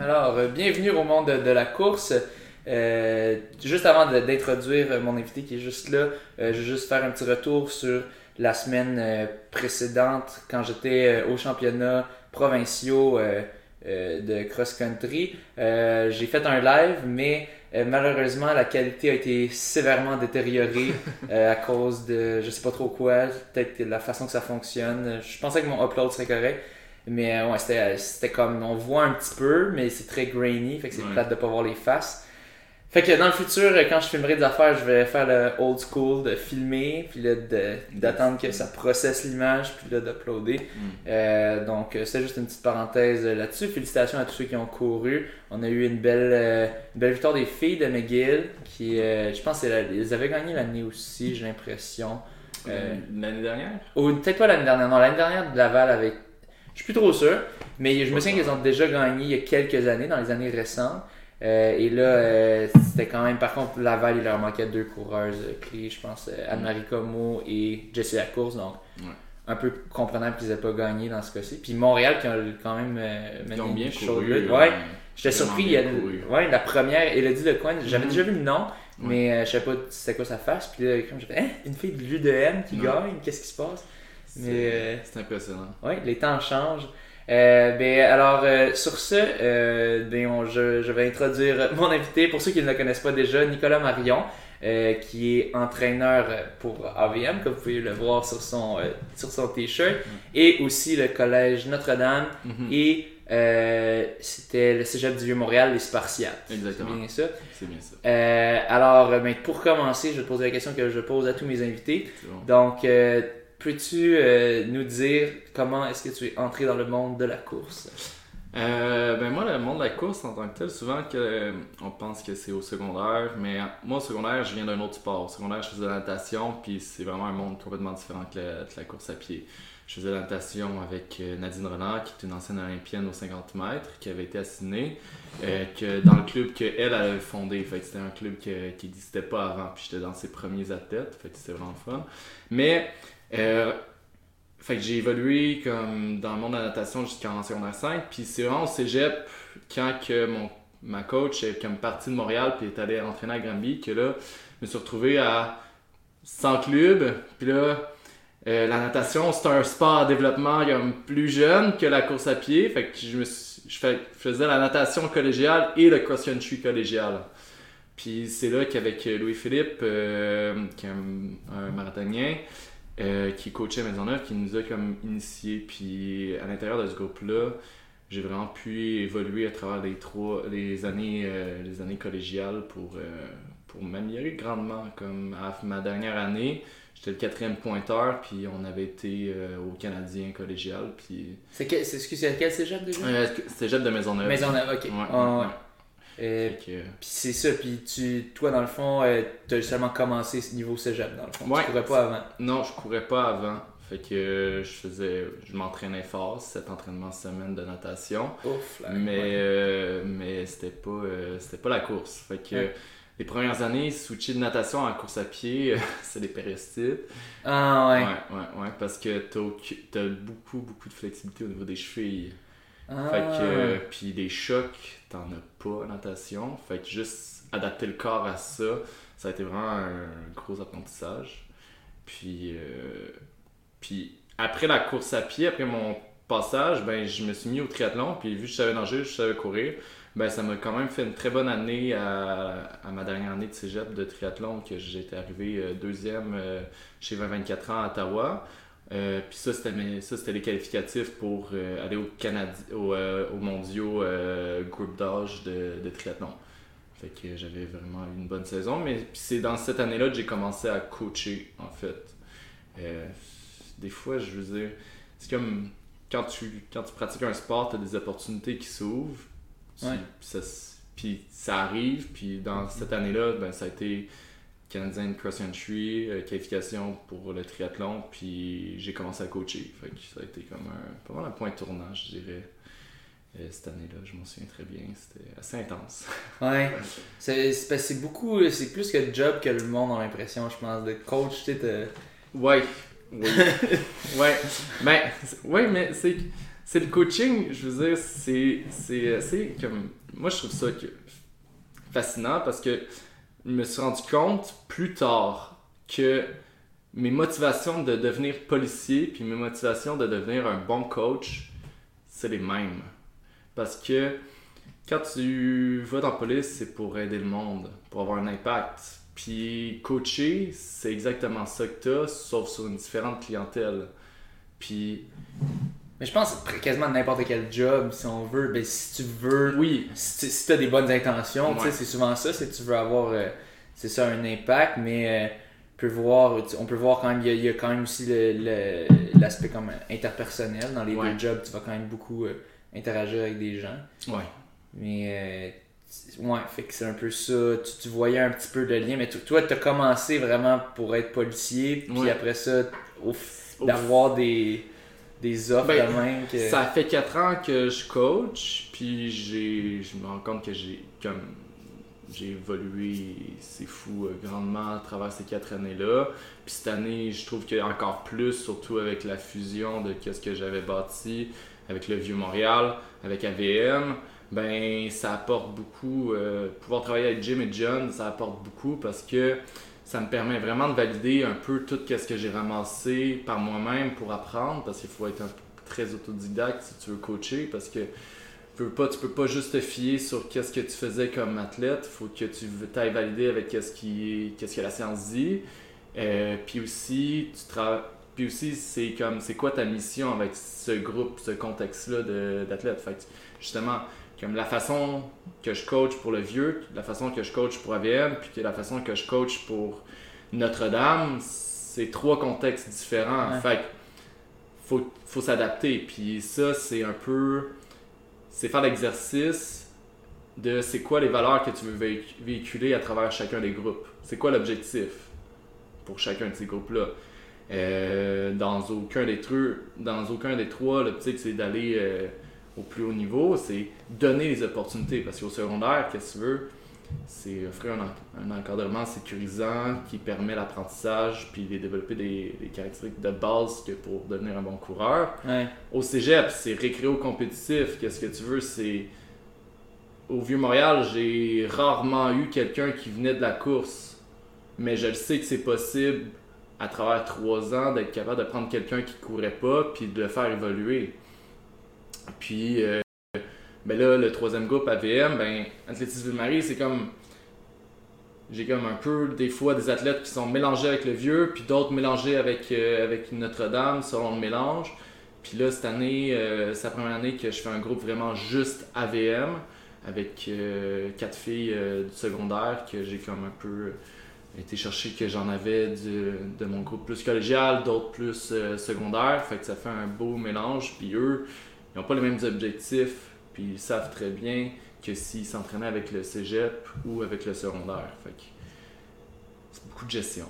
Alors, euh, bienvenue au monde de, de la course. Euh, juste avant d'introduire mon invité qui est juste là, euh, je vais juste faire un petit retour sur la semaine euh, précédente quand j'étais au championnat provinciaux de cross-country. J'ai fait un live, mais malheureusement la qualité a été sévèrement détériorée à cause de je sais pas trop quoi, peut-être la façon que ça fonctionne. Je pensais que mon upload serait correct. Mais euh, ouais, c'était, c'était comme, on voit un petit peu, mais c'est très grainy, fait que c'est Ouais. plate de pas voir les faces. Fait que dans le futur, euh, quand je filmerai des affaires, je vais faire le old school de filmer, puis là, de- d'attendre que ça processe l'image, puis là, d'uploader. Euh, donc, euh, c'est juste une petite parenthèse euh, là-dessus. Félicitations à tous ceux qui ont couru. On a eu une belle, euh, une belle victoire des filles de McGill, qui, euh, je pense, qu'elles avaient gagné l'année aussi, j'ai l'impression. Euh, L'année dernière? ou peut-être pas l'année dernière. Non, l'année dernière de Laval avec. Je suis plus trop sûr. Mais je me souviens qu'ils ont déjà gagné il y a quelques années, dans les années récentes. Euh, et là, euh, c'était quand même. Par contre, Laval, il leur manquait deux coureuses euh, clés, je pense, Anne-Marie Como et Jessie Lacourse. Donc, Ouais. un peu comprenable qu'ils n'aient pas gagné dans ce cas-ci. Puis Montréal, qui a quand même euh, mené Ils ont bien une chaude couru. Ouais, j'étais surpris. Il y a, bien ouais, la première, Elodie Lecoin, j'avais Mhm. déjà vu le nom, mais je savais pas c'était quoi sa face. Puis là, comme j'ai fait, hein, une fille de l'UDM qui Ouais. gagne, qu'est-ce qui se passe? C'est euh, c'est impressionnant. Oui, les temps changent. Euh, ben, alors, euh, sur ce, euh, ben, on- je, je vais introduire mon invité. Pour ceux qui ne le connaissent pas déjà, Nicolas Marion, qui est entraîneur pour AVM, comme vous pouvez le voir sur son, sur son t-shirt, et aussi le Collège Notre-Dame, Mhm. et c'était le Cégep du Vieux-Montréal, les Spartiates. Exactement. C'est bien ça. C'est bien ça. Alors, ben, pour commencer, je vais te poser la question que je pose à tous mes invités. Bon. Donc, peux-tu euh, nous dire comment est-ce que tu es entré dans le monde de la course? Euh, ben moi, le monde de la course en tant que tel, souvent euh, on pense que c'est au secondaire, mais moi au secondaire, je viens d'un autre sport. Au secondaire, je faisais de la natation, puis c'est vraiment un monde complètement différent que la, course à pied. Je faisais de la natation avec Nadine Renard, qui est une ancienne olympienne aux 50 mètres, qui avait été assignée euh, que dans le club qu'elle elle avait fondé. Fait c'était un club qui n'existait pas avant, puis j'étais dans ses premiers athlètes, fait c'était vraiment fun. Mais euh, fait que j'ai évolué comme dans le monde de la natation jusqu'en secondaire 5. Puis c'est vraiment au cégep, quand que mon, ma coach est comme partie de Montréal puis est allée entraîner à Granby, que là, je me suis retrouvé à 100 clubs. Puis là, euh, la natation, c'est un sport à développement comme plus jeune que la course à pied. Fait que je, me suis- je, fais- je faisais la natation collégiale et le cross-country collégial. Puis c'est là qu'avec Louis-Philippe, euh, qui est un, un marathonien, euh, qui coachait Maisonneuve, qui nous a comme initiés. Puis à l'intérieur de ce groupe-là, j'ai vraiment pu évoluer à travers les trois les années, euh, les années collégiales pour, euh, pour m'améliorer grandement. Comme à ma dernière année, j'étais le quatrième pointeur, puis on avait été euh, au Canadien collégial, puis C'est quel, c'est, quel cégep déjà? euh, cégep de Maisonneuve. Maisonneuve, ok. Ouais, Ah, ouais, ouais. Euh, que- puis c'est ça, puis tu, toi dans le fond, tu as seulement commencé ce niveau cégep dans le fond. Ouais. Tu courais pas avant. Non, je courais pas avant. Fait que euh, je faisais, je m'entraînais fort, cet entraînement semaine de natation. Ouf, là. mais ouais. euh, mais c'était pas euh, c'était pas la course fait que Ouais. les premières années switcher de natation en course à pied c'est des péristites Ah ouais. ouais ouais ouais parce que t'as t'as beaucoup beaucoup de flexibilité au niveau des chevilles Ah. fait que euh, puis des chocs t'en as pas en natation. Fait que juste adapter le corps à ça ça a été vraiment un gros apprentissage. Puis euh, puis après la course à pied après mon passage ben je me suis mis au triathlon. Puis vu que je savais nager je savais courir ben ça m'a quand même fait une très bonne année à, à ma dernière année de cégep de triathlon que j'étais arrivé euh, deuxième euh, chez 20-24 ans à Ottawa euh, puis ça, c'était mes- ça, c'était les qualificatifs pour euh, aller au Canada, au, euh, aux mondiaux euh, groupe d'âge de, de triathlon. Fait que j'avais vraiment eu une bonne saison. Mais puis c'est dans cette année-là que j'ai commencé à coacher, en fait. Des fois, je veux dire, c'est comme quand tu, quand tu pratiques un sport, tu as des opportunités qui s'ouvrent. Puis ça, ça arrive. Puis dans cette année-là, ben, ça a été Canadian Cross Country, euh, qualification pour le triathlon, puis j'ai commencé à coacher. Fait que ça a été comme un, pas mal un point de tournage, je dirais. Euh, cette année-là, je m'en souviens très bien, c'était assez intense. Ouais. C'est, beaucoup, c'est plus que le job que le monde a l'impression, je pense. De coach, tu sais, Ouais, oui. ouais, ben, ouais, mais c'est c'est le coaching, je veux dire, c'est, c'est assez comme. Moi, je trouve ça fascinant parce que je me suis rendu compte plus tard que mes motivations de devenir policier puis mes motivations de devenir un bon coach, c'est les mêmes. Parce que quand tu vas dans la police, c'est pour aider le monde, pour avoir un impact. Puis coacher, c'est exactement ça que tu as, sauf sur une différente clientèle. Puis. Mais je pense quasiment n'importe quel job, si on veut, ben, si tu veux. Oui. Si, tu as des bonnes intentions, c'est souvent ça, c'est tu veux avoir. Euh, c'est ça, un impact, mais. Euh, peut voir, on peut voir quand même, il y a, quand même aussi l'aspect comme interpersonnel. Dans les deux jobs, tu vas quand même beaucoup euh, interagir avec des gens. Ouais. Mais ouais, fait que c'est un peu ça. Tu, voyais un petit peu de lien, mais toi, tu as commencé vraiment pour être policier, puis après ça, d'avoir des, des offres ben, même. Que... Ça fait 4 ans que je coach, puis j'ai je me rends compte que j'ai comme j'ai évolué, c'est fou, euh, grandement à travers ces quatre années-là. Puis cette année, je trouve qu'il y a encore plus, surtout avec la fusion de ce que j'avais bâti avec le Vieux-Montréal, avec AVM ben ça apporte beaucoup. Euh, pouvoir travailler avec Jim et John, ça apporte beaucoup parce que ça me permet vraiment de valider un peu tout ce que j'ai ramassé par moi-même pour apprendre parce qu'il faut être très autodidacte si tu veux coacher parce que tu peux pas, peux pas juste te fier sur qu'est-ce que tu faisais comme athlète, il faut que tu ailles valider avec qu'est-ce que la science dit. Euh, puis aussi, tu puis aussi c'est comme c'est quoi ta mission avec ce groupe, ce contexte-là d'athlètes? Fait justement, comme la façon que je coach pour le vieux, la façon que je coach pour AVM, puis la façon que je coach pour Notre-Dame, c'est trois contextes différents. Fait faut, faut s'adapter. Puis ça, c'est un peu. C'est faire l'exercice de c'est quoi les valeurs que tu veux véhiculer à travers chacun des groupes. C'est quoi l'objectif pour chacun de ces groupes-là? Euh, dans aucun des dans aucun des trois, l'optique c'est d'aller euh, au plus haut niveau, c'est donner les opportunités. Parce qu'au secondaire, qu'est-ce que tu veux? C'est offrir un, encadrement sécurisant qui permet l'apprentissage puis de développer des, caractéristiques de base que pour devenir un bon coureur. Au cégep, c'est récréo compétitif. Qu'est-ce que tu veux? C'est. Au Vieux-Montréal, j'ai rarement eu quelqu'un qui venait de la course. Mais je le sais que c'est possible à travers trois ans d'être capable de prendre quelqu'un qui courait pas puis de le faire évoluer. Puis, euh, ben là, le troisième groupe, AVM, ben, Athlétisme Ville-Marie, c'est comme. J'ai comme un peu, des fois, des athlètes qui sont mélangés avec le vieux, puis d'autres mélangés avec, euh, Notre-Dame, selon le mélange. Puis là, cette année, euh, c'est la première année que je fais un groupe vraiment juste AVM, avec quatre filles du secondaire que j'ai comme un peu été chercher que j'en avais de mon groupe plus collégial, d'autres plus secondaire. Fait que ça fait un beau mélange. Puis eux, ils n'ont pas les mêmes objectifs, puis ils savent très bien que s'ils s'entraînaient avec le cégep ou avec le secondaire. Fait c'est beaucoup de gestion.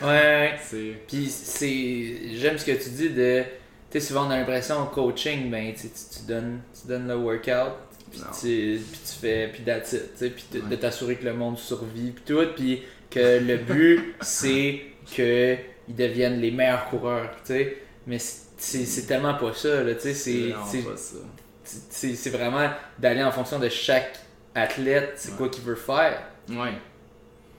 Ouais, Puis c'est. J'aime ce que tu dis de. Tu sais, souvent on a l'impression au coaching, ben, tu, tu, donnes, tu donnes le workout, puis tu, puis tu fais, puis that's it, puis de t'assurer que le monde survit, puis tout, puis que le but, c'est qu'ils deviennent les meilleurs coureurs, tu sais. Mais c'est tellement pas ça, là, tu sais, c'est... C'est vraiment d'aller en fonction de chaque athlète, c'est quoi qu'il veut faire. Ouais.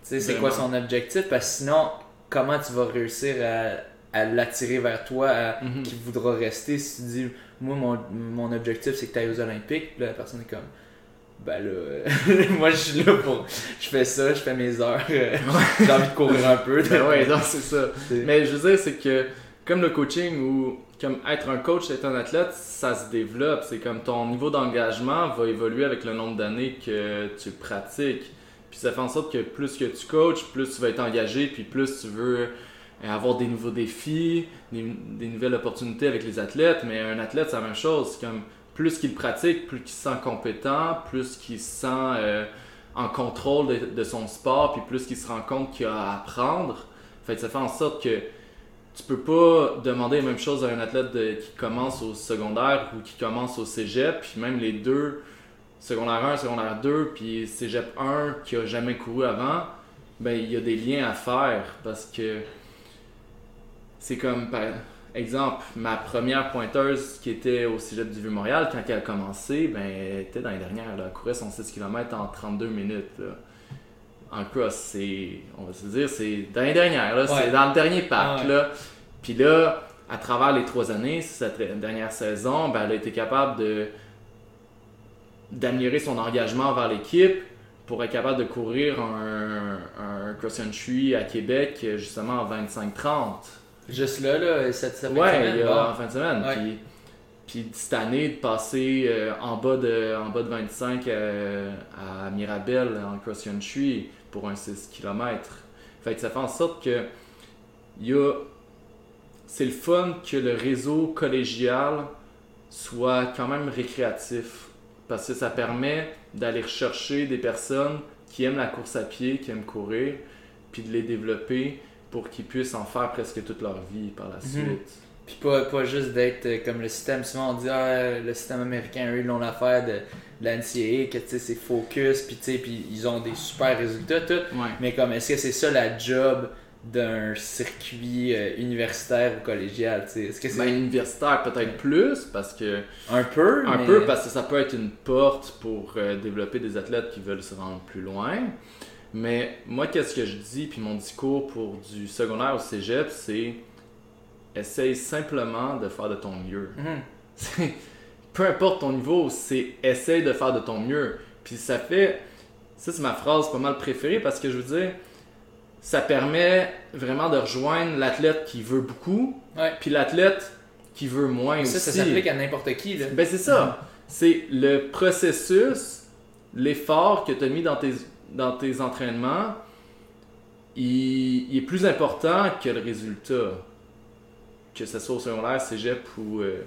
Tu sais, c'est quoi son objectif, parce que sinon, comment tu vas réussir à, à l'attirer vers toi, mm-hmm. qui voudra rester? Si tu dis, moi, mon, mon objectif, c'est que tu ailles aux Olympiques, puis la personne est comme ben là, moi je suis là pour. Je fais ça, je fais mes heures. J'ai envie de courir un peu. Ben ouais, non, c'est ça. Mais je veux dire, c'est que comme le coaching ou comme être un coach, être un athlète, ça se développe. C'est comme ton niveau d'engagement va évoluer avec le nombre d'années que tu pratiques. Puis ça fait en sorte que plus que tu coaches, plus tu vas être engagé, puis plus tu veux avoir des nouveaux défis, des, nouvelles opportunités avec les athlètes. Mais un athlète, c'est la même chose. C'est comme plus qu'il pratique, plus qu'il se sent compétent, plus qu'il se sent euh, en contrôle de, son sport, puis plus qu'il se rend compte qu'il a à apprendre. Fait ça fait en sorte que tu peux pas demander la même chose à un athlète qui commence au secondaire ou qui commence au cégep, puis même les deux, secondaire 1, secondaire 2, puis cégep 1 qui a jamais couru avant, ben il y a des liens à faire parce que c'est comme exemple, ma première pointeuse qui était au Cégep du Vieux-Montréal, quand elle a commencé, ben, elle était dans les dernières. Elle courait son 6 km en 32 minutes. En cross, c'est, on va se dire, c'est dans les dernières. Là. C'est dans le dernier pack. Ouais. Là. Puis là, à travers les trois années, cette dernière saison, ben, elle a été capable de d'améliorer son engagement vers l'équipe pour être capable de courir un, un cross-country à Québec justement en 25-30. Juste là, là, cette, Ouais, semaine, il y a bon. en fin de semaine. Ouais. Puis, puis cette année, de passer euh, en, bas de, en bas de 25 euh, à Mirabel en cross-country pour un 6 km. Fait que ça fait en sorte que y a... c'est le fun que le réseau collégial soit quand même récréatif. Parce que ça permet d'aller rechercher des personnes qui aiment la course à pied, qui aiment courir, puis de les développer pour qu'ils puissent en faire presque toute leur vie par la Mhm. suite. Puis pas, pas juste d'être euh, comme le système. Souvent on dit ah, le système américain, eux, ils l'ont l'affaire de, de la NCAA, que tu sais, c'est focus, puis tu sais, puis ils ont des super résultats, tout. Ouais. Mais comme, est-ce que c'est ça la job d'un circuit euh, universitaire ou collégial, tu sais? Est-ce que c'est Ben, universitaire peut-être plus parce que un peu? un mais- peu parce que ça peut être une porte pour euh, développer des athlètes qui veulent se rendre plus loin. Mais moi qu'est-ce que je dis puis mon discours pour du secondaire au cégep c'est essaye simplement de faire de ton mieux. Mhm. peu importe ton niveau, c'est essaye de faire de ton mieux. Puis ça fait. Ça, c'est ma phrase pas mal préférée parce que je veux dire, ça permet vraiment de rejoindre l'athlète qui veut beaucoup, Ouais. puis l'athlète qui veut moins Ça, aussi. ça s'applique à n'importe qui, là. Ben c'est ça. C'est le processus, l'effort que tu as mis dans tes, dans tes entraînements, il, il est plus important que le résultat. Que ce soit au secondaire, cégep ou euh,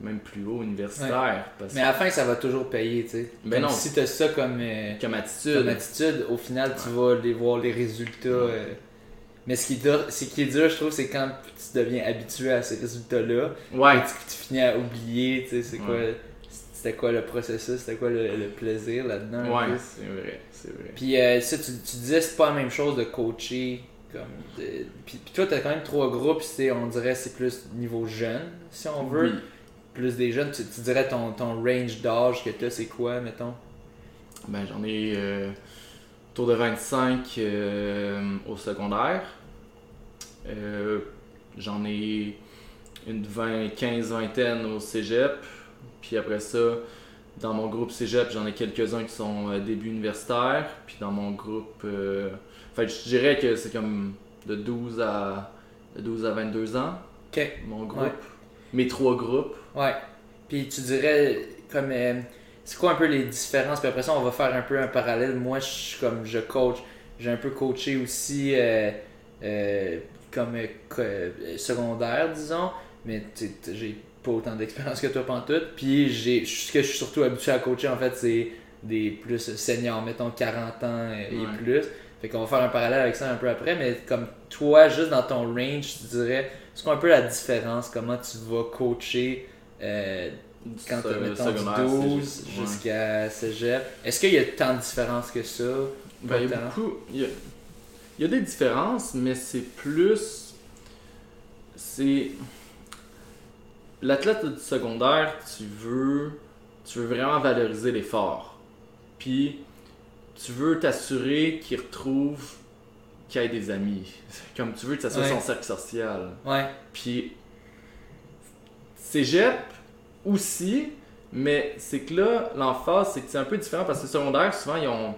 même plus haut, universitaire. Parce Mais à la fin, ça va toujours payer, tu sais. Ben Comme non. Si t'as ça comme, euh, comme attitude. comme attitude, au final, tu vas les voir les résultats. euh. Mais ce qui, est dur, ce qui est dur, je trouve, c'est quand tu deviens habitué à ces résultats-là, Ouais. et tu, tu finis à oublier, tu sais, c'est quoi, c'était quoi le processus, c'était quoi le, le plaisir là-dedans. Ouais, c'est vrai, c'est vrai. Puis euh, ça, tu, tu disais, c'est pas la même chose de coacher. Comme de- Puis, puis toi, t'as quand même trois groupes, c'est, on dirait c'est plus niveau jeune, si on veut. Oui. Plus des jeunes, tu, tu dirais ton, ton range d'âge que t'as, c'est quoi, mettons? Ben, j'en ai euh, autour de 25 euh, au secondaire. Euh, j'en ai une 20, 15 vingtaine au cégep. Puis après ça, dans mon groupe cégep, j'en ai quelques-uns qui sont début universitaire. Puis dans mon groupe. Fait que je dirais que c'est comme de 12 à, de 12 à 22 ans, mon groupe. Ouais. Mes trois groupes. Ouais. Puis tu dirais, comme. euh, c'est quoi un peu les différences? Puis après ça, on va faire un peu un parallèle. Moi, je suis comme je coach. J'ai un peu coaché aussi euh, euh, comme co- secondaire, disons. Mais tu sais, j'ai pas autant d'expérience que toi, pantoute. Puis j'ai, ce que je suis surtout habitué à coacher, en fait, c'est des plus seniors, mettons 40 ans et Ouais. plus. Fait qu'on va faire un parallèle avec ça un peu après. Mais comme toi, juste dans ton range, tu dirais, c'est quoi un peu la différence Comment tu vas coacher euh, quand tu mettons du secondaire, 12 cégep. Ouais. jusqu'à cégep Est-ce qu'il y a tant de différence que ça? Ben, il y a beaucoup. Il y a, il y a des différences, mais c'est plus. C'est. L'athlète du secondaire, tu veux. Tu veux vraiment valoriser l'effort. Puis, tu veux t'assurer qu'il retrouve qu'il ait des amis. Comme tu veux que ça soit Ouais. son cercle social. Ouais. Puis, cégep aussi, mais c'est que là, l'emphase, c'est que c'est un peu différent parce que secondaire, souvent, ils ont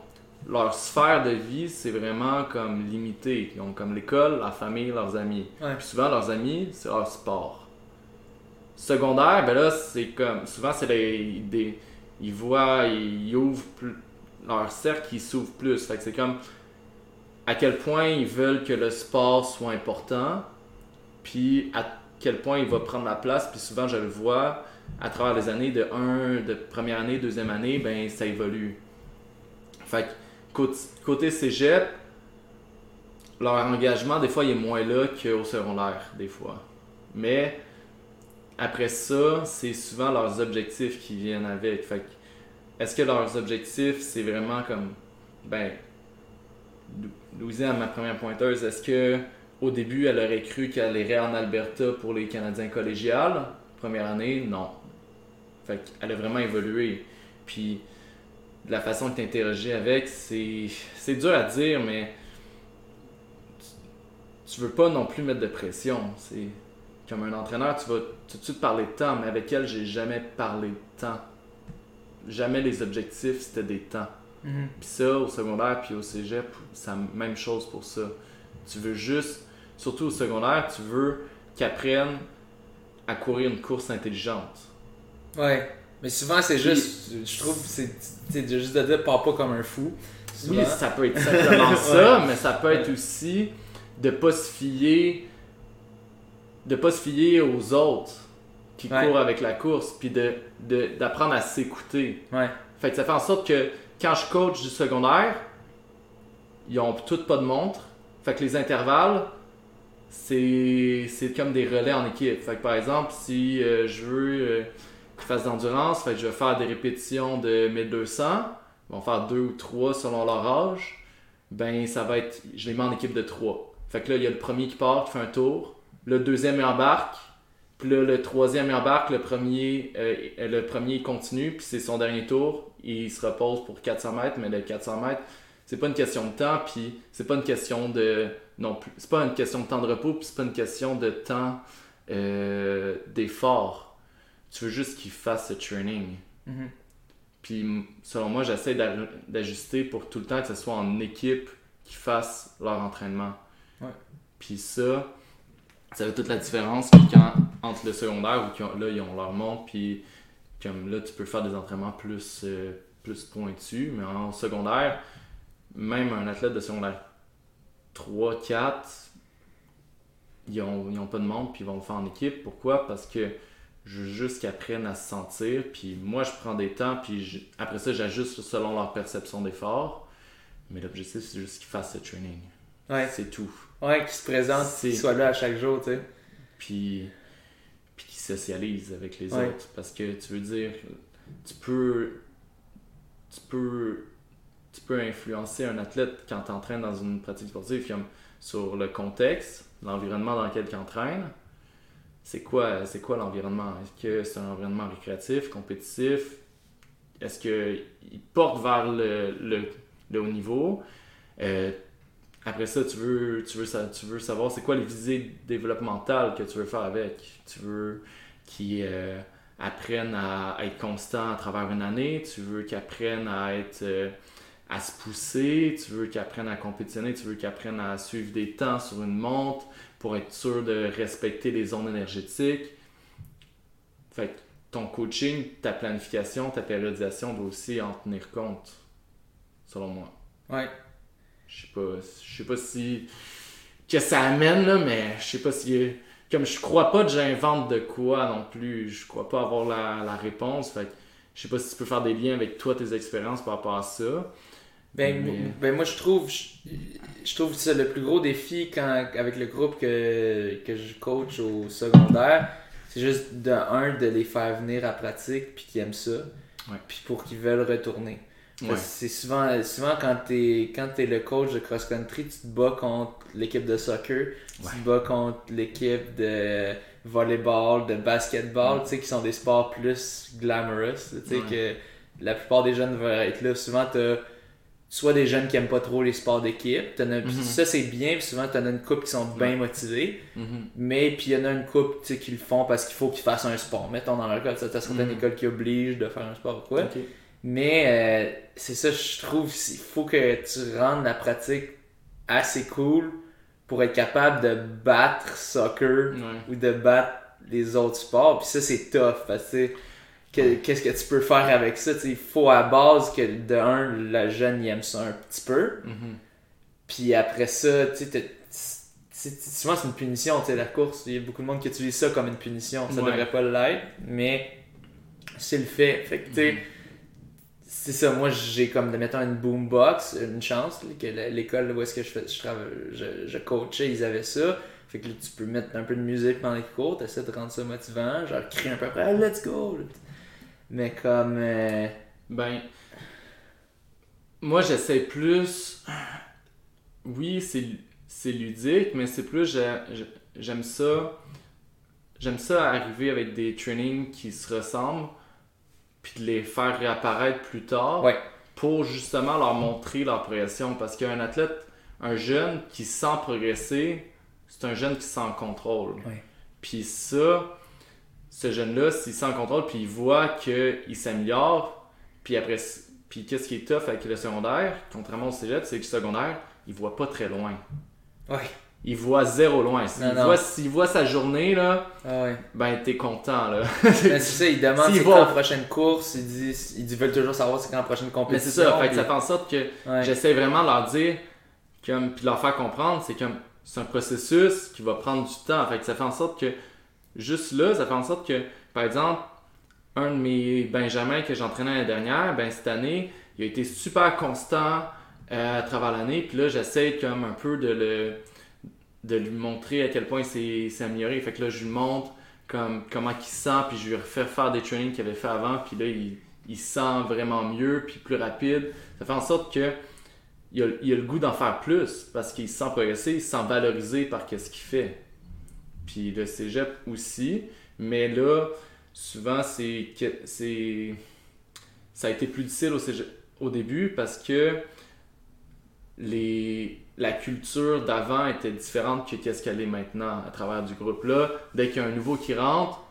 leur sphère de vie, c'est vraiment comme limité. Ils ont comme l'école, la famille, leurs amis. Ouais. Puis souvent, leurs amis, c'est leur sport. Secondaire, ben là, c'est comme. Souvent, c'est les- des. Ils voient, ils ouvrent plus. Leur cercle, ils s'ouvre plus. Fait que c'est comme. À quel point ils veulent que le sport soit important, puis à quel point il va prendre la place. Puis souvent, je le vois à travers les années de 1, de première année, deuxième année, ben ça évolue. Fait que côté, cégep, leur engagement, des fois, il est moins là qu'au secondaire, des fois. Mais après ça, c'est souvent leurs objectifs qui viennent avec. Fait que, est-ce que leurs objectifs, c'est vraiment comme, ben, Louisiane, ma première pointeuse, est-ce que au début, elle aurait cru qu'elle irait en Alberta pour les Canadiens collégiales? Première année, non. Fait a vraiment évolué. Puis, la façon que tu avec, c'est, c'est dur à dire, mais tu, tu veux pas non plus mettre de pression. C'est comme un entraîneur, tu vas tout de suite parler de temps, mais avec elle, j'ai jamais parlé de temps. Jamais les objectifs, c'était des temps. Mhm. Puis ça, au secondaire puis au cégep, c'est la même chose pour ça. Tu veux juste, surtout au secondaire, tu veux qu'ils apprennent à courir une course intelligente. Ouais. Mais souvent, c'est juste. Je trouve c'est juste de dire, pars pas comme un fou. Souvent. Oui, ça peut être simplement ça, mais ça peut être aussi de pas se fier de pas se fier aux autres qui Ouais. courent avec la course puis de de- d'apprendre à s'écouter. Ouais. Fait que ça fait en sorte que quand je coach du secondaire, ils ont toutes pas de montre. Fait que les intervalles, c'est comme des relais en équipe. Fait par exemple, si euh, je veux euh, qu'ils fassent d'endurance, je vais faire des répétitions de 1200, ils vont faire deux ou trois selon leur âge, ben ça va être, je les mets en équipe de trois. Fait que là, il y a le premier qui part, qui fait un tour, le deuxième embarque, puis là, le troisième embarque, le premier, euh, le premier continue, puis c'est son dernier tour, il se repose pour 400 mètres, mais le 400 mètres, c'est pas une question de temps, puis c'est pas une question de non plus, c'est pas une question de temps de repos, puis c'est pas une question de temps euh, d'effort. Tu veux juste qu'il fasse ce training. Mhm. Puis selon moi, j'essaie d'a- d'ajuster pour tout le temps que ce soit en équipe qui fassent leur entraînement. Ouais. Puis ça, ça fait toute la différence puis quand, entre le secondaire où qu'ils ont- là ils ont leur montre puis comme là tu peux faire des entraînements plus, euh, plus pointus, mais en secondaire, même un athlète de secondaire 3, 4, ils ont, ils ont pas de montre puis ils vont le faire en équipe. Pourquoi? Parce que je veux juste qu'ils apprennent à se sentir. Puis moi, je prends des temps, puis je- après ça, j'ajuste selon leur perception d'effort. Mais l'objectif, c'est juste qu'ils fassent ce training. Ouais. C'est tout. Ouais, qui se présente, C'est- qui soit là à chaque jour, tu sais. Puis, socialisent avec les Ouais. autres. Parce que tu veux dire, tu peux, tu peux, tu peux influencer un athlète quand tu entraînes dans une pratique sportive comme sur le contexte, l'environnement dans lequel tu entraînes. C'est quoi, c'est quoi l'environnement? Est-ce que c'est un environnement récréatif, compétitif? Est-ce qu'il porte vers le, le, le haut niveau? Euh, après ça, tu veux, tu veux, tu veux savoir c'est quoi les visées développementales que tu veux faire avec. Tu veux qu'ils euh, apprennent à, être constants à travers une année. Tu veux qu'ils apprennent à être euh, à se pousser. Tu veux qu'ils apprennent à compétitionner. Tu veux qu'ils apprennent à suivre des temps sur une montre pour être sûr de respecter les zones énergétiques. Fait que ton coaching, ta planification, ta périodisation doit aussi en tenir compte, selon moi. Ouais. Je sais pas, je sais pas si que ça amène là, mais je sais pas si comme je crois pas que j'invente de quoi non plus, je crois pas avoir la, la réponse, fait je sais pas si tu peux faire des liens avec toi tes expériences par rapport à ça. Ben, Mais- ben moi je trouve je, je trouve que c'est le plus gros défi quand avec le groupe que, que je coach au secondaire, c'est juste de un de les faire venir à pratique puis qu'ils aiment ça. Ouais. Puis pour qu'ils veulent retourner. Ouais. C'est souvent, souvent quand t'es quand t'es le coach de cross-country, tu te bats contre l'équipe de soccer, tu Ouais. te bats contre l'équipe de volleyball, de basketball, tu sais, qui sont des sports plus glamorous. Tu sais, Ouais. que la plupart des jeunes veulent être là. Souvent, t'as soit des jeunes qui aiment pas trop les sports d'équipe, t'en as- puis Mhm. ça c'est bien, puis souvent t'en as une couple qui sont bien Ouais. motivés, Mhm. mais puis il y en a une couple tu sais, qui le font parce qu'il faut qu'ils fassent un sport. Mettons dans leur cas, t'as certaines Mhm. écoles qui obligent de faire un sport ou quoi. Mais euh, c'est ça, je trouve, il faut que tu rendes la pratique assez cool pour être capable de battre soccer Ouais. ou de battre les autres sports. Puis ça, c'est tough parce que qu'est-ce que tu peux faire avec ça? Il faut à base que de un, le jeune il aime ça un petit peu. Mhm. Puis après ça, tu souvent c'est une punition, tu sais, la course. Il y a beaucoup de monde qui utilise ça comme une punition. Ça Ouais. devrait pas l'être, mais c'est le fait. Fait que, tu sais, Mhm. C'est ça. Moi, j'ai comme, mettons, une boombox, une chance, que l'école où est-ce que je, je, travaille, je, coachais, ils avaient ça. Fait que là, tu peux mettre un peu de musique pendant les cours, t'essaies de rendre ça motivant, genre crier un peu après, Ah, let's go! Mais comme. euh, Ben, moi j'essaie plus. Oui, c'est ludique, mais c'est plus, j'aime ça. J'aime ça arriver avec des trainings qui se ressemblent, puis de les faire réapparaître plus tard. Pour justement leur montrer leur progression. Parce qu'un athlète, un jeune qui sent progresser, c'est un jeune qui sent en contrôle. Puis ça, ce jeune-là, s'il sent en contrôle, puis il voit qu'il s'améliore, puis après, puis qu'est-ce qui est tough avec le secondaire, contrairement au cégep, c'est que le secondaire, il voit pas très loin. Ouais. Il voit zéro loin. S'il voit, voit, sa journée, là, ah ouais. ben t'es content. Là. c'est ça, il demande c'est quand la prochaine course, il dit, ils veulent toujours savoir c'est quand la prochaine compétition. Mais c'est ça, fait ça fait en sorte que j'essaie vraiment de leur dire, comme, puis de leur faire comprendre, c'est comme c'est un processus qui va prendre du temps. Fait que ça fait en sorte que juste là, ça fait en sorte que, par exemple, un de mes Benjamins que j'entraînais l'année dernière, ben cette année, il a été super constant euh, à travers l'année. Puis là, j'essaie comme un peu de le de lui montrer à quel point il s'est amélioré. Fait que là, je lui montre comme, comment il sent, puis je lui refais faire des trainings qu'il avait fait avant, puis là, il, il, sent vraiment mieux, puis plus rapide. Ça fait en sorte que il a, a le goût d'en faire plus, parce qu'il se sent progresser, il se sent valorisé par ce qu'il fait. Puis le cégep aussi, mais là, souvent, c'est c'est ça a été plus difficile au, au début parce que les, la culture d'avant était différente que qu'est-ce qu'elle est maintenant à travers du groupe là. Dès qu'il y a un nouveau qui rentre,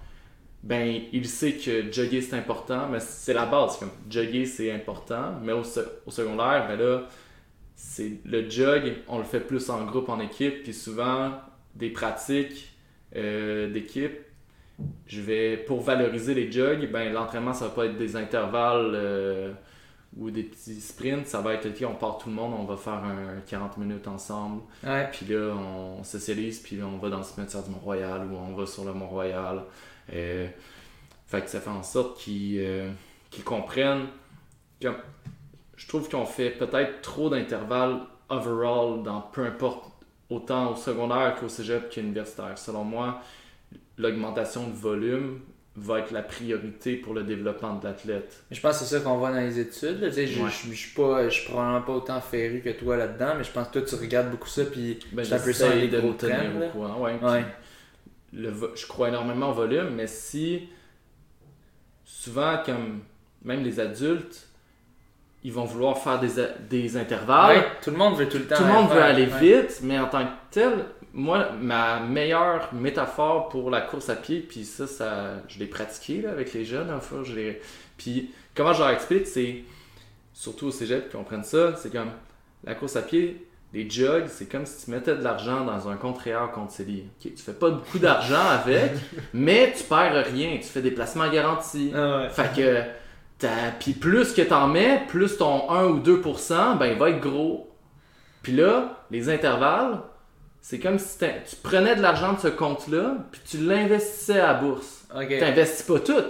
ben il sait que jogger c'est important, mais c'est la base. Comme jogger c'est important, mais au, secondaire, ben là c'est le jog, on le fait plus en groupe, en équipe, puis souvent des pratiques euh, d'équipe je vais, pour valoriser les jogs, ben, l'entraînement, ça va pas être des intervalles euh, ou des petits sprints, ça va être, ok, on part tout le monde, on va faire un 40 minutes ensemble. Puis là, on socialise, puis là, on va dans le cimetière du Mont-Royal ou on va sur le Mont-Royal. Euh, fait que ça fait en sorte qu'ils euh, comprennent. je trouve qu'on fait peut-être trop d'intervalles overall dans peu importe, autant au secondaire qu'au cégep qu'universitaire. Selon moi, l'augmentation de volume va être la priorité pour le développement de l'athlète. Je pense que c'est ça qu'on voit dans les études. Je, je, suis pas, je suis probablement pas autant féru que toi là-dedans, mais je pense que toi tu regardes beaucoup ça puis ben, un peu ça les gros Ouais, je crois énormément au volume, mais si souvent comme même les adultes ils vont vouloir faire des, des intervalles. tout le monde veut tout le temps. Tout le monde veut aller vite, mais en tant que tel, moi, ma meilleure métaphore pour la course à pied, puis ça, ça je l'ai pratiqué avec les jeunes, enfin, je Puis comment je leur explique, c'est, surtout au cégep qui comprennent ça, c'est comme la course à pied, les jogs, c'est comme si tu mettais de l'argent dans un compte réel contre CELI. Okay, tu fais pas beaucoup d'argent avec, mais tu perds rien. Tu fais des placements garantis. Ah fait que, puis plus que tu en mets, plus ton 1 ou 2%, ben il va être gros. Puis là, les intervalles, c'est comme si tu prenais de l'argent de ce compte-là, puis tu l'investissais à la bourse. Tu n'investis pas tout.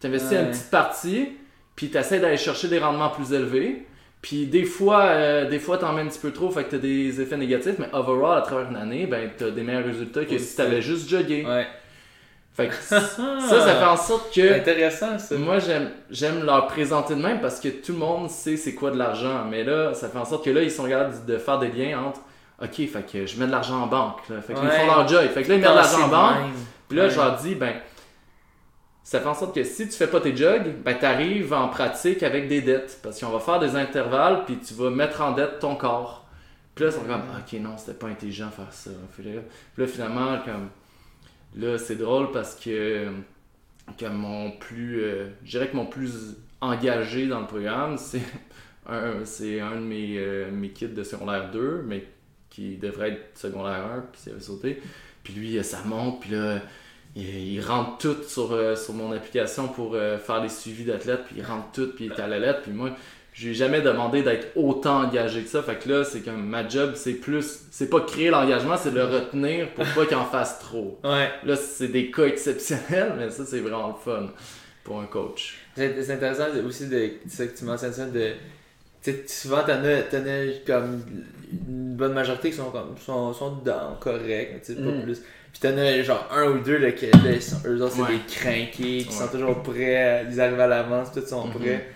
Tu investis une petite partie, puis tu essaies d'aller chercher des rendements plus élevés. Puis des fois, euh, des fois, t'en mets un petit peu trop, fait que t'as des effets négatifs, mais overall, à travers une année, ben, t'as des meilleurs résultats que si t'avais juste jogué. Ouais. Fait que ça, ça fait en sorte que. Intéressant, ça. Moi, j'aime, j'aime leur présenter de même parce que tout le monde sait c'est quoi de l'argent. Mais là, ça fait en sorte que là, ils sont capables de faire des liens entre OK, fait que je mets de l'argent en banque. Fait que font leur job. Fait que là, ils mettent de l'argent en banque. Puis là, je leur dis, ben, ça fait en sorte que si tu fais pas tes jogs, ben, tu arrives en pratique avec des dettes. Parce qu'on va faire des intervalles, puis tu vas mettre en dette ton corps. Puis là, ils sont comme, OK, non, c'était pas intelligent de faire ça. Puis là, finalement, comme, là, c'est drôle parce que, que mon plus, euh, je dirais que mon plus engagé dans le programme, c'est un, un de mes, euh, mes kits de secondaire 2, mais qui devrait être secondaire 1, puis il avait sauté. Puis lui, ça monte, puis là, il, rentre tout sur, euh, sur mon application pour euh, faire les suivis d'athlètes, puis il rentre tout, puis il est à la lettre, puis moi, je lui ai jamais demandé d'être autant engagé que ça. Fait que là, c'est comme ma job, c'est plus, c'est pas créer l'engagement, c'est le retenir pour pas qu'il en fasse trop. Ouais. Là, c'est des cas exceptionnels, mais ça, c'est vraiment le fun pour un coach. C'est intéressant aussi de ça que tu mentionnes ça de souvent t'en as, comme une bonne majorité qui sont comme sont, sont dedans, correct, mais pas mm. plus. Puis t'en as genre un ou deux là, qui là, sont, eux autres c'est des crinqués, qui sont toujours prêts, ils arrivent à l'avance, tous sont mm-hmm. prêts.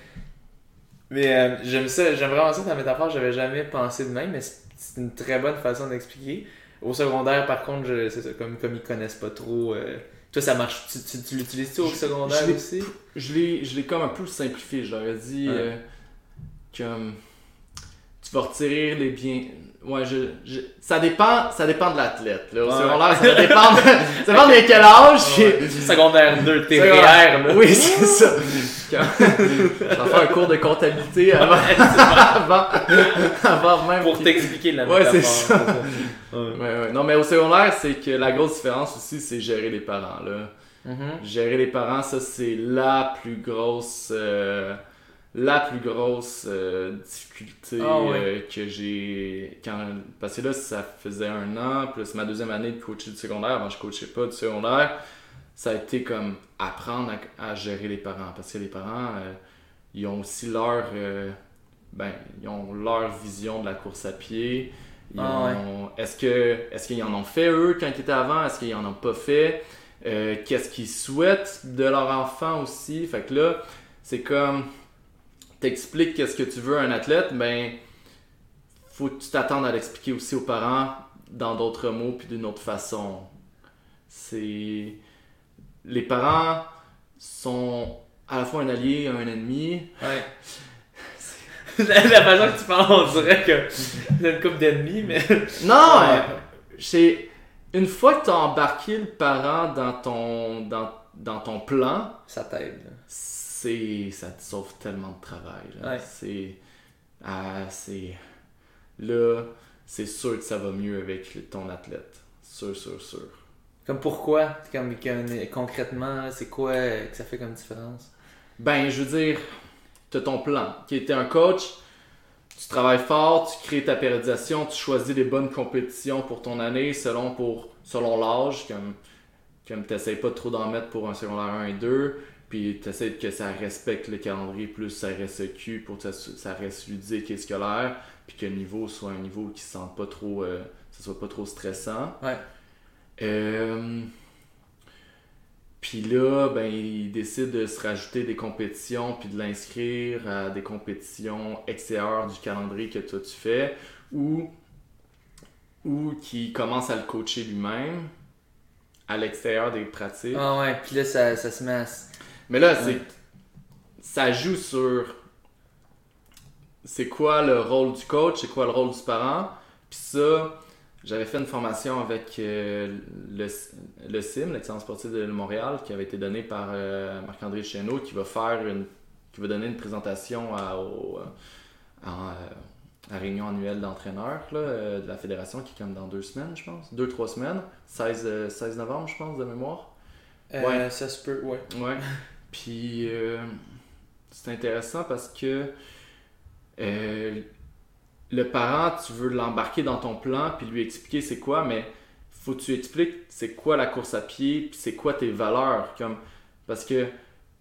Mais euh, j'aime ça, j'aime vraiment ça ta métaphore, j'avais jamais pensé de même, mais c'est une très bonne façon d'expliquer. Au secondaire, par contre, je- c'est ça, comme, comme ils connaissent pas trop. euh, Toi, ça marche. Tu, tu, tu l'utilises-tu au secondaire je l'ai- aussi? Je l'ai, je l'ai comme un peu simplifié. Je leur ai dit Ouais. euh, comme tu vas retirer les biens. Ouais, je, je- ça dépend, ça dépend de l'athlète. Là. Au Ouais. secondaire, ça dépend, de, ça dépend de quel âge. puis- Secondaire 2, t'es Secondaire- REER, là. Oui, c'est ça. Quand- J'en fais un cours de comptabilité avant, avant, avant même. Pour t'expliquer la Ouais, c'est ça. Ouais. Ouais, ouais. Non, mais au secondaire, c'est que la grosse différence aussi, c'est gérer les parents. Là. Mhm. Gérer les parents, ça, c'est la plus grosse. euh, la plus grosse euh, difficulté Ah ouais. euh, que j'ai. Quand... Parce que là, ça faisait un an, plus ma deuxième année de coacher du secondaire. Avant, je coachais pas du secondaire. Ça a été comme apprendre à, à gérer les parents. Parce que les parents, euh, ils ont aussi leur. ben, ils ont leur vision de la course à pied. Ils Ah ouais. ont- Est-ce que est-ce qu'ils en ont fait eux quand ils étaient avant? Est-ce qu'ils en ont pas fait? Qu'est-ce qu'ils souhaitent de leur enfant aussi? Fait que là, c'est comme t'expliques qu'est-ce que tu veux à un athlète, ben faut que tu t'attendes à l'expliquer aussi aux parents dans d'autres mots puis d'une autre façon. C'est les parents sont à la fois un allié et un ennemi. Ouais. la, la façon que tu parles, on dirait que c'est une coupe d'ennemis, mais. Non, Ouais. c'est une fois que tu as embarqué le parent dans ton dans, dans ton plan, Ça t'aide. C'est ça te sauve tellement de travail. Ouais. C'est ah, c'est là, c'est sûr que ça va mieux avec ton athlète. Sûr, sûr, sûr. Comme pourquoi? Comme, comme, Concrètement, c'est quoi que ça fait comme différence? Ben, je veux dire, tu as ton plan. Qui était un coach, tu travailles fort, tu crées ta périodisation, tu choisis les bonnes compétitions pour ton année selon, pour, selon l'âge, comme, comme tu n'essayes pas trop d'en mettre pour un secondaire 1 et 2, puis tu essaies que ça respecte le calendrier plus ça RSEQ pour que ça, ça reste ludique et scolaire, puis que le niveau soit un niveau qui se sente pas trop, euh, ça soit pas trop stressant. Ouais. Euh, puis là, ben, il décide de se rajouter des compétitions puis de l'inscrire à des compétitions extérieures du calendrier que toi tu fais ou, ou qui commence à le coacher lui-même à l'extérieur des pratiques. Ah ouais, puis là, ça, ça se met à. Mais là, c'est ça joue sur c'est quoi le rôle du coach, c'est quoi le rôle du parent. Puis ça, j'avais fait une formation avec euh, le, le CIM, l'excellence sportive de Montréal, qui avait été donnée par euh, Marc-André Chesneau, qui va faire une qui va donner une présentation à, au, euh, à la réunion annuelle d'entraîneurs euh, de la fédération, qui est comme dans deux semaines, je pense. Deux, trois semaines. 16, euh, 16 novembre, je pense, de mémoire. Euh, Ouais. Ça se peut, ouais. Ouais. Puis euh, c'est intéressant parce que euh, le parent, tu veux l'embarquer dans ton plan puis lui expliquer c'est quoi, mais faut que tu expliques c'est quoi la course à pied puis c'est quoi tes valeurs. Comme, parce que,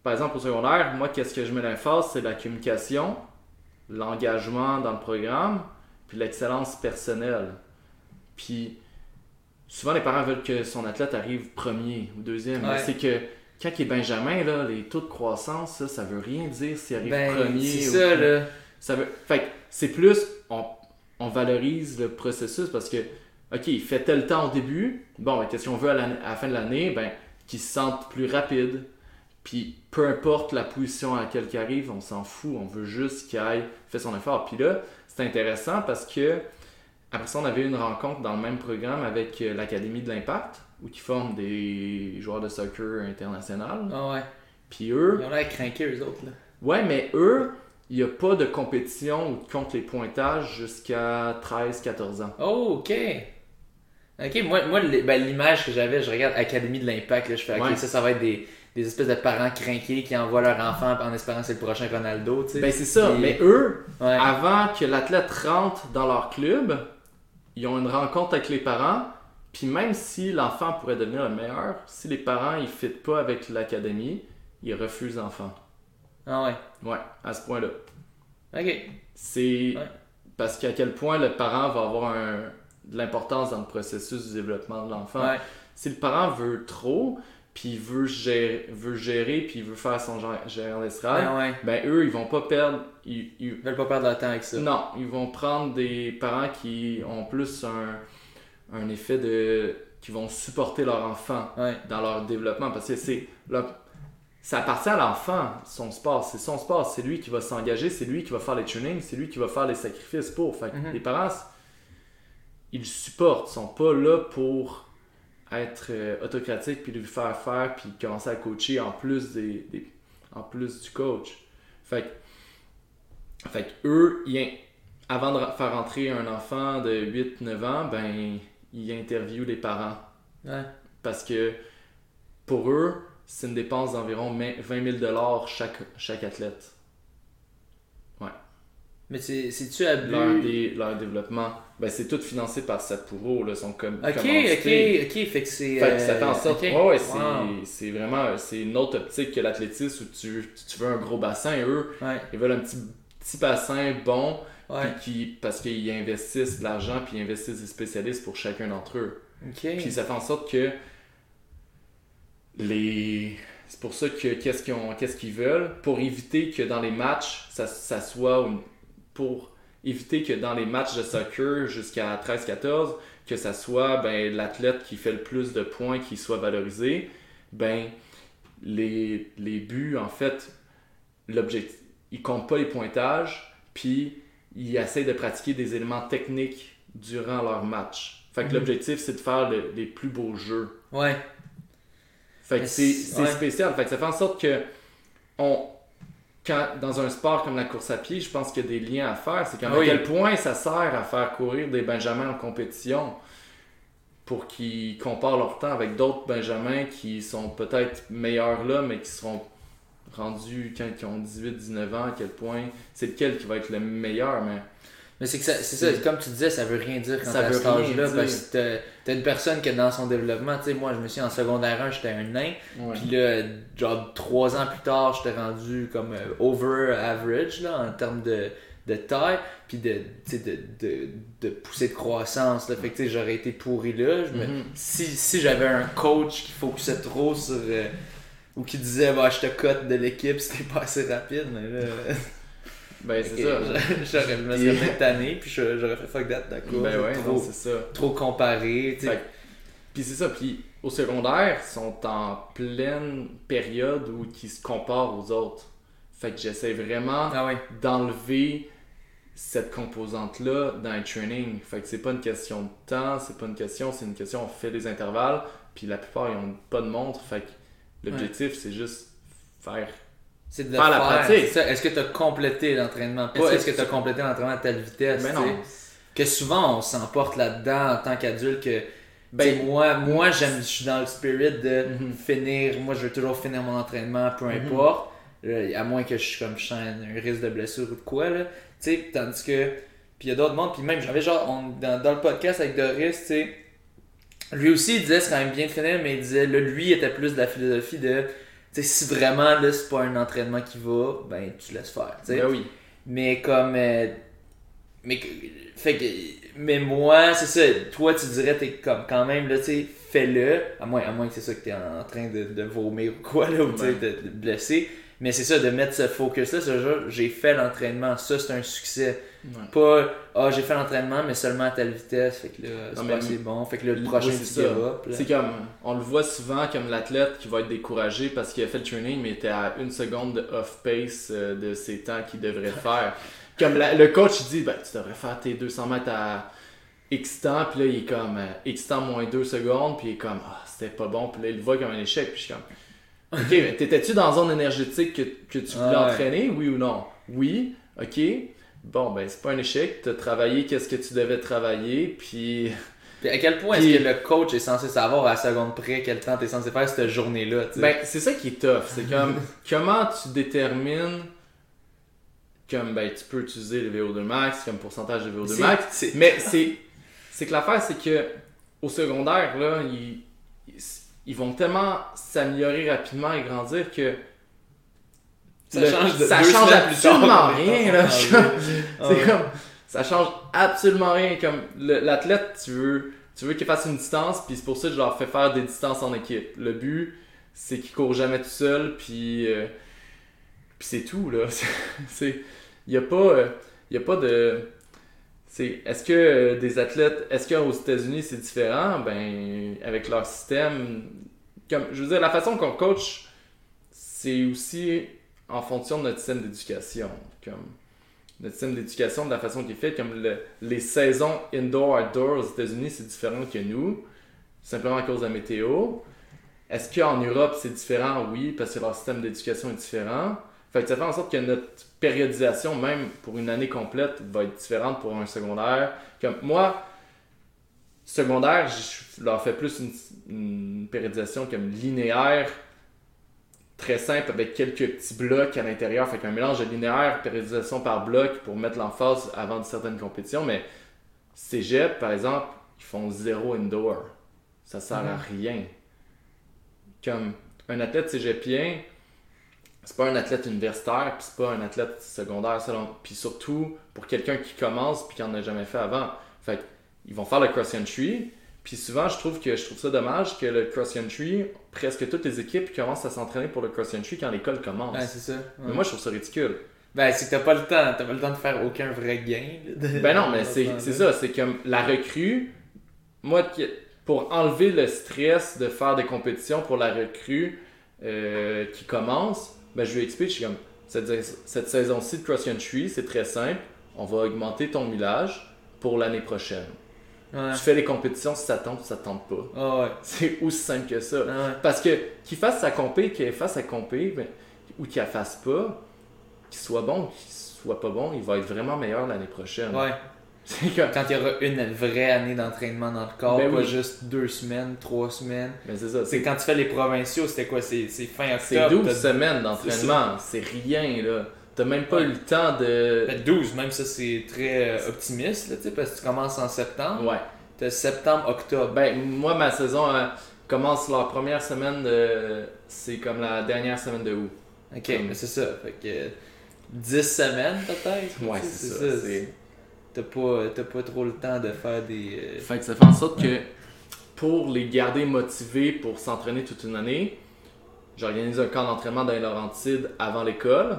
par exemple, au secondaire, moi, qu'est-ce que je mets l'emphase, c'est la communication, l'engagement dans le programme, puis l'excellence personnelle. Puis souvent, les parents veulent que son athlète arrive premier ou deuxième. Ouais. C'est que quand il est Benjamin, là, les taux de croissance, ça, ça veut rien dire s'il arrive Ben, premier. c'est ou- ça, là. ça veut... Fait que c'est plus, on, on valorise le processus parce que, ok, il fait tel temps au début, bon, ben, qu'est-ce qu'on veut à, la fin de l'année? Ben, qu'il se sente plus rapide. Puis peu importe la position à laquelle il arrive, on s'en fout, on veut juste qu'il aille fait son effort. Puis là, c'est intéressant parce que après ça, on avait eu une rencontre dans le même programme avec euh, l'Académie de l'Impact, où ils forment des joueurs de soccer international. Ah ouais. Puis eux, Ils ont l'air craqués, eux autres, là. Ouais, mais eux, il n'y a pas de compétition où tu comptes les pointages jusqu'à 13-14 ans. Oh, ok. Ok, moi, moi ben, l'image que j'avais, je regarde Académie de l'Impact, là, je fais, ok, Ouais. ça, ça va être des, des espèces de parents craqués qui envoient leur enfant en espérant que c'est le prochain Ronaldo, tu sais. Ben c'est ça, mais eux, Ouais. avant que l'athlète rentre dans leur club, ils ont une rencontre avec les parents, puis même si l'enfant pourrait devenir le meilleur, si les parents ils fit pas avec l'académie, ils refusent l'enfant. Ah ouais. Ouais, à ce point-là. Ok. C'est Ouais. parce qu'à quel point le parent va avoir un- de l'importance dans le processus du développement de l'enfant. Ouais. Si le parent veut trop, puis il veut gérer, veut gérer, puis il veut faire son gérant- d'estrade, Ah ouais. ben eux, ils vont pas perdre. Ils, ils- Ils veulent pas perdre leur temps avec ça. non, ils vont prendre des parents qui ont plus un, un effet de. qui vont supporter leur enfant Ouais. dans leur développement parce que c'est. ça appartient à l'enfant, son sport. C'est son sport. C'est lui qui va s'engager, c'est lui qui va faire les trainings, c'est lui qui va faire les sacrifices pour. Fait que Mhm. les parents, ils supportent. Ils sont pas là pour être euh, autocratiques puis lui faire faire puis commencer à coacher en plus des, des- en plus du coach. Fait que, fait que eux, ils- avant de faire entrer un enfant de 8-9 ans, ben ils interviewent les parents Ouais. parce que pour eux, c'est une dépense d'environ 20 000 chaque, chaque athlète. Mais c'est- c'est-tu à Leur, but. dé- leur développement, ben, c'est tout financé par Sapuro, là, sont comme Ok, ok, ok. Fait que c'est. Fait que ça fait en sorte, euh, ok. ouais, ouais, c'est, Wow. c'est vraiment, c'est une autre optique que l'athlétisme où tu, tu veux un gros bassin, et eux, Ouais, ils veulent un petit, petit bassin bon, ouais. qui, parce qu'ils investissent de l'argent, puis ils investissent des spécialistes pour chacun d'entre eux. Ok. Puis ça fait en sorte que les. C'est pour ça que qu'est-ce qu'ils, ont- qu'est-ce qu'ils veulent? Pour éviter que dans les matchs, ça, ça soit. une- Pour éviter que dans les matchs de soccer jusqu'à 13-14, que ça soit ben, l'athlète qui fait le plus de points qui soit valorisé, ben les, les buts, en fait, l'objectif, ils comptent pas les pointages, puis ils essayent de pratiquer des éléments techniques durant leur match. Fait que Mhm. l'objectif, c'est de faire le- les plus beaux jeux. Ouais. Fait que c'est ouais. spécial. Fait que ça fait en sorte que on, quand, dans un sport comme la course à pied, je pense qu'il y a des liens à faire. C'est Oui. quel point ça sert à faire courir des benjamins en compétition pour qu'ils comparent leur temps avec d'autres benjamins qui sont peut-être meilleurs là, mais qui seront rendus quand ils ont 18-19 ans, à quel point c'est lequel qui va être le meilleur. Mais Mais c'est que ça, c'est ça, comme tu disais, ça veut rien dire quand Ça veut cet âge-là, rien parce que t'as- une personne qui est dans son développement, tu sais, moi je me suis en secondaire 1, j'étais un nain, puis là, genre trois ans plus tard, j'étais rendu comme euh, over average, là, en termes de, de taille, puis de, tu sais, de, de, de poussée de croissance, là, fait que tu sais, j'aurais été pourri là, je me- Mhm. si, si j'avais un coach qui focusait trop sur... euh, ou qui disait, bah, je te cote de l'équipe si t'es pas assez rapide, mais là... Ben, c'est ça. J'aurais, me serais peut-être tanné, puis j'aurais fait fuck that, d'accord. Ben ouais, trop, non, c'est ça. trop comparé, tu sais. Puis c'est ça, puis au secondaire, ils sont en pleine période où ils se comparent aux autres. Fait que j'essaie vraiment Ah ouais. d'enlever cette composante-là dans le training. Fait que c'est pas une question de temps, c'est pas une question, c'est une question, on fait des intervalles, puis la plupart ils ont pas de montre, fait que l'objectif c'est juste faire. C'est de le Faire la pratique. Est-ce que tu as complété l'entraînement? Pas Est-ce que que tu as complété l'entraînement à telle vitesse Mais non. Que souvent on s'emporte là-dedans en tant qu'adulte que. Ben- moi, moi j'aime, je suis dans le spirit de Mhm. finir. Moi, je veux toujours finir mon entraînement, peu importe. Euh, à moins que je suis comme je un risque de blessure ou de quoi, là. Tu sais, tandis que. Puis il y a d'autres mondes. Puis même, j'avais genre, on- dans, dans le podcast avec Doris, tu sais. Lui aussi, il disait c'est quand même bien de finir, mais il disait, là, lui, était plus de la philosophie de. Tu sais, si vraiment, là, c'est pas un entraînement qui va, ben, tu laisses faire. Ben oui. Mais comme. euh, mais fait que. Mais moi, c'est ça. Toi, tu dirais, t'es comme quand même, là, tu sais, fais-le. À moins, à moins que c'est ça que t'es en train de, de vomir ou quoi, là, ou Ouais. de, de te blesser. Mais c'est ça, de mettre ce focus-là, ce genre, j'ai fait l'entraînement, ça c'est un succès. Ouais. Pas, ah, j'ai fait l'entraînement, mais seulement à telle vitesse, fait que là, c'est pas assez bon, fait que là, le Oui, prochain, c'est comme, on le voit souvent comme l'athlète qui va être découragé parce qu'il a fait le training mais était à une seconde de off-pace euh, de ses temps qu'il devrait faire. Comme la- le coach dit, ben, tu devrais faire tes 200 mètres à X temps, puis là il est comme euh, X temps moins 2 secondes, puis il est comme, ah, c'était pas bon, puis là il le voit comme un échec, puis je suis comme, ok, mais t'étais-tu dans la zone énergétique que, que tu voulais Ah ouais. entraîner, oui ou non? Oui, ok. Bon, ben, c'est pas un échec, t'as travaillé qu'est-ce que tu devais travailler, puis. Puis à quel point Puis- est-ce que le coach est censé savoir à la seconde près quel temps t'es censé faire cette journée-là? Ben, c'est ça qui est tough. C'est comme, comment tu détermines, comme, ben, tu peux utiliser le VO2 max comme pourcentage de VO2 C'est- max, mais c'est, c'est que l'affaire, c'est que au secondaire, là, ils, ils- vont tellement s'améliorer rapidement et grandir que Ça le- change de ça change absolument tard. rien, là. Ah Ah c'est comme, ça change absolument rien. Comme l'athlète, tu veux, tu veux qu'il fasse une distance, puis c'est pour ça que je leur fais faire des distances en équipe. Le but, c'est qu'il court jamais tout seul, puis, euh, puis c'est tout, là. c'est, il n'y a pas, y a pas de, est-ce que des athlètes, est-ce qu'aux États-Unis c'est différent? Ben, avec leur système, comme, je veux dire, la façon qu'on coach, c'est aussi en fonction de notre système d'éducation. Comme, notre système d'éducation, de la façon qu'il est fait, comme les saisons indoor-outdoor aux États-Unis, c'est différent que nous, simplement à cause de la météo. Est-ce qu'en Europe, c'est différent? Oui, parce que leur système d'éducation est différent. Fait que ça fait en sorte que notre périodisation, même pour une année complète, va être différente pour un secondaire. Comme moi, secondaire, je leur fais plus une, une périodisation comme linéaire très simple avec quelques petits blocs à l'intérieur. Fait qu'un mélange de linéaire, périodisation par bloc pour mettre l'emphase avant de certaines compétitions. Mais cégep, par exemple, ils font zéro indoor. Ça sert à mhm. rien. Comme un athlète cégepien, c'est pas un athlète universitaire, puis c'est pas un athlète secondaire, selon. Puis surtout, pour quelqu'un qui commence puis qui en a jamais fait avant. Fait ils vont faire le cross-country, puis souvent, je trouve que je trouve ça dommage que le cross-country, presque toutes les équipes commencent à s'entraîner pour le cross-country quand l'école commence. Ben, c'est ça. Mais moi, je trouve ça ridicule. Ben, c'est que t'as pas le temps. T'as pas le temps de faire aucun vrai gain. Ben non, mais c'est ça. C'est comme la recrue. Moi, pour enlever le stress de faire des compétitions pour la recrue euh, qui commence, ben, je lui explique, je suis comme, cette, cette saison-ci de cross-country, c'est très simple. On va augmenter ton millage pour l'année prochaine. Tu fais les compétitions si ça tente ou ça tente pas. Ah c'est aussi simple que ça. Parce que qu'il fasse sa compé, qu'il fasse sa compé, ben, ou qu'il la fasse pas, qu'il soit bon ou qu'il soit pas bon, il va être vraiment meilleur l'année prochaine. Ouais. Quand il y aura une vraie année d'entraînement dans le corps, ben pas juste deux semaines, trois semaines. Ben c'est ça. C'est quand tu fais les provinciaux, c'était quoi? C'est fin octobre. C'est 12 semaines d'entraînement, c'est rien là. T'as même pas eu le temps de. 12, même ça, c'est très euh, optimiste, là, parce que tu commences en septembre. Ouais. T'as septembre, octobre. Ben, moi, ma saison euh, commence la première semaine de. C'est comme la dernière semaine de août. Ok, mais c'est ça. Fait que. 10 semaines, peut-être? Ouais, c'est ça. T'as pas, pas trop le temps de faire des. Euh, fait que ça fait en sorte que pour les garder motivés pour s'entraîner toute une année, j'organise un camp d'entraînement dans les Laurentides avant l'école.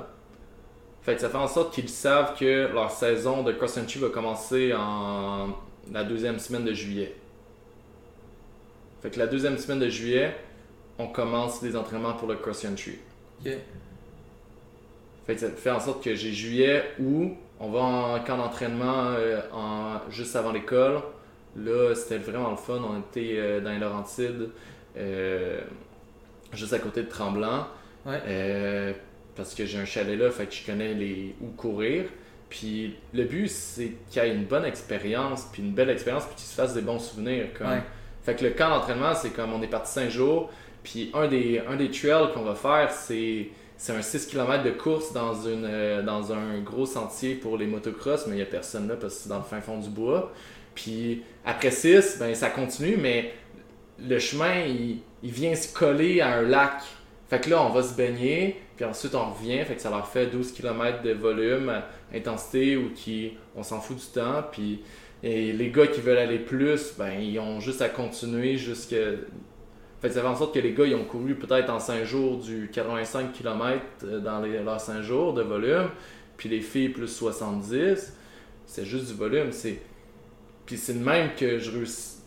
Fait que ça fait en sorte qu'ils savent que leur saison de cross-country va commencer en la deuxième semaine de juillet. Fait que la deuxième semaine de juillet, on commence les entraînements pour le cross-country. Ok. Fait que ça fait en sorte que j'ai juillet où on va en camp d'entraînement euh, juste avant l'école. Là, c'était vraiment le fun. On était euh, dans les Laurentides, euh, juste à côté de Tremblant. Ouais parce que j'ai un chalet là, fait que je connais les où courir. Puis le but, c'est qu'il y ait une bonne expérience, puis une belle expérience, puis qu'il se fasse des bons souvenirs. Comme. Fait que le camp d'entraînement, c'est comme on est parti 5 jours, puis un des, un des trails qu'on va faire, c'est c'est un 6 km de course dans, une, euh, dans un gros sentier pour les motocross, mais il n'y a personne là parce que c'est dans le fin fond du bois. Puis après 6, ben, ça continue, mais le chemin, il, il vient se coller à un lac. Fait que là, on va se baigner, puis ensuite on revient, fait que ça leur fait 12 km de volume, intensité, ou qui, on s'en fout du temps, puis et les gars qui veulent aller plus, ben ils ont juste à continuer jusqu'à... Ça fait en sorte que les gars, ils ont couru peut-être en 5 jours du 85 km euh, dans leurs 5 jours de volume, puis les filles plus 70, c'est juste du volume, c'est... Puis c'est même que, je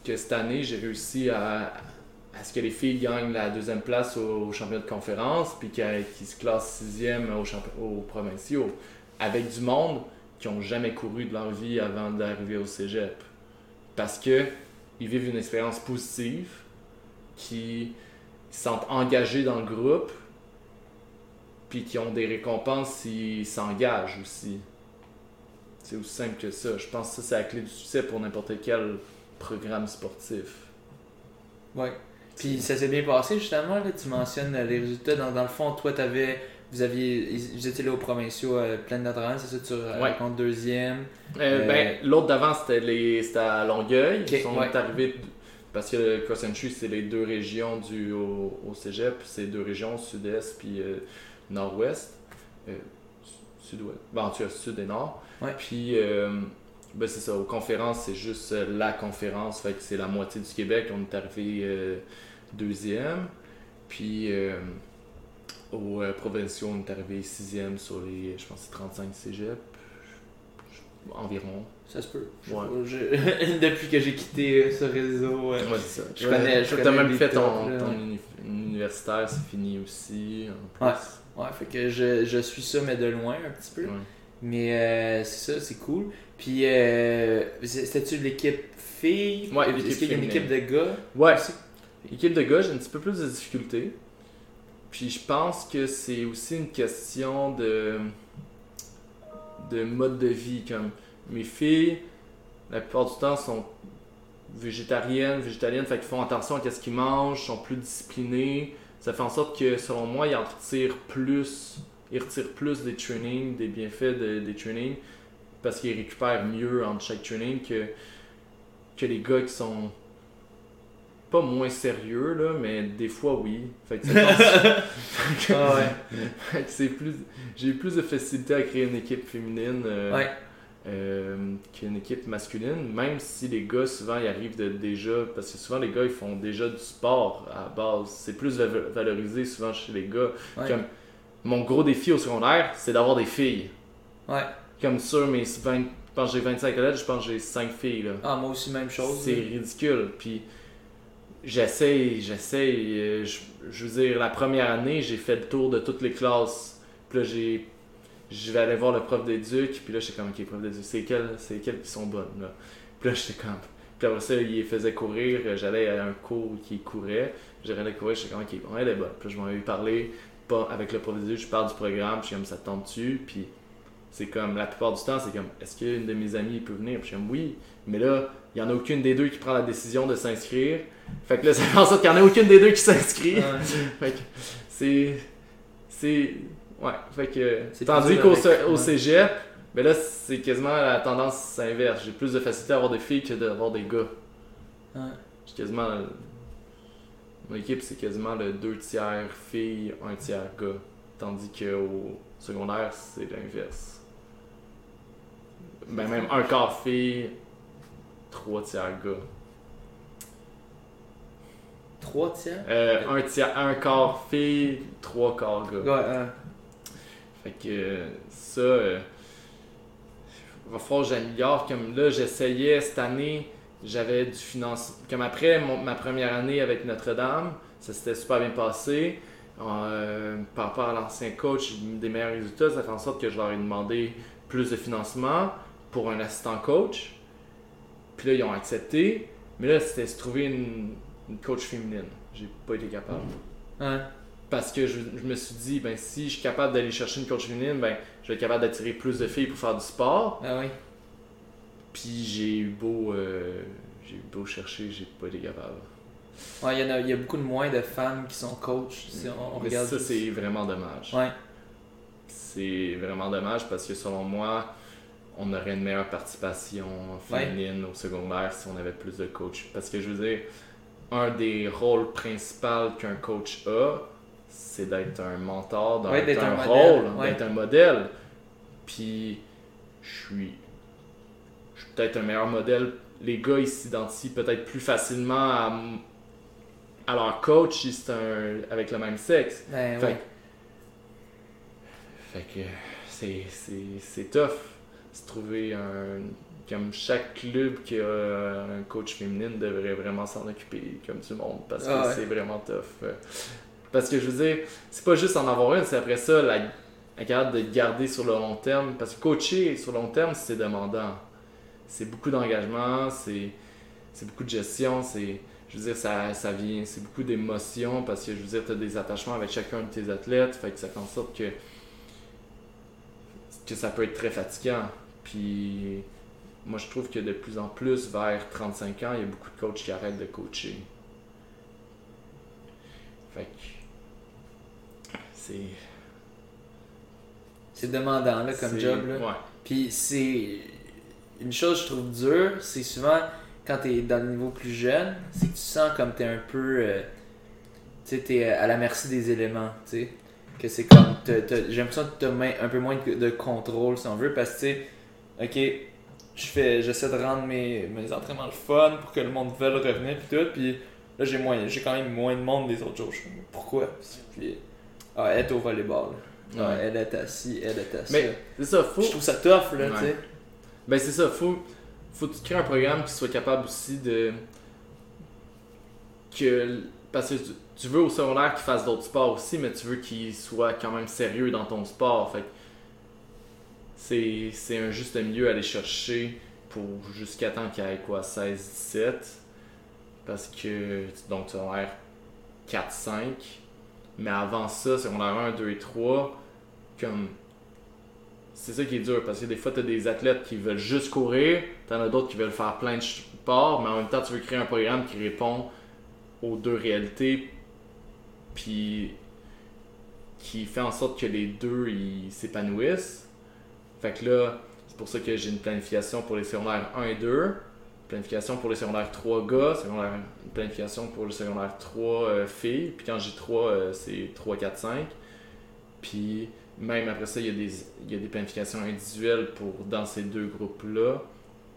que cette année, j'ai réussi à, est-ce que les filles gagnent la deuxième place au, championnat de conférence, puis qui, se classent sixième au, au provinciaux, avec du monde qui n'ont jamais couru de leur vie avant d'arriver au cégep. Parce que ils vivent une expérience positive, qui se sentent engagés dans le groupe, puis qui ont des récompenses s'ils s'engagent aussi. C'est aussi simple que ça. Je pense que ça, c'est la clé du succès pour n'importe quel programme sportif. Ouais. Puis ça s'est bien passé justement, là, tu mentionnes les résultats. Dans, dans le fond, toi, avais, vous aviez, vous étiez là aux provinciaux euh, plein d'adresse, c'est ça, tu racontes deuxième. Euh, euh, ben, l'autre d'avant, c'était à Longueuil. Ils sont arrivés, parce que le cross country, c'est les deux régions du, au, au cégep, c'est deux régions, sud-est puis nord-ouest. sud-ouest, ben, en tout cas, sud et nord. Puis ben c'est ça, aux conférences, c'est juste la conférence, fait que c'est la moitié du Québec, on est arrivé deuxième. Puis euh, au euh, provinciaux, on est arrivé sixième sur les, je pense, 35 cégep. Environ. Ça se peut. Je sais Ouais. pas, je- Depuis que j'ai quitté euh, ce réseau. Ouais, ça. Je connais- je T'as connais même les fait ton, uni- universitaire, c'est fini aussi. En Ouais. plus. Ouais, fait que je, je suis ça, mais de loin un petit peu. Mais euh, c'est ça, c'est cool. Puis, euh, c'était-tu de l'équipe filles Ouais, Est-ce l'équipe qu'il y a une équipe de gars? Ouais, aussi? Équipe de gars, j'ai un petit peu plus de difficultés. Puis je pense que c'est aussi une question de, de mode de vie. Comme mes filles, la plupart du temps, sont végétariennes, végétaliennes, fait qu'ils font attention à ce qu'ils mangent, sont plus disciplinés. Ça fait en sorte que, selon moi, ils en retirent plus, ils retirent plus des trainings, des bienfaits de- des trainings, parce qu'ils récupèrent mieux entre chaque training que, que les gars qui sont pas moins sérieux, là, mais des fois oui. Fait que, Ah ouais. c'est plus, j'ai eu plus de facilité à créer une équipe féminine euh, Ouais. euh, qu'une équipe masculine, même si les gars souvent ils arrivent de, déjà, parce que souvent les gars ils font déjà du sport à la base. C'est plus va- valorisé souvent chez les gars. Ouais. Comme mon gros défi au secondaire, c'est d'avoir des filles. Ouais. Comme sur mes 20, je pense que j'ai 25 lettres, je pense que j'ai 5 filles là. Ah, moi aussi, même chose. C'est ridicule. Puis j'essaye, j'essaye. euh, Je, veux dire, la première année, j'ai fait le tour de toutes les classes. Puis là, j'ai. Je vais aller voir le prof d'éduc. Puis là, j'étais comme, ok, prof d'éduc, c'est quelles, c'est quelles qui sont bonnes, là? Puis là, j'étais comme. Puis après ça, il faisait courir. euh, J'allais à un cours qui courait. J'allais courir, j'étais comme, ok, bon, elle est bonne. Puis là, je m'en ai parlé. Pas avec le prof d'éduc, je parle du programme. Puis comme, ça te tombe dessus. Puis c'est comme, la plupart du temps, c'est comme, est-ce qu'une de mes amies peut venir? Puis je suis comme, oui. Mais là, il n'y en a aucune des deux qui prend la décision de s'inscrire. Fait que là, ça fait en sorte qu'il n'y en a aucune des deux qui s'inscrit. Ouais. fait que c'est. C'est. Ouais. Fait que. Tandis qu'au au cégep, ben là, c'est quasiment la tendance inverse. J'ai plus de facilité à avoir des filles que d'avoir des gars. Ouais. J'ai quasiment. Mon équipe, c'est quasiment le 2 tiers filles, 1 tiers gars. Tandis qu'au secondaire, c'est l'inverse. Ben, même un quart filles, 3 tiers gars. Trois tiers? Euh, un, tiers, un quart filles, 3 quarts gars. Ouais, ouais. Fait que ça, euh, va falloir que j'améliore. Comme là, j'essayais cette année, j'avais du financement. Comme après mon- ma première année avec Notre-Dame, ça s'était super bien passé. Euh, par rapport à l'ancien coach, des meilleurs résultats. Ça fait en sorte que je leur ai demandé plus de financement pour un assistant coach. Puis là, ils ont accepté. Mais là, c'était se trouver une, une coach féminine. J'ai pas été capable. Ouais. Parce que je, je me suis dit, ben, si je suis capable d'aller chercher une coach féminine, ben, je vais être capable d'attirer plus de filles pour faire du sport. Ah oui. Puis j'ai eu beau, euh, j'ai eu beau chercher, j'ai pas été capable. Ouais, il y, en a, y a beaucoup de moins de femmes qui sont coachs. Si on, on Mais regarde ça, c'est vraiment dommage. Ouais. C'est vraiment dommage parce que selon moi, on aurait une meilleure participation féminine au secondaire si on avait plus de coachs. Parce que je veux dire, un des rôles principaux qu'un coach a, c'est d'être un mentor, d'être Ouais, un, un modèle, rôle, ouais. d'être un modèle. Puis, je suis, je suis peut-être un meilleur modèle. Les gars, ils s'identifient peut-être plus facilement à, leur coach si c'est un, avec le même sexe. Ben, Fait, que c'est tough. Se trouver un. Comme chaque club qui a un coach féminine devrait vraiment s'en occuper comme tout le monde parce que Ah ouais. c'est vraiment tough. Euh, Parce que je veux dire, c'est pas juste en avoir une, c'est après ça la, la capable de garder sur le long terme. Parce que coacher sur le long terme, c'est demandant. C'est beaucoup d'engagement, c'est, c'est beaucoup de gestion, c'est. Je veux dire, ça, ça vient, c'est beaucoup d'émotions parce que je veux dire, tu as des attachements avec chacun de tes athlètes, fait que ça fait en sorte que, que ça peut être très fatigant. Puis moi, je trouve que de plus en plus, vers 35 ans, il y a beaucoup de coachs qui arrêtent de coacher. Fait que. C'est. C'est demandant là, comme job. Là. Ouais. Puis c'est. Une chose que je trouve dure, c'est souvent quand t'es dans le niveau plus jeune, c'est que tu sens comme t'es un peu. euh, tu sais, t'es à la merci des éléments, tu sais. Que c'est comme. J'ai l'impression que t'as main- un peu moins de, de contrôle, si on veut, parce que tu sais, ok, je fais, j'essaie de rendre mes, mes entraînements le fun pour que le monde veuille revenir, puis tout, puis Là, j'ai moins, j'ai quand même moins de monde les autres jours. Je pourquoi? Puis, ah, elle est au volleyball. Ah, Ouais. elle est assise, elle est assise. Mais c'est ça, faut. je trouve ça tough, là, Ouais. tu sais. Ben c'est ça, faut, faut que tu crées un programme qui soit capable aussi de. que. Parce que tu, tu veux au secondaire qu'il fasse d'autres sports aussi, mais tu veux qu'il soit quand même sérieux dans ton sport. Fait que c'est, c'est un juste milieu à aller chercher pour jusqu'à temps qu'il ait quoi, 16-17. Parce que. Donc secondaire 4-5. Mais avant ça, secondaire 1, 2 et 3, comme c'est ça qui est dur parce que des fois tu as des athlètes qui veulent juste courir, t'en as d'autres qui veulent faire plein de sports, mais en même temps tu veux créer un programme qui répond aux deux réalités puis qui fait en sorte que les deux ils s'épanouissent. Fait que là, c'est pour ça que j'ai une planification pour les secondaires 1 et 2, planification pour les secondaires 3 gars, une planification pour le secondaire 3 euh, filles, puis quand j'ai 3 euh, c'est 3 4 5. Puis même après ça, il y, a des, planifications individuelles dans ces deux groupes-là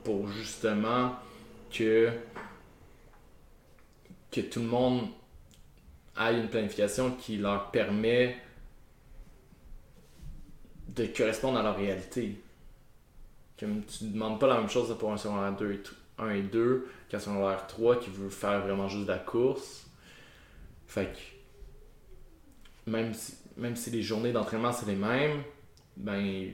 pour justement que, que tout le monde ait une planification qui leur permet de correspondre à leur réalité. Comme tu ne demandes pas la même chose pour un secondaire 2 et 1 et 2 qu'un secondaire 3 qui veut faire vraiment juste de la course. Fait que même si, même si les journées d'entraînement c'est les mêmes, ben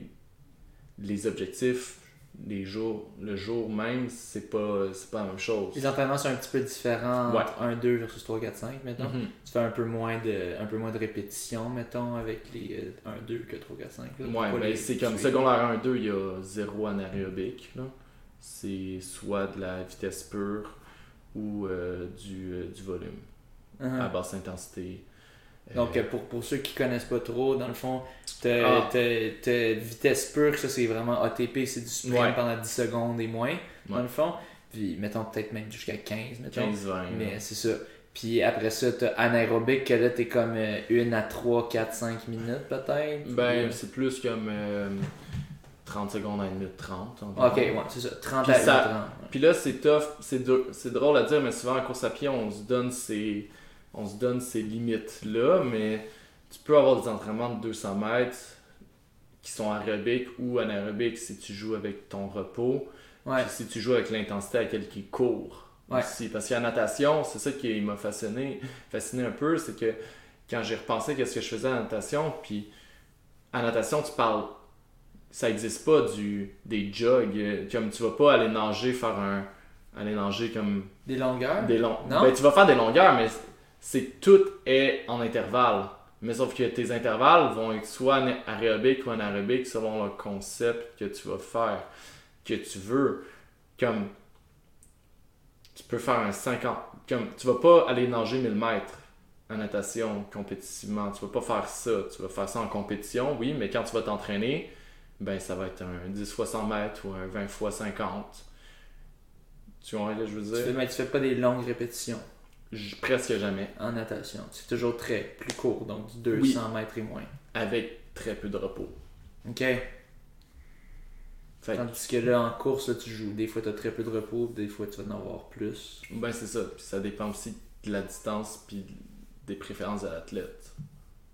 les objectifs, les jours, le jour même, c'est pas, c'est pas la même chose. Les entraînements sont un petit peu différents Ouais. entre 1, 2 versus 3, 4, 5, mettons. Mhm. Tu fais un peu moins de, un peu moins de répétitions, mettons, avec les euh, 1, 2 que 3, 4, 5. là. Ouais, mais c'est comme secondaire 1, 2, il y a zéro anaérobique. là. C'est soit de la vitesse pure ou euh, du, euh, du volume Mhm. à basse intensité. Euh, Donc, euh, pour, pour ceux qui connaissent pas trop, dans le fond, t'as Ah. vitesse pure, ça c'est vraiment ATP, c'est du sprint Ouais. pendant 10 secondes et moins, dans le fond. Puis, mettons peut-être même jusqu'à 15, mettons. 15-20. Mais c'est ça. Puis après ça, t'as anaérobique, que là t'es comme euh, 1 à 3, 4, 5 minutes peut-être. Ben, Ou- c'est plus comme euh, 30 secondes à une minute 30. environ. Ok, ouais, c'est ça. 30 Puis à ça- 30. ouais. Puis là, c'est tough, c'est drôle à dire, mais souvent en course à pied, on se donne ces, on se donne ces limites-là, mais tu peux avoir des entraînements de 200 mètres qui sont aérobiques ou anaérobiques si tu joues avec ton repos, Ouais. puis si tu joues avec l'intensité à laquelle qui court Ouais. aussi. Parce qu'en natation, c'est ça qui m'a fasciné, fasciné un peu, c'est que quand j'ai repensé qu'est-ce que je faisais en natation, puis en natation, tu parles ça existe pas du des jogs euh, comme tu vas pas aller nager faire un aller nager comme Des longueurs? des longs Non? ben tu vas faire des longueurs mais c'est tout est en intervalle. Mais sauf que tes intervalles vont être soit aérobiques ou anaérobiques selon le concept que tu vas faire que tu veux. Comme tu peux faire un 50 comme tu vas pas aller nager 1000 mètres en natation compétitivement. Tu vas pas faire ça. Tu vas faire ça en compétition oui mais quand tu vas t'entraîner ben ça va être un 10 fois 100 mètres ou un 20 fois 50 tu vois que je veux Tu dire fais, mais tu fais pas des longues répétitions presque jamais en natation. C'est toujours très plus court, donc du 200 mètres et moins. avec très peu de repos Ok. Fait Tandis que là, en course, là, tu joues. Des fois, tu as très peu de repos, des fois, tu vas en avoir plus. ben c'est ça puis ça dépend aussi de la distance puis des préférences de l'athlète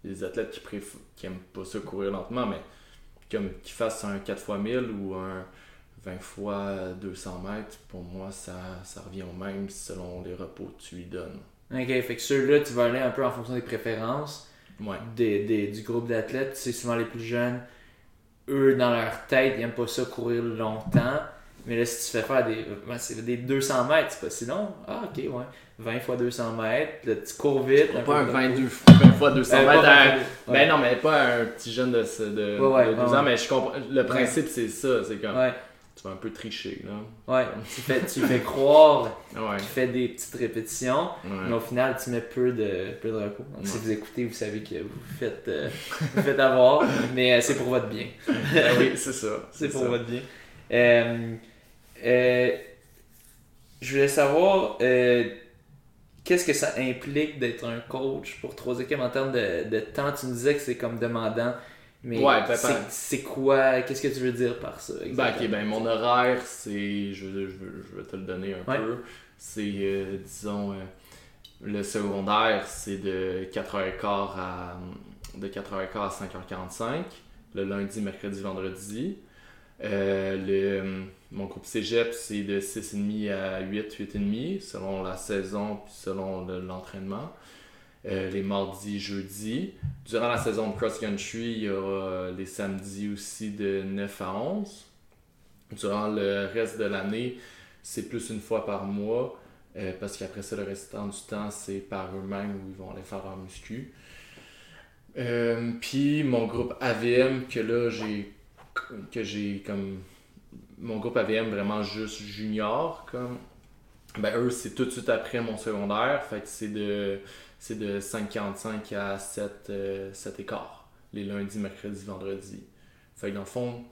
des athlètes qui, préf... qui aiment pas ça courir lentement mais comme qu'ils fassent un 4 x 1000 ou un 20 fois 200 mètres pour moi ça, ça revient au même selon les repos que tu lui donnes Ok, fait que ceux-là, tu vas aller un peu en fonction des préférences ouais des, des- du groupe d'athlètes. C'est souvent les plus jeunes. Eux, dans leur tête, ils aiment pas ça courir longtemps. Mais là, si tu fais faire des, ben, c'est des 200 mètres, c'est pas si long. Ah, ok, ouais. 20 fois 200 mètres, là, tu cours vite. pas peu un de 22 repos. 20 fois 200 Euh, mètres pas un- 22, ouais. Ben non, mais pas un petit jeune de, de, Ouais, ouais, de 12 ouais, ans, mais je comprends. Le principe, c'est ça. C'est comme. Tu vas un peu tricher, là. ouais. Tu fais, tu fais croire Ouais. tu fais des petites répétitions, mais au final, tu mets peu de, peu de repos. Donc, si vous écoutez, vous savez que vous faites, euh, vous faites avoir, mais euh, c'est pour votre bien. Ah oui, c'est ça. C'est pour ça. votre bien. Euh, je voulais savoir qu'est-ce que ça implique d'être un coach pour trois équipes en termes de, de temps? Tu nous disais que c'est comme demandant, mais Ouais, ben, c'est- ben- c'est quoi? Qu'est-ce que tu veux dire par ça Ben, ok, ben mon horaire, c'est. Je, je, je vais te le donner un Ouais. peu. C'est, euh, disons, euh, le secondaire, c'est de 4h15 à, de 4h15 à 5h45, le lundi, mercredi, vendredi. Euh, le, mon groupe cégep, c'est de 6,5 à 8, 8,5, selon la saison puis selon l'entraînement. Euh, les mardis, jeudis. Durant la saison de cross-country, il y aura les samedis aussi de 9 à 11. Durant le reste de l'année, c'est plus une fois par mois. Euh, parce qu'après ça, le restant du temps, c'est par eux-mêmes où ils vont aller faire leur muscu. Euh, puis mon groupe AVM, que là, j'ai que j'ai comme mon groupe AVM vraiment juste junior comme ben eux c'est tout de suite après mon secondaire fait que c'est de c'est de 5h45 à 7, euh, 7 écarts les lundis, mercredis, vendredis fait que dans le fond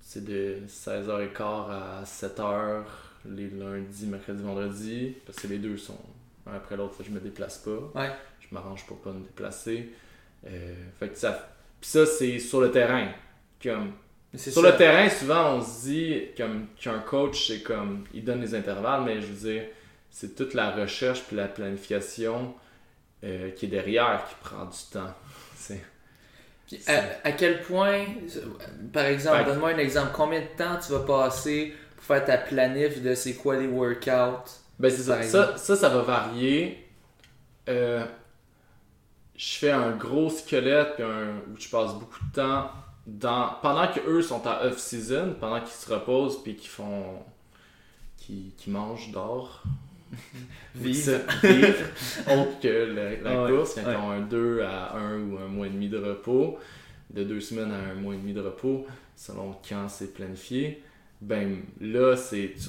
c'est de 16h15 à 7h les lundis, mercredis, vendredis parce que les deux sont un après l'autre je me déplace pas Ouais. je m'arrange pour pas me déplacer euh, fait que ça puis ça c'est sur le terrain comme sur ça. le terrain, souvent, on se dit comme qu'un coach, c'est comme il donne les intervalles, mais je veux dire, c'est toute la recherche puis la planification euh, qui est derrière qui prend du temps. C'est Puis à, à quel point, par exemple, que- donne-moi un exemple, combien de temps tu vas passer pour faire ta planif de c'est quoi les workouts? ben c'est ça. Ça. Ça, ça va varier. Euh, je fais un gros squelette puis un, où je passe beaucoup de temps dans pendant que eux sont en off season, pendant qu'ils se reposent puis qu'ils font qui, qui mangent, dorment. Vivre. Autre que le- la Ouais, course, quand ouais. ils ont un 2 à 1 ou un mois et demi de repos, de deux semaines à un mois et demi de repos, selon quand c'est planifié, ben là, c'est tu,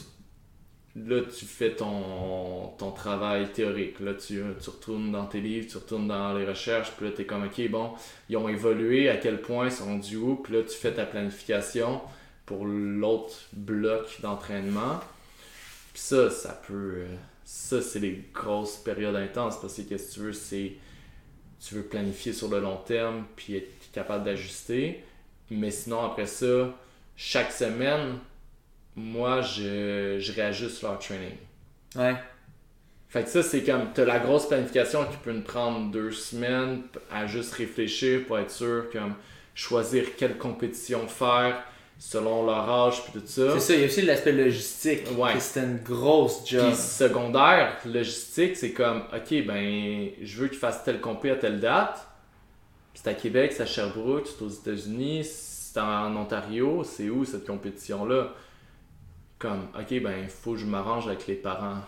là, tu fais ton, ton travail théorique. Là, tu, tu retournes dans tes livres, tu retournes dans les recherches, puis là, tu es comme, OK, bon, ils ont évolué, à quel point ils sont rendus où, puis là, tu fais ta planification pour l'autre bloc d'entraînement. Puis ça, ça peut. euh, Ça, c'est les grosses périodes intenses parce que qu'est-ce que tu veux, c'est. Tu veux planifier sur le long terme puis être capable d'ajuster. Mais sinon, après ça, chaque semaine, moi, je, je réajuste leur training. Ouais. Fait que ça, c'est comme, t'as la grosse planification qui peut nous prendre deux semaines à juste réfléchir pour être sûr, comme, choisir quelle compétition faire selon leur âge puis tout ça. C'est ça, il y a aussi l'aspect logistique. Ouais. C'était une grosse job. Puis secondaire, logistique, c'est comme, ok, ben, je veux qu'ils fassent telle compé à telle date. Puis c'est à Québec, c'est à Sherbrooke, c'est aux États-Unis, c'est en Ontario, c'est où cette compétition-là? Comme, ok, ben, il faut que je m'arrange avec les parents.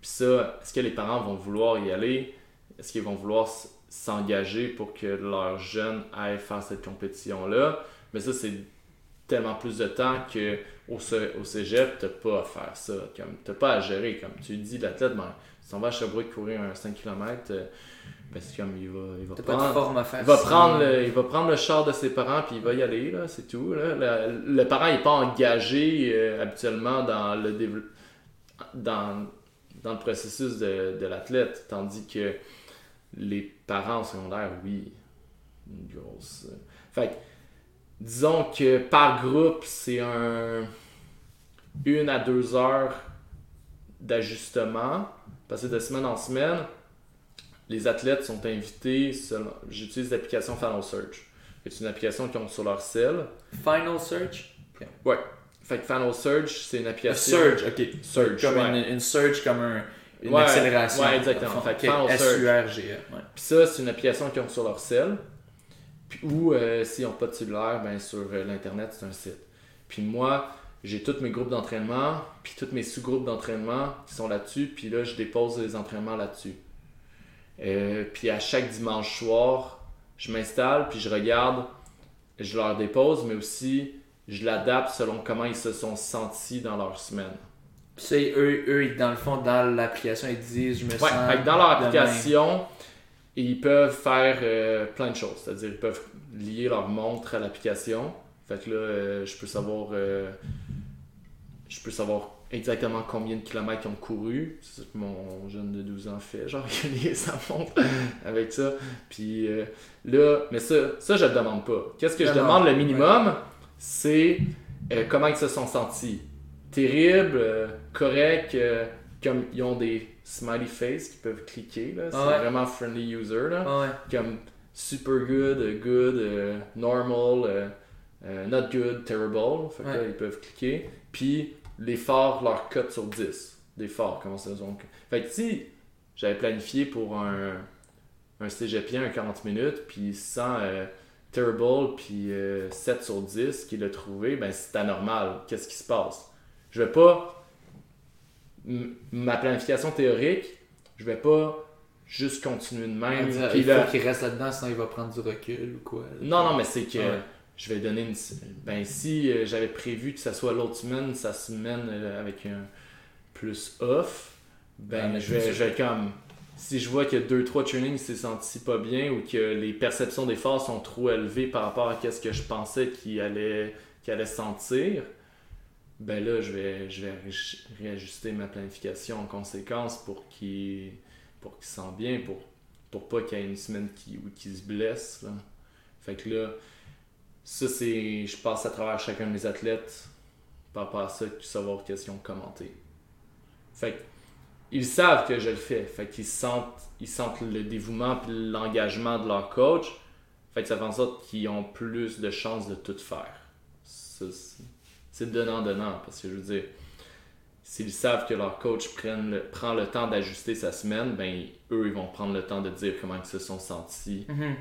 Puis ça, est-ce que les parents vont vouloir y aller? Est-ce qu'ils vont vouloir s'engager pour que leurs jeunes aillent faire cette compétition-là? Mais ça, c'est tellement plus de temps que au, au cégep, t'as pas à faire ça. Comme, t'as pas à gérer. Comme tu dis, l'athlète, ben, si on va à Sherbrooke courir un 5 km, ben, c'est comme il va, il va T'as pas de prendre. forme à faire Il va, prendre le, il va prendre le char de ses parents puis il va y aller, là, c'est tout. Là. Le, le parent n'est pas engagé euh, habituellement dans le, dans, dans le processus de, de l'athlète, tandis que les parents au secondaire, oui, une grosse. euh, Fait que, disons que par groupe, c'est un une à deux heures d'ajustement, passer de semaine en semaine. Les athlètes sont invités, selon- j'utilise l'application Funnel Search. C'est une application qu'ils ont sur leur cell. Final search? Ouais. Fait que Funnel Search, c'est une A application. surge, ok. Surge, Comme ouais. une, une surge, comme un, une Ouais, accélération. ouais, exactement. Fait que final surge. Puis ça, c'est une application qu'ils ont sur leur cell. Ou euh, s'ils n'ont pas de cellulaire, ben, sur euh, l'Internet, c'est un site. Puis moi, j'ai tous mes groupes d'entraînement, puis tous mes sous-groupes d'entraînement qui sont là-dessus. Puis là, je dépose les entraînements là-dessus. Euh, puis à chaque dimanche soir, je m'installe, puis je regarde, je leur dépose, mais aussi je l'adapte selon comment ils se sont sentis dans leur semaine. Puis ça, eux, eux, ils- dans le fond, dans l'application, ils disent Je me Ouais, sens. fait que dans leur de application, ils peuvent faire euh, plein de choses. C'est-à-dire, ils peuvent lier leur montre à l'application. Fait que là, euh, je peux savoir. euh, je peux savoir exactement combien de kilomètres ils ont couru. C'est ça que mon jeune de 12 ans fait. Genre, il a lié sa montre avec ça. Puis là, mais ça, ça, je le demande pas. Qu'est-ce que je non, demande le minimum? C'est comment ils se sont sentis. Terrible, correct, comme ils ont des smiley face qui peuvent cliquer, là. C'est Ah ouais. vraiment friendly user, là. Ah ouais. Comme super good, euh, good, euh, normal, euh, euh, not good, terrible. Fait que là, ils peuvent cliquer. Puis les phares leur cote sur 10. Des phares, comment ça donc. Fait que si j'avais planifié pour un, un cégepien, un 40 minutes, puis sans terrible, puis euh, 7 sur 10 qu'il a trouvé, ben c'est anormal. Qu'est-ce qui se passe? Je vais pas. Ma planification théorique, je vais pas juste continuer de même. Il puis faut là- qu'il reste là-dedans, sinon il va prendre du recul ou quoi. non, non, mais c'est que Ouais. je vais donner une. Ben, si euh, j'avais prévu que ça soit l'autre semaine, sa semaine euh, avec un plus off, ben, Ouais, je, vais, je vais comme. Si je vois que 2-3 trainings s'est senti pas bien ou que les perceptions des phases sont trop élevées par rapport à ce que je pensais qu'il allait, qu'il allait sentir, ben là, je vais, je vais ré- réajuster ma planification en conséquence pour qu'il pour qu'il se sente bien, pour, pour pas qu'il y ait une semaine qui, où qu'il se blesse. là. Fait que là, ça c'est. Je passe à travers chacun de mes athlètes par rapport à ça, savoir qu'est-ce qu'ils ont commenté. Fait que, ils savent que je le fais. Fait qu'ils sentent, ils sentent le dévouement et l'engagement de leur coach. Fait que ça fait en sorte qu'ils ont plus de chances de tout faire. Ça, c'est- donnant-donnant. Parce que je veux dire, s'ils savent que leur coach prenne le- prend le temps d'ajuster sa semaine, ben eux, ils vont prendre le temps de dire comment ils se sont sentis. Mhm.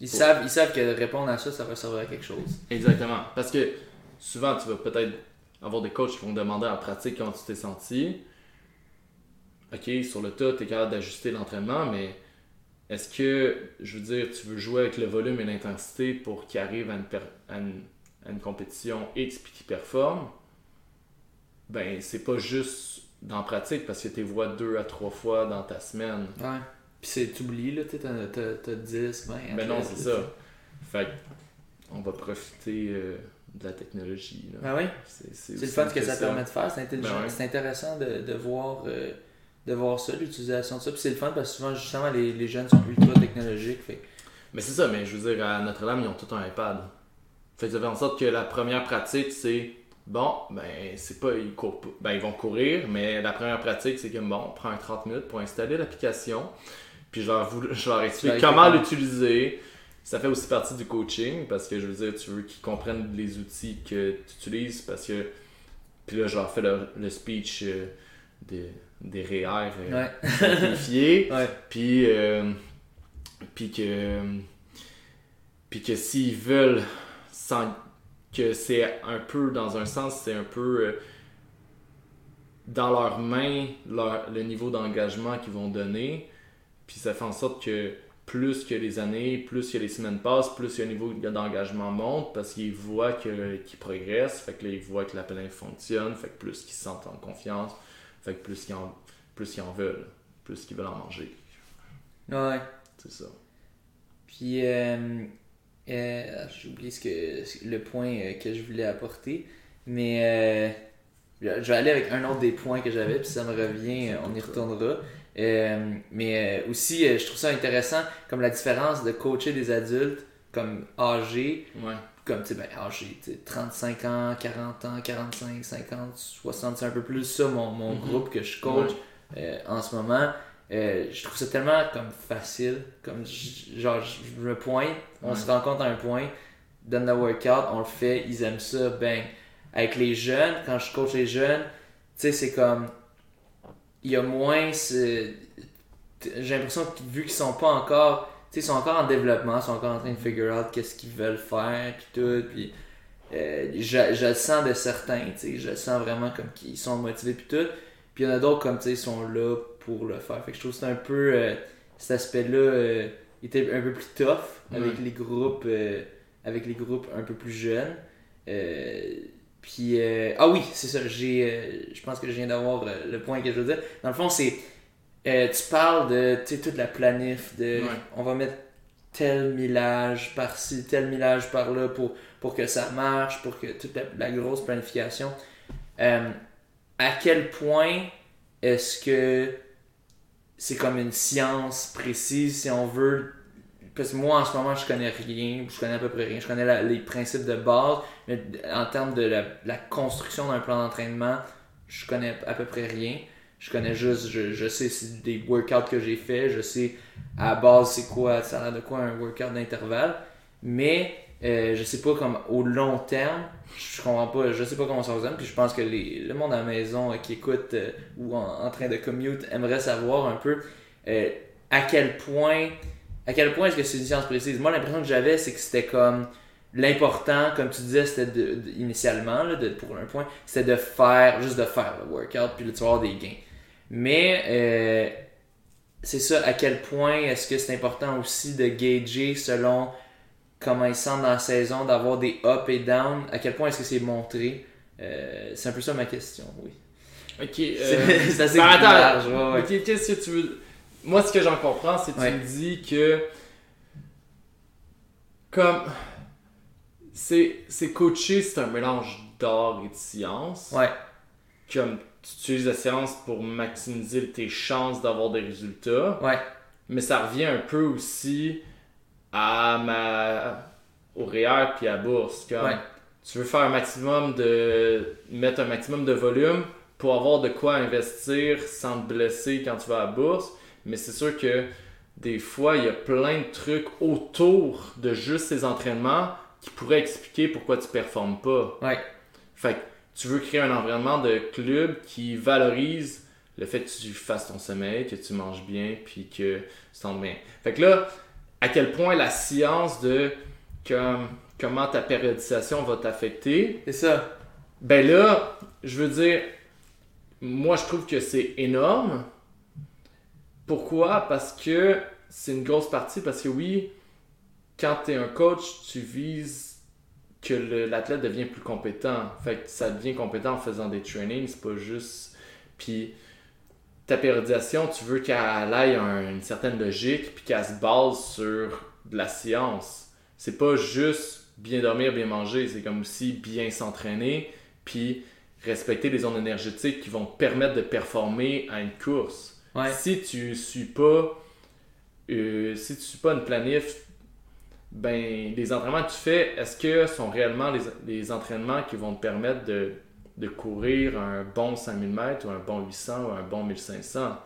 Ils, savent, ils savent que répondre à ça, ça va servir à quelque chose. Exactement. Parce que souvent, tu vas peut-être avoir des coachs qui vont te demander en pratique comment tu t'es senti. Ok, sur le tas, tu es capable d'ajuster l'entraînement, mais est-ce que, je veux dire, tu veux jouer avec le volume et l'intensité pour qu'il arrive à une, per- à une- à une compétition X puis qu'il performe? Ben, c'est pas juste dans la pratique parce que tu vois deux à trois fois dans ta semaine. Ouais. Puis c'est, t'oublies, là, tu t'as, t'as, t'as 10, 20. Ben non, c'est ça. Fait on va profiter euh, de la technologie. là. Ben oui. C'est le fun que ça, permet de faire, c'est intelligent. Ben ouais. C'est intéressant de, de voir euh, de voir ça, l'utilisation de ça. Puis c'est le fun parce que souvent, justement, les, les jeunes sont ultra technologiques. Fait Mais c'est ça, mais je veux dire, à Notre-Dame, ils ont tout un iPad. Fait que ça fait en sorte que la première pratique, c'est bon, ben, c'est pas, ils courent pas. Ben, ils vont courir, mais la première pratique, c'est que bon, on prend un 30 minutes pour installer l'application, puis je leur, je leur explique Ouais, comment l'utiliser. Ça fait aussi partie du coaching, parce que je veux dire, tu veux qu'ils comprennent les outils que tu utilises, parce que. Puis là, je leur fais le, le speech euh, des, des REER euh, Ouais. simplifié. Ouais. Puis, euh, puis que, puis que s'ils veulent, sans, que c'est un peu, dans un sens, c'est un peu euh, dans leurs mains leur, le niveau d'engagement qu'ils vont donner. Puis ça fait en sorte que plus que les années, plus que les semaines passent, plus que le niveau d'engagement monte parce qu'ils voient que- qu'ils progressent. Fait que là, ils voient que la planète fonctionne. Fait que plus qu'ils se sentent en confiance. Fait que plus qu'ils en, plus en veulent. Plus qu'ils veulent en manger. Ouais. C'est ça. Puis, euh, euh, j'ai oublié ce que, le point euh, que je voulais apporter. Mais euh, je vais aller avec un autre des points que j'avais, puis ça me revient, euh, on y retournera. Euh, mais aussi, je trouve ça intéressant, comme la différence de coacher des adultes comme âgés, Ouais. comme tu sais, ben, âgés, tu sais, 35 ans, 40 ans, 45, 50, 60, c'est un peu plus ça mon, mon Mhm. groupe que je coach en ce moment. Euh, je trouve ça tellement comme facile, comme genre je me pointe, on Ouais. se rencontre à un point, donne le workout, on le fait, ils aiment ça, ben avec les jeunes, quand je coach les jeunes, tu sais c'est comme il y a moins j'ai l'impression que vu qu'ils sont pas encore tu sais ils sont encore en développement, ils sont encore en train de figure out qu'est-ce qu'ils veulent faire puis tout puis euh, je, je le sens de certains, tu sais, je le sens vraiment comme qu'ils sont motivés puis tout. Puis il y en a d'autres comme tu sais, ils sont là pour le faire. Fait que je trouve que c'est un peu euh, cet aspect-là euh, était un peu plus tough avec Ouais. les groupes euh, avec les groupes un peu plus jeunes. Euh, puis ah oui, c'est ça, j'ai je pense que je viens d'avoir le point que je veux dire. Dans le fond, c'est tu parles de toute la planif de Ouais. on va mettre tel millage par-ci, tel millage par-là pour, pour que ça marche, pour que toute la, la grosse planification. À quel point est-ce que c'est comme une science précise si on veut. Parce que moi en ce moment je connais rien je connais à peu près rien. Je connais la- les principes de base mais en termes de la, construction d'un plan d'entraînement je connais à peu près rien. Je connais juste, je, je sais des workouts que j'ai fait, je sais à base c'est quoi, ça a l'air de quoi un workout d'intervalle. Mais euh, je sais pas comme au long terme, je comprends pas, je sais pas comment ça fonctionne, puis je pense que les, le monde à la maison euh, qui écoute euh, ou en, train de commute aimerait savoir un peu à quel point à quel point est-ce que c'est une science précise. Moi l'impression que j'avais c'est que c'était comme l'important, comme tu disais, c'était de, de- initialement là, de, pour un point, c'était de faire juste de faire le workout puis là, tu des gains. Mais c'est ça, à quel point est-ce que c'est important aussi de gager selon comment ils sentent dans la saison, d'avoir des up et down, à quel point est-ce que c'est montré? Euh, c'est un peu ça ma question, oui. Ok, C'est euh, c'est assez ben, attends, large, ouais, ouais. ok, qu'est-ce que tu veux? Moi, ce que j'en comprends, c'est que Ouais. tu me dis que. Comme. C'est coacher, c'est un mélange d'art et de science. Ouais, Comme tu utilises la science pour maximiser tes chances d'avoir des résultats. ouais, Mais ça revient un peu aussi à ma au REER puis à bourse. Comme Ouais. tu veux faire un maximum de mettre un maximum de volume pour avoir de quoi investir sans te blesser quand tu vas à la bourse. Mais c'est sûr que des fois, il y a plein de trucs autour de juste ces entraînements qui pourraient expliquer pourquoi tu performes pas. ouais, Fait que tu veux créer un environnement de club qui valorise le fait que tu fasses ton sommeil, que tu manges bien, puis que tu sens bien. Fait que là, à quel point la science de comme, comment ta périodisation va t'affecter, c'est ça. ben là, je veux dire, moi je trouve que c'est énorme. Pourquoi? Parce que c'est une grosse partie, parce que oui, quand tu es un coach, tu vises que l'athlète devient plus compétent. Fait que ça devient compétent en faisant des trainings, c'est pas juste. Puis ta périodisation, tu veux qu'elle aille un- une certaine logique, puis qu'elle se base sur de la science. C'est pas juste bien dormir, bien manger, c'est comme aussi bien s'entraîner, puis respecter les zones énergétiques qui vont te permettre de performer à une course. Ouais. Si tu suis pas euh, si tu suis pas une planif ben les entraînements que tu fais est-ce que sont réellement les, les entraînements qui vont te permettre de, de courir un bon 5000 mètres ou un bon 800 ou un bon 1500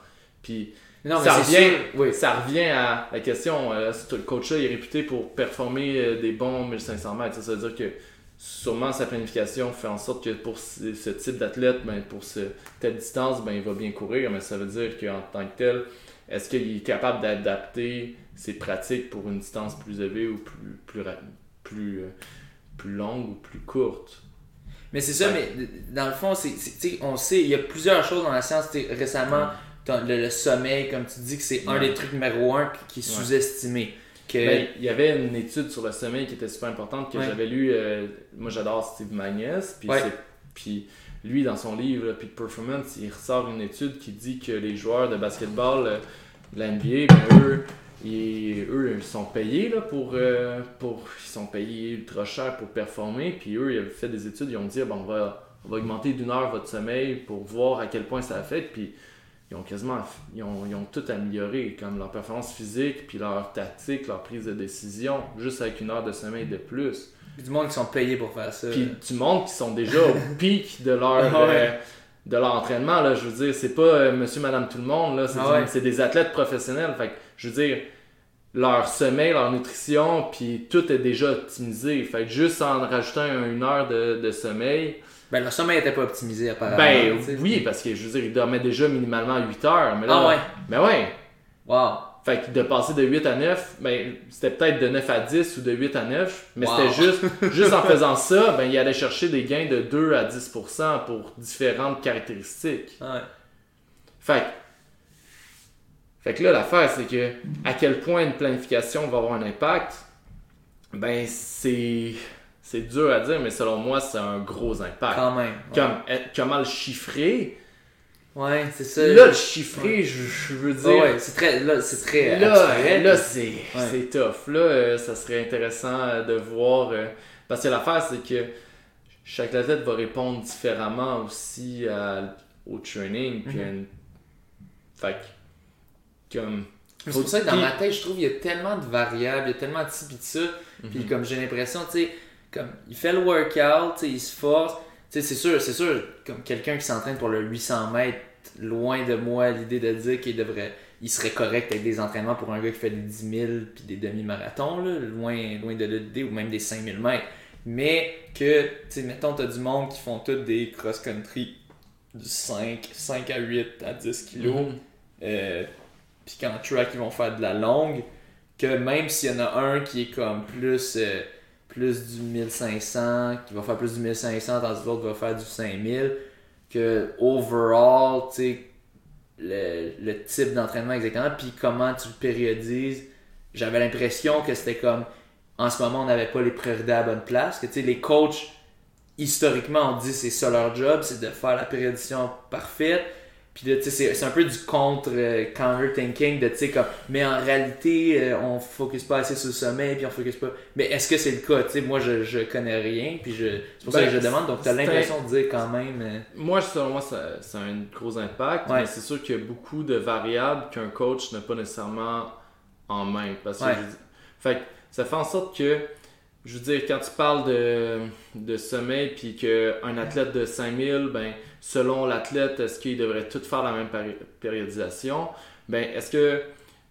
puis Non, ça revient, oui. ça revient à la question euh, si le coach là est réputé pour performer euh, des bons 1500 mètres. Ça, ça veut dire que sûrement sa planification fait en sorte que pour ce, ce type d'athlète ben, pour ce, telle distance ben, il va bien courir. Mais ça veut dire qu'en tant que tel est-ce qu'il est capable d'adapter ses pratiques pour une distance plus élevée ou plus plus plus, euh, plus longue ou plus courte? Mais c'est ça, mais dans le fond, c'est, on sait, il y a plusieurs choses dans la science. Récemment, le, le sommeil, comme tu dis, que c'est un des trucs numéro un qui est sous-estimé. Que, Ben, il y avait une étude sur le sommeil qui était super importante que j'avais lu. euh, moi, j'adore Steve Magnus. Puis, lui, dans son livre, Peak Performance, il ressort une étude qui dit que les joueurs de basketball euh, de la NBA, ben, eux, ils, eux, ils sont payés là, pour, euh, pour. Ils sont payés ultra cher pour performer. Puis eux, ils avaient fait des études, ils ont dit ah, bon, on, va, on va augmenter d'une heure votre sommeil pour voir à quel point ça affecte. Puis ils ont quasiment ils ont, ils ont tout amélioré, comme leur performance physique, puis leur tactique, leur prise de décision, juste avec une heure de sommeil de plus. du monde qui sont payés pour faire ça. Puis tu montres qu'ils sont déjà au pic de leur, Ah ouais. euh, de leur entraînement. Là. Je veux dire, c'est pas euh, monsieur, madame, tout le monde. Là. C'est, Ah ouais. du- des athlètes professionnels. Fait que, je veux dire, leur sommeil, leur nutrition, puis tout est déjà optimisé. Fait que juste en rajoutant un- une heure de, de sommeil, Ben, le sommeil était pas optimisé apparemment. ben oui, parce que je veux dire, ils dormaient déjà minimalement 8 heures. Mais là, Ah ouais. Ben ouais. Wow. Fait que de passer de 8 à 9, ben, c'était peut-être de 9 à 10 ou de 8 à 9, mais Wow. c'était juste, juste en faisant ça, ben, il allait chercher des gains de 2 à 10% pour différentes caractéristiques. Ouais. Fait que, fait que là, l'affaire, c'est que à quel point une planification va avoir un impact, ben, c'est, c'est dur à dire, mais selon moi, c'est un gros impact. Quand même. Ouais, Comme, eh, comment le chiffrer? Ouais, c'est ça. Là, le chiffrer, je, je veux dire. ouais, c'est très, là, c'est très Là, abstrait. là c'est Ouais. tough. Là, euh, ça serait intéressant euh, de voir. euh, parce que l'affaire, c'est que chaque athlète va répondre différemment aussi à- au training. Puis Mhm. une- Fait que, comme. C'est pour ça que dans Puis- ma tête, je trouve qu'il y a tellement de variables, il y a tellement de ci pis de ça. Puis Mhm. comme j'ai l'impression, tu sais, comme il fait le workout, tu sais, il se force, Tu sais, c'est sûr, c'est sûr, comme quelqu'un qui s'entraîne pour le 800 mètres, loin de moi l'idée de dire qu'il devrait il serait correct avec des entraînements pour un gars qui fait des 10 000 puis des demi-marathons, loin, loin de l'idée, ou même des 5000 mètres. Mais que, tu sais, mettons, t'as du monde qui font tous des cross-country du 5, 5 à 8 à 10 kilos, mm-hmm. euh, puis qu'en track, ils vont faire de la longue, que même s'il y en a un qui est comme plus, euh, plus du 1500, qui va faire plus du 1500, tandis que l'autre va faire du 5000, que overall, tu sais, le, type d'entraînement exactement, puis comment tu le périodises. J'avais l'impression que c'était comme en ce moment on n'avait pas les priorités à la bonne place, que tu sais, les coachs historiquement on dit c'est ça leur job, c'est de faire la périodisation parfaite, puis c'est un peu du contre euh, counter thinking de tu sais comme mais en réalité euh, on focus pas assez sur le sommet puis on focus pas. Mais est-ce que c'est le cas? Tu sais moi je, je connais rien puis je c'est pour ça que ben, je demande. Donc tu as l'impression de dire quand même euh, moi selon moi ça, ça, a un gros impact mais c'est sûr qu'il y a beaucoup de variables qu'un coach n'a pas nécessairement en main. Parce que fait ça fait en sorte que je veux dire, quand tu parles de, de sommet puis qu'un athlète de 5000, ben, selon l'athlète, est-ce qu'il devrait tout faire la même périodisation? Ben, est-ce que,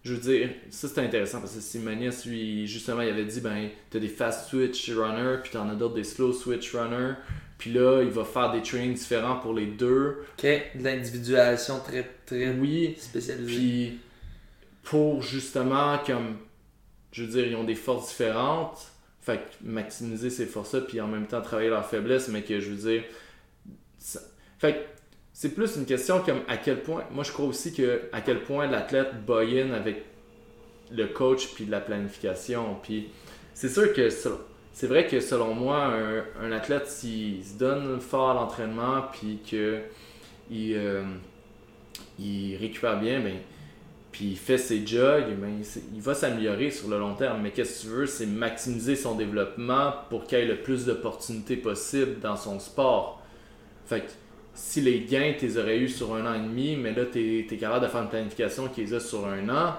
je veux dire, ça c'est intéressant parce que Simonis, lui, justement, il avait dit, ben, t'as des fast switch runners puis t'en as d'autres des slow switch runners. Puis là, il va faire des trainings différents pour les deux. Ok, de l'individualisation très, très oui, spécialisée. Puis pour justement, comme, je veux dire, ils ont des forces différentes fait maximiser ces forces-là, puis en même temps travailler leurs faiblesses, mais que je veux dire. Fait c'est plus une question comme à quel point. Moi, je crois aussi que à quel point l'athlète buy in avec le coach puis la planification. Puis c'est sûr que c'est vrai que selon moi, un, athlète, s'il se donne fort à l'entraînement puis qu'il euh, il récupère bien, ben puis il fait ses jogs, ben, il va s'améliorer sur le long terme. Mais qu'est-ce que tu veux, c'est maximiser son développement pour qu'il ait le plus d'opportunités possible dans son sport. Fait que si les gains, tu les aurais eu sur un an et demi, mais là, tu es, capable de faire une planification qui les a sur un an,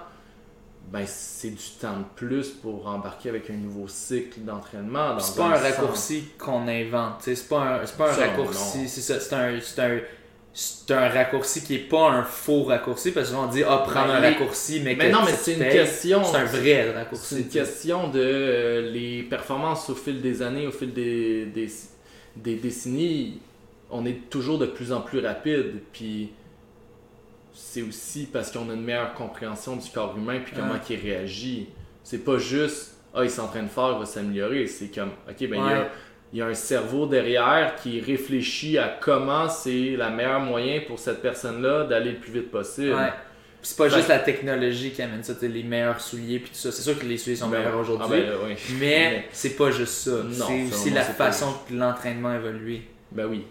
ben c'est du temps de plus pour embarquer avec un nouveau cycle d'entraînement. C'est pas un raccourci qu'on invente, c'est pas un, pas un raccourci, c'est un, un c'est un raccourci qui est pas un faux raccourci parce qu'on dit ah prendre un raccourci mais, mais non mais c'est une question. c'est un vrai raccourci c'est une question de euh, les performances au fil des années au fil des, des, des, décennies on est toujours de plus en plus rapide puis c'est aussi parce qu'on a une meilleure compréhension du corps humain puis comment il réagit c'est pas juste ah il s'entraîne fort il va s'améliorer c'est comme ok ben il y a il y a un cerveau derrière qui réfléchit à comment c'est la meilleure moyen pour cette personne-là d'aller le plus vite possible. Ouais. c'est pas juste la technologie qui amène ça, les meilleurs souliers puis tout ça. C'est sûr que les souliers sont ben meilleurs aujourd'hui. Ah ben, mais c'est pas juste ça. C'est aussi la façon que l'entraînement évolue. Ben oui.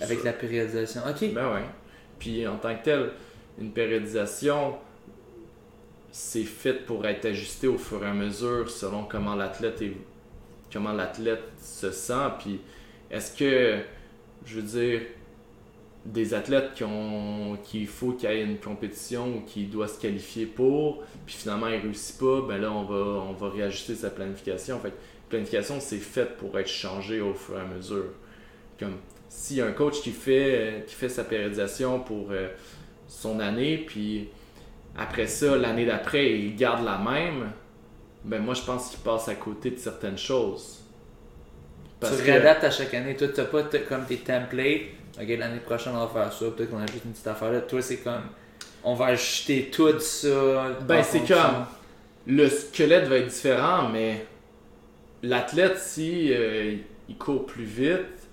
Avec la périodisation. Ok. Ben ouais. Puis en tant que tel, une périodisation, c'est fait pour être ajusté au fur et à mesure selon comment l'athlète est comment l'athlète se sent. Puis est-ce que, je veux dire, des athlètes qui ont qu'il faut qu'il y ait une compétition ou qui doit se qualifier pour, puis finalement il réussit pas, ben là on va on va réajuster sa planification. Fait planification c'est fait pour être changé au fur et à mesure. Comme si un coach qui fait qui fait sa périodisation pour euh, son année, puis après ça l'année d'après il garde la même, ben moi je pense qu'il passe à côté de certaines choses. tu réadaptes à chaque année. Toi, tu n'as pas comme tes templates. Ok, l'année prochaine, on va faire ça. Peut-être qu'on a juste une petite affaire là. Toi, c'est comme. On va acheter tout ça. Ben, c'est comme. Le squelette va être différent, mais l'athlète, si euh, il court plus vite,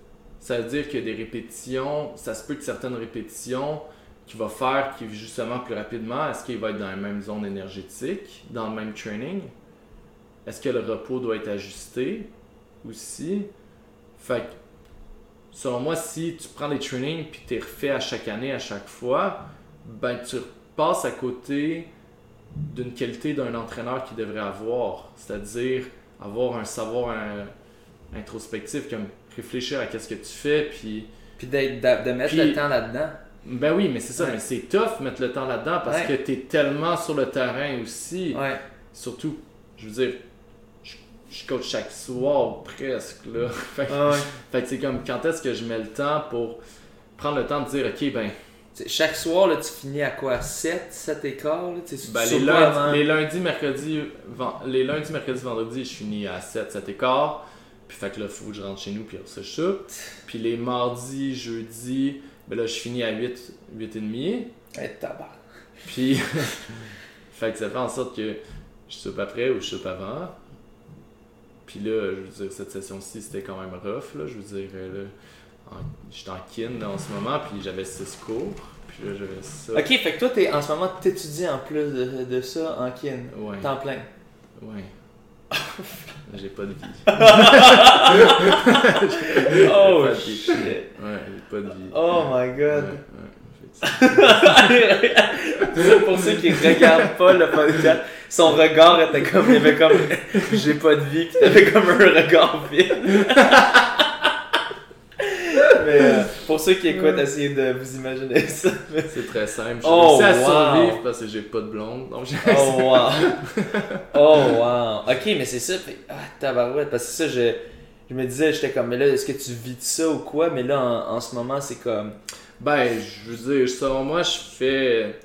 ça veut dire qu'il y a des répétitions. Ça se peut que certaines répétitions qu'il va faire qui justement plus rapidement, est-ce qu'il va être dans la même zone énergétique, dans le même training? Est-ce que le repos doit être ajusté aussi? Fait que, selon moi, si tu prends les trainings puis tu refais à chaque année, à chaque fois, ben tu passes à côté d'une qualité d'un entraîneur qui devrait avoir, c'est-à-dire avoir un savoir introspectif, comme réfléchir à ce que tu fais, puis... Puis de, mettre le temps là-dedans. Ben oui, mais c'est ça, mais c'est tough mettre le temps là-dedans parce que tu es tellement sur le terrain aussi. Ouais. Surtout, je veux dire, je coach chaque soir presque là. fait, que- Ah ouais. fait que c'est comme quand est-ce que je mets le temps pour prendre le temps de dire ok ben, T'sais, Chaque soir, là, tu finis à quoi? 7, 7 et quart là? Ben, les, lundis, les lundis, mercredis, ven- les lundis, mercredis, vendredis, je finis à 7, 7 et quart. Puis fait que là, faut que je rentre chez nous puis ça soupe. Puis les mardis, jeudis, ben là je finis à 8, 8 et demi. Eh, tabarnak. Puis, fait que ça fait en sorte que je soupe après ou je soupe avant. Puis là, je veux dire, cette session-ci, c'était quand même rough, là. Je veux dire, euh, là, en- j'étais en kin en ce moment, puis j'avais 6 cours. Puis là, j'avais ça. Ok, fait que toi, t'es, en ce moment, t'étudies en plus de, de ça en kin. Ouais, Temps plein. ouais. j'ai pas de vie. Oh Pas de vie. shit. Ouais, j'ai pas de vie. Oh my god. ouais. Pour ceux qui regardent pas le podcast, son regard était comme, il avait comme, j'ai pas de vie, pis t'avais comme un regard vide. Mais euh, pour ceux qui écoutent, essayez de vous imaginer ça. C'est très simple. J'ai Oh, réussi à wow. survivre parce que j'ai pas de blonde. Donc j'ai Oh wow. Oh wow. Ok, mais c'est ça. Ah, tabarouette. Parce que ça, je, je me disais, j'étais comme, mais là, est-ce que tu vis de ça ou quoi? Mais là, en, en ce moment, c'est comme. Ben, je veux dire, selon moi, je fais.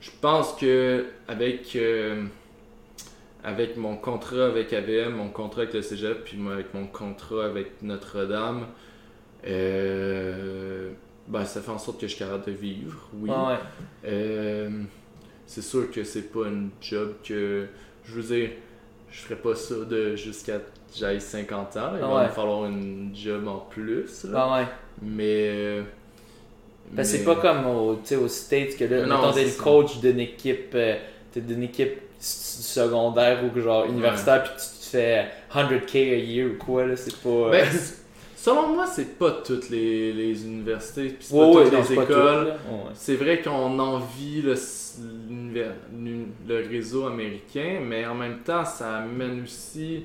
Je pense que avec, euh, avec mon contrat avec AVM, mon contrat avec le cégep, puis moi, avec mon contrat avec Notre-Dame, euh, ben, ça fait en sorte que je suis capable de vivre, oui. Ah ouais. Euh, c'est sûr que c'est pas une job que. Je veux dire, je ferais pas ça de jusqu'à j'aille 50 ans. là. Il Ah va ouais. me falloir une job en plus. là. Ah ouais. Mais. que c'est pas comme au, aux States que là, Non, t'es le coach d'une équipe, euh, t'es d'une équipe secondaire ou genre universitaire, puis tu te fais 100k a year ou quoi, là, c'est pas. euh, Ben, selon moi, c'est pas toutes les, les universités, puis c'est ouais, pas toutes les écoles. c'est vrai qu'on envie le, le réseau américain, mais en même temps, ça amène aussi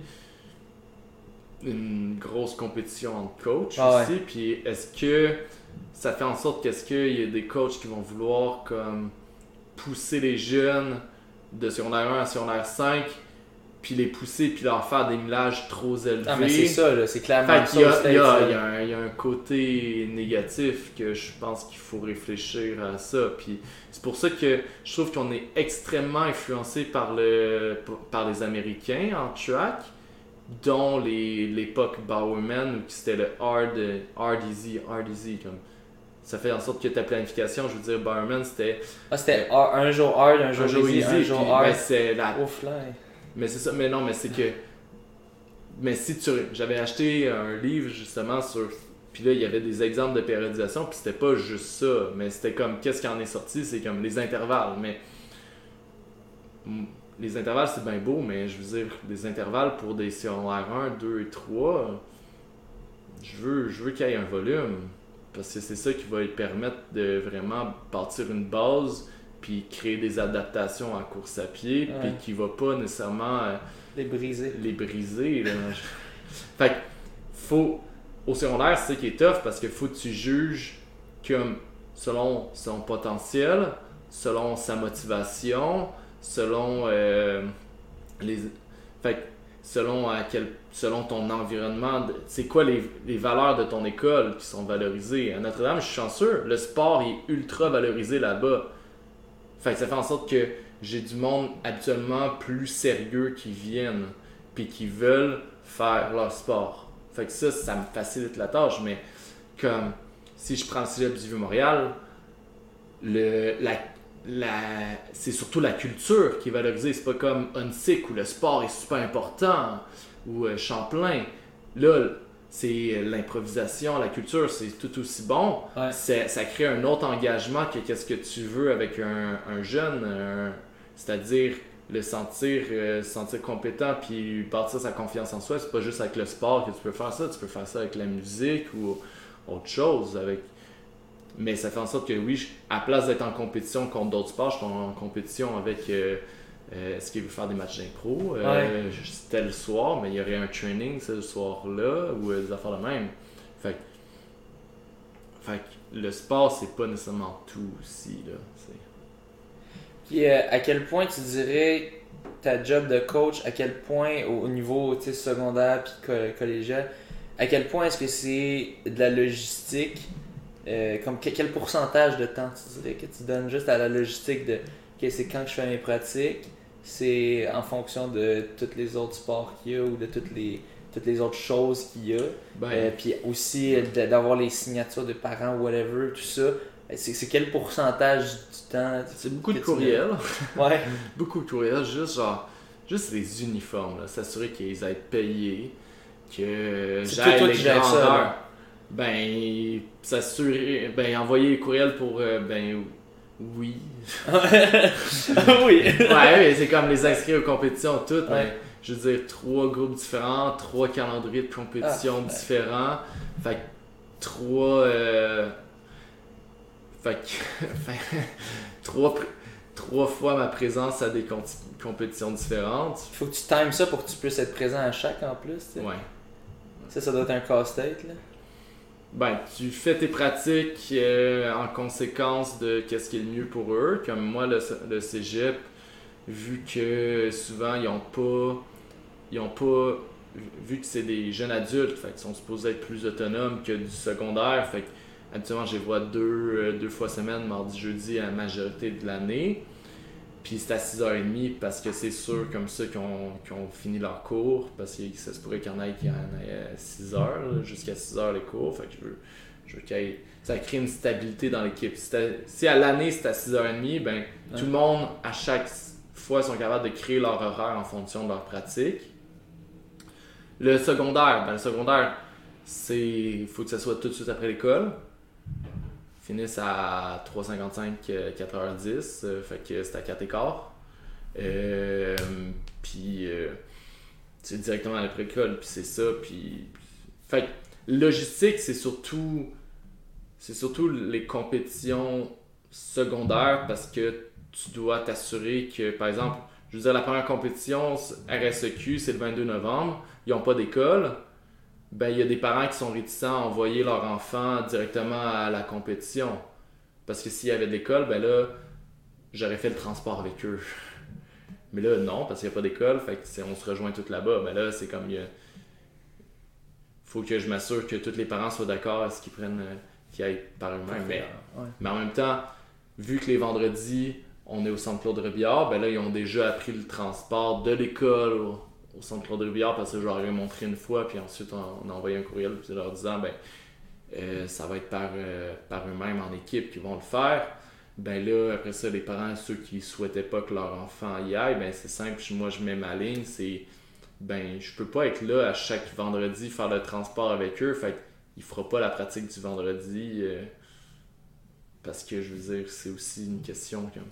une grosse compétition entre coachs Ah aussi. Puis est-ce que ça fait en sorte qu'est-ce qu'il y a des coachs qui vont vouloir comme pousser les jeunes de secondaire 1 à secondaire 5 puis les pousser puis leur faire des millages trop élevés. Ah, mais c'est ça, là, c'est clairement Fait ça qu'il y, a, il y a- là. il y a un, il y a un côté négatif que je pense qu'il faut réfléchir à ça. Puis c'est pour ça que je trouve qu'on est extrêmement influencé par, le, par les Américains en track, dont les- l'époque Bowerman, où c'était le hard, hard easy, hard easy. Comme. Ça fait en sorte que ta planification, je veux dire, Bowerman, c'était Ah, c'était un jour hard, un jour, un jour easy, easy, un jour puis, hard. ben, c'est la Au fly. Mais c'est ça, mais non, mais c'est que. Mais si tu. J'avais acheté un livre justement sur. Puis là, il y avait des exemples de périodisation, puis c'était pas juste ça, mais c'était comme. Qu'est-ce qui en est sorti C'est comme les intervalles. Mais. Les intervalles, c'est bien beau, mais je veux dire, des intervalles pour des secondaires 1, 2 et 3, je veux, je veux qu'il y ait un volume. Parce que c'est ça qui va lui permettre de vraiment bâtir une base, puis créer des adaptations en course à pied, puis qui va pas nécessairement euh, Les briser. les briser. Là. fait que, faut. Au secondaire, c'est qui est tough parce que faut que tu juges comme selon son potentiel, selon sa motivation, selon euh, les. Fait que, selon à quel selon ton environnement, c'est quoi les, les valeurs de ton école qui sont valorisées. À Notre-Dame, je suis chanceux, le sport est ultra valorisé là-bas. Fait que ça fait en sorte que j'ai du monde habituellement plus sérieux qui viennent puis qui veulent faire leur sport. Fait que ça, ça me facilite la tâche, mais comme si je prends le cégep du Vieux-Montréal, le, la, la, c'est surtout la culture qui est valorisée. C'est pas comme Unsick où le sport est super important ou euh, Champlain. Là, c'est l'improvisation, la culture, c'est tout aussi bon. Ouais. Ça crée un autre engagement que qu'est-ce que tu veux avec un, un jeune, un- c'est-à-dire le sentir, euh, se sentir compétent puis bâtir sa confiance en soi. C'est pas juste avec le sport que tu peux faire ça, tu peux faire ça avec la musique ou autre chose. Avec... Mais ça fait en sorte que oui, je- à place d'être en compétition contre d'autres sports, je suis en compétition avec euh, euh, est-ce qu'il veut faire des matchs d'impro? Euh, C'était le soir, mais il y aurait un training ce soir-là ou euh, des affaires de même. Fait que, fait que le sport, c'est pas nécessairement tout aussi. Là. Puis euh, à quel point tu dirais ta job de coach, à quel point au niveau secondaire puis collégial, à quel point est-ce que c'est de la logistique euh, comme quel pourcentage de temps tu dirais que tu donnes juste à la logistique de que c'est quand je fais mes pratiques, c'est en fonction de tous les autres sports qu'il y a ou de toutes les toutes les autres choses qu'il y a. Ben. Euh, puis aussi d'avoir les signatures de parents, whatever, tout ça. C'est quel pourcentage du temps C'est beaucoup de courriels. Ouais. beaucoup de courriels, juste genre, juste les uniformes, s'assurer qu'ils aient payés, que j'aille les grandeurs. Ben, s'assurer, ben, envoyer les courriels pour, euh, ben, oui. oui. ouais, c'est comme les inscrits aux compétitions, toutes. Ben, je veux dire, trois groupes différents, trois calendriers de compétition ah, différents. Fait trois. Euh, fait trois, trois fois ma présence à des compétitions différentes. Il faut que tu times ça pour que tu puisses être présent à chaque en plus. Ouais. Ça, ça doit être un casse-tête, là. Ben, tu fais tes pratiques euh, en conséquence de qu'est-ce qui est le mieux pour eux. Comme moi, le, le cégep, vu que souvent, ils ont pas ils ont pas vu que c'est des jeunes adultes, fait qu'ils sont supposés être plus autonomes que du secondaire. Fait habituellement, je les vois deux, euh, deux fois semaine, mardi, jeudi, à la majorité de l'année. Puis c'est à 6h30 parce que c'est sûr comme ça qu'ils ont, fini leur cours. Parce que ça se pourrait qu'il y en ait qui en à 6h, jusqu'à 6h les cours. Fait que je veux, je veux ça crée une stabilité dans l'équipe. Si, à l'année c'est à 6h30, ben tout le monde à chaque fois sont capables de créer leur horaire en fonction de leur pratique. Le secondaire, ben, le secondaire, c'est. Il faut que ça soit tout de suite après l'école. Finissent à 3h55, 4h10, euh, fait que c'est à 4 h Euh, puis euh, c'est directement après l'école, puis c'est ça, puis. Fait que logistique, c'est surtout. C'est surtout les compétitions secondaires parce que tu dois t'assurer que, par exemple, je veux dire, la première compétition RSEQ, c'est le 22 novembre ils n'ont pas d'école, ben il y a des parents qui sont réticents à envoyer leur enfant directement à la compétition. Parce que s'il y avait d'école, ben là, j'aurais fait le transport avec eux. Mais là, non, parce qu'il n'y a pas d'école, fait que on se rejoint tous là-bas. Ben là, c'est comme il faut que je m'assure que tous les parents soient d'accord à ce qu'ils prennent euh, qu'ils aillent par eux-mêmes. Mais, mais, en même temps, vu que les vendredis, on est au centre Claude Rebillard, ben là, ils ont déjà appris le transport de l'école au centre Claude Rivière parce que je leur ai montré une fois, puis ensuite on, a envoyé un courriel puis leur disant ben euh, ça va être par, euh, par eux-mêmes en équipe qui vont le faire. Ben là, après ça, les parents, ceux qui souhaitaient pas que leur enfant y aille, ben c'est simple, moi je mets ma ligne, c'est ben je peux pas être là à chaque vendredi faire le transport avec eux, fait il fera pas la pratique du vendredi euh, parce que je veux dire, c'est aussi une question comme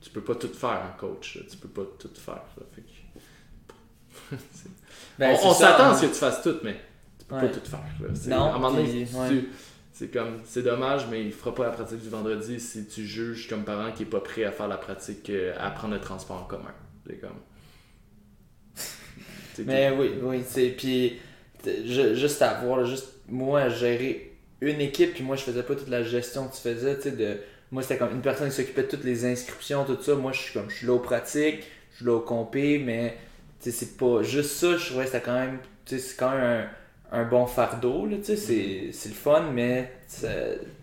tu peux pas tout faire en coach, tu peux pas tout faire. Ben, on, s'attend à ce que tu fasses tout, mais tu peux pas tout faire. Non, à un moment donné, c'est comme, c'est dommage, mais il fera pas la pratique du vendredi si tu juges comme parent qui est pas prêt à faire la pratique, euh, à prendre le transport en commun. C'est comme. mais oui, oui, c'est puis juste à voir, juste moi gérer une équipe, puis moi je faisais pas toute la gestion que tu faisais, tu sais, de moi c'était comme une personne qui s'occupait de toutes les inscriptions, tout ça. Moi je suis comme je suis là aux pratiques, je suis là au compé, mais c'est pas juste ça, je trouvais que c'était quand même, c'est quand même un, bon fardeau, là, c'est, mm-hmm. c'est le fun, mais ça,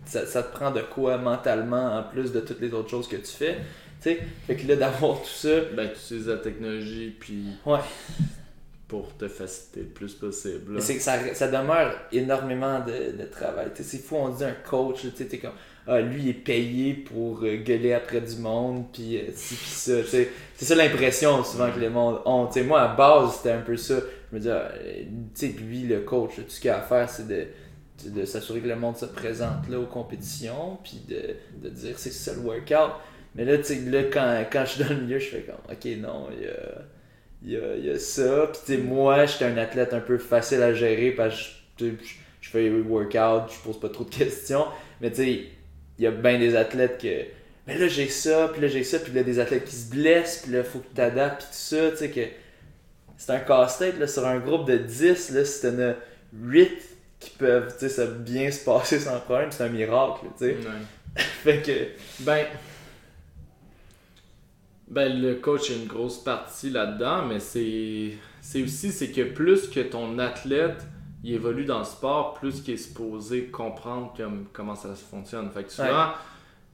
ça, te prend de quoi mentalement en plus de toutes les autres choses que tu fais. sais Fait que là, d'avoir tout ça. Ben, tu utilises la technologie, puis. Ouais. Pour te faciliter le plus possible. C'est que ça, ça demeure énormément de, de travail. C'est fou, on dit un coach, tu sais, comme ah, lui est payé pour euh, gueuler après du monde, puis euh, ça. C'est ça l'impression souvent que les monde ont. moi, à base, c'était un peu ça. Je me dis, ah, tu sais, lui, le coach, tout ce qu'il a à faire, c'est de, s'assurer que le monde se présente là aux compétitions, puis de, dire c'est ça le workout. Mais là, tu sais, là, quand, quand je suis dans le milieu, je fais comme, ok, non, il y a, y, a, ça. Puis, tu moi, j'étais un athlète un peu facile à gérer parce que je, fais workout, je pose pas trop de questions. Mais, tu il y a bien des athlètes que mais là j'ai ça, puis là j'ai ça, puis là des athlètes qui se blessent, puis là faut que tu t'adaptes, puis tout ça, tu sais que c'est un casse-tête là sur un groupe de 10 là, si t'en as 8 qui peuvent, tu sais, ça bien se passer sans problème, c'est un miracle, tu sais. fait que ben Ben, le coach a une grosse partie là-dedans, mais c'est, c'est aussi c'est que plus que ton athlète il évolue dans le sport, plus qu'il est supposé comprendre comme, comment ça fonctionne. Fait que souvent,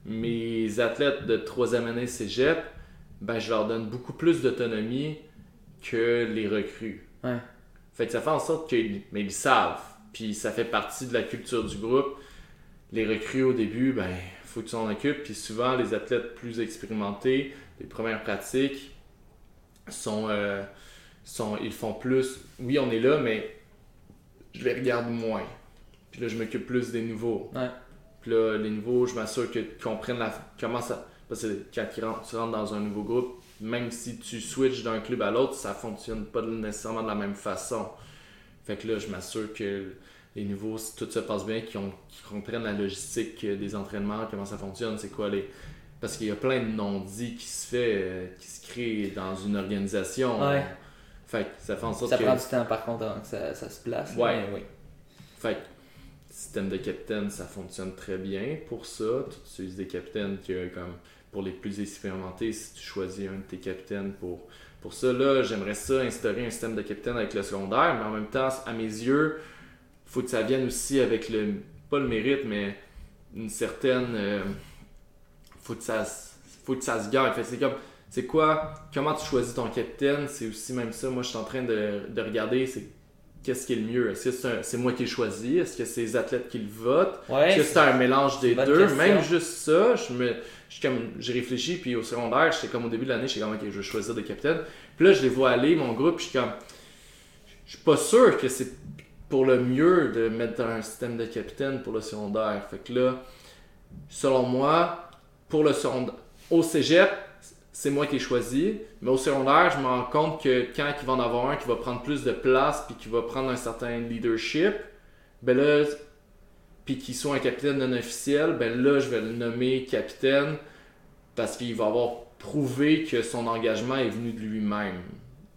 mes athlètes de troisième année cégep, ben, je leur donne beaucoup plus d'autonomie que les recrues. Fait que ça fait en sorte qu'ils mais ils savent. Puis ça fait partie de la culture du groupe. Les recrues au début, ben, faut que tu t'en occupes. Puis souvent, les athlètes plus expérimentés, les premières pratiques, sont, euh, sont, ils font plus. Oui, on est là, mais je les regarde moins. Puis là, je m'occupe plus des nouveaux. Puis là, les nouveaux, je m'assure qu'ils comprennent la, comment ça. Parce que quand tu rentres dans un nouveau groupe, même si tu switches d'un club à l'autre, ça fonctionne pas nécessairement de la même façon. Fait que là, je m'assure que les nouveaux, si tout se passe bien, qu'ils comprennent la logistique des entraînements, comment ça fonctionne, c'est quoi les. Parce qu'il y a plein de non-dits qui se fait, euh, qui se créent dans une organisation. Fait ça fait en sorte ça prend du temps par contre avant que ça, ça se place. Ouais. oui. Fait système de capitaine, ça fonctionne très bien pour ça. Tu utilises des capitaines qui, comme pour les plus expérimentés, si tu choisis un de tes capitaines pour, pour ça, là, j'aimerais ça instaurer un système de capitaine avec le secondaire, mais en même temps, à mes yeux, faut que ça vienne aussi avec le, pas le mérite, mais une certaine, euh, faut que ça, faut que ça se gagne. Fait c'est comme, c'est quoi, comment tu choisis ton capitaine, c'est aussi même ça. Moi, je suis en train de, regarder, c'est qu'est-ce qui est le mieux? Est-ce que c'est, moi qui ai choisi? Est-ce que c'est les athlètes qui le votent? Est-ce que c'est un mélange des deux? Même juste ça, je me, comme, j'ai réfléchi, puis au secondaire, j'étais comme au début de l'année, j'étais comme, ok, je vais choisir des capitaines. Puis là, je les vois aller, mon groupe, puis je suis comme, je suis pas sûr que c'est pour le mieux de mettre un système de capitaine pour le secondaire. Fait que là, selon moi, pour le secondaire, au cégep, c'est moi qui ai choisi. Mais au secondaire, je me rends compte que quand il va en avoir un qui va prendre plus de place puis qui va prendre un certain leadership, ben là, puis qu'il soit un capitaine non officiel, ben là, je vais le nommer capitaine parce qu'il va avoir prouvé que son engagement est venu de lui-même.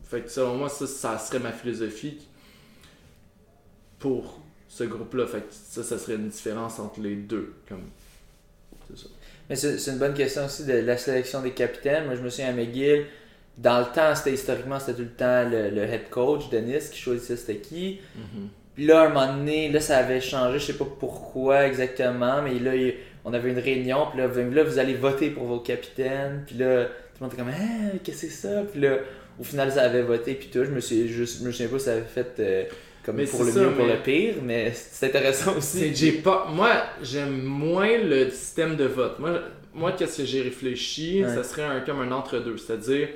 Fait que selon moi, ça, ça serait ma philosophie pour ce groupe-là. Fait que ça, ça serait une différence entre les deux. Comme... Mais c'est une bonne question aussi de la sélection des capitaines. Moi, je me souviens à McGill, dans le temps, c'était historiquement, c'était tout le temps le, head coach, Denis, qui choisissait c'était qui. Mm-hmm. Puis là, à un moment donné, là, ça avait changé, je sais pas pourquoi exactement, mais là, on avait une réunion, puis là, là, vous allez voter pour vos capitaines. Puis là, tout le monde était comme, ah, qu'est-ce que c'est ça? Puis là, au final, ça avait voté, puis tout. Je me, suis, je, me souviens pas si ça avait fait. Euh, comme pour le mieux, pour le pire, mais c'est intéressant aussi. J'ai pas, moi, j'aime moins le système de vote. Moi, moi qu'est-ce que j'ai réfléchi, ça serait un, comme un entre-deux, c'est-à-dire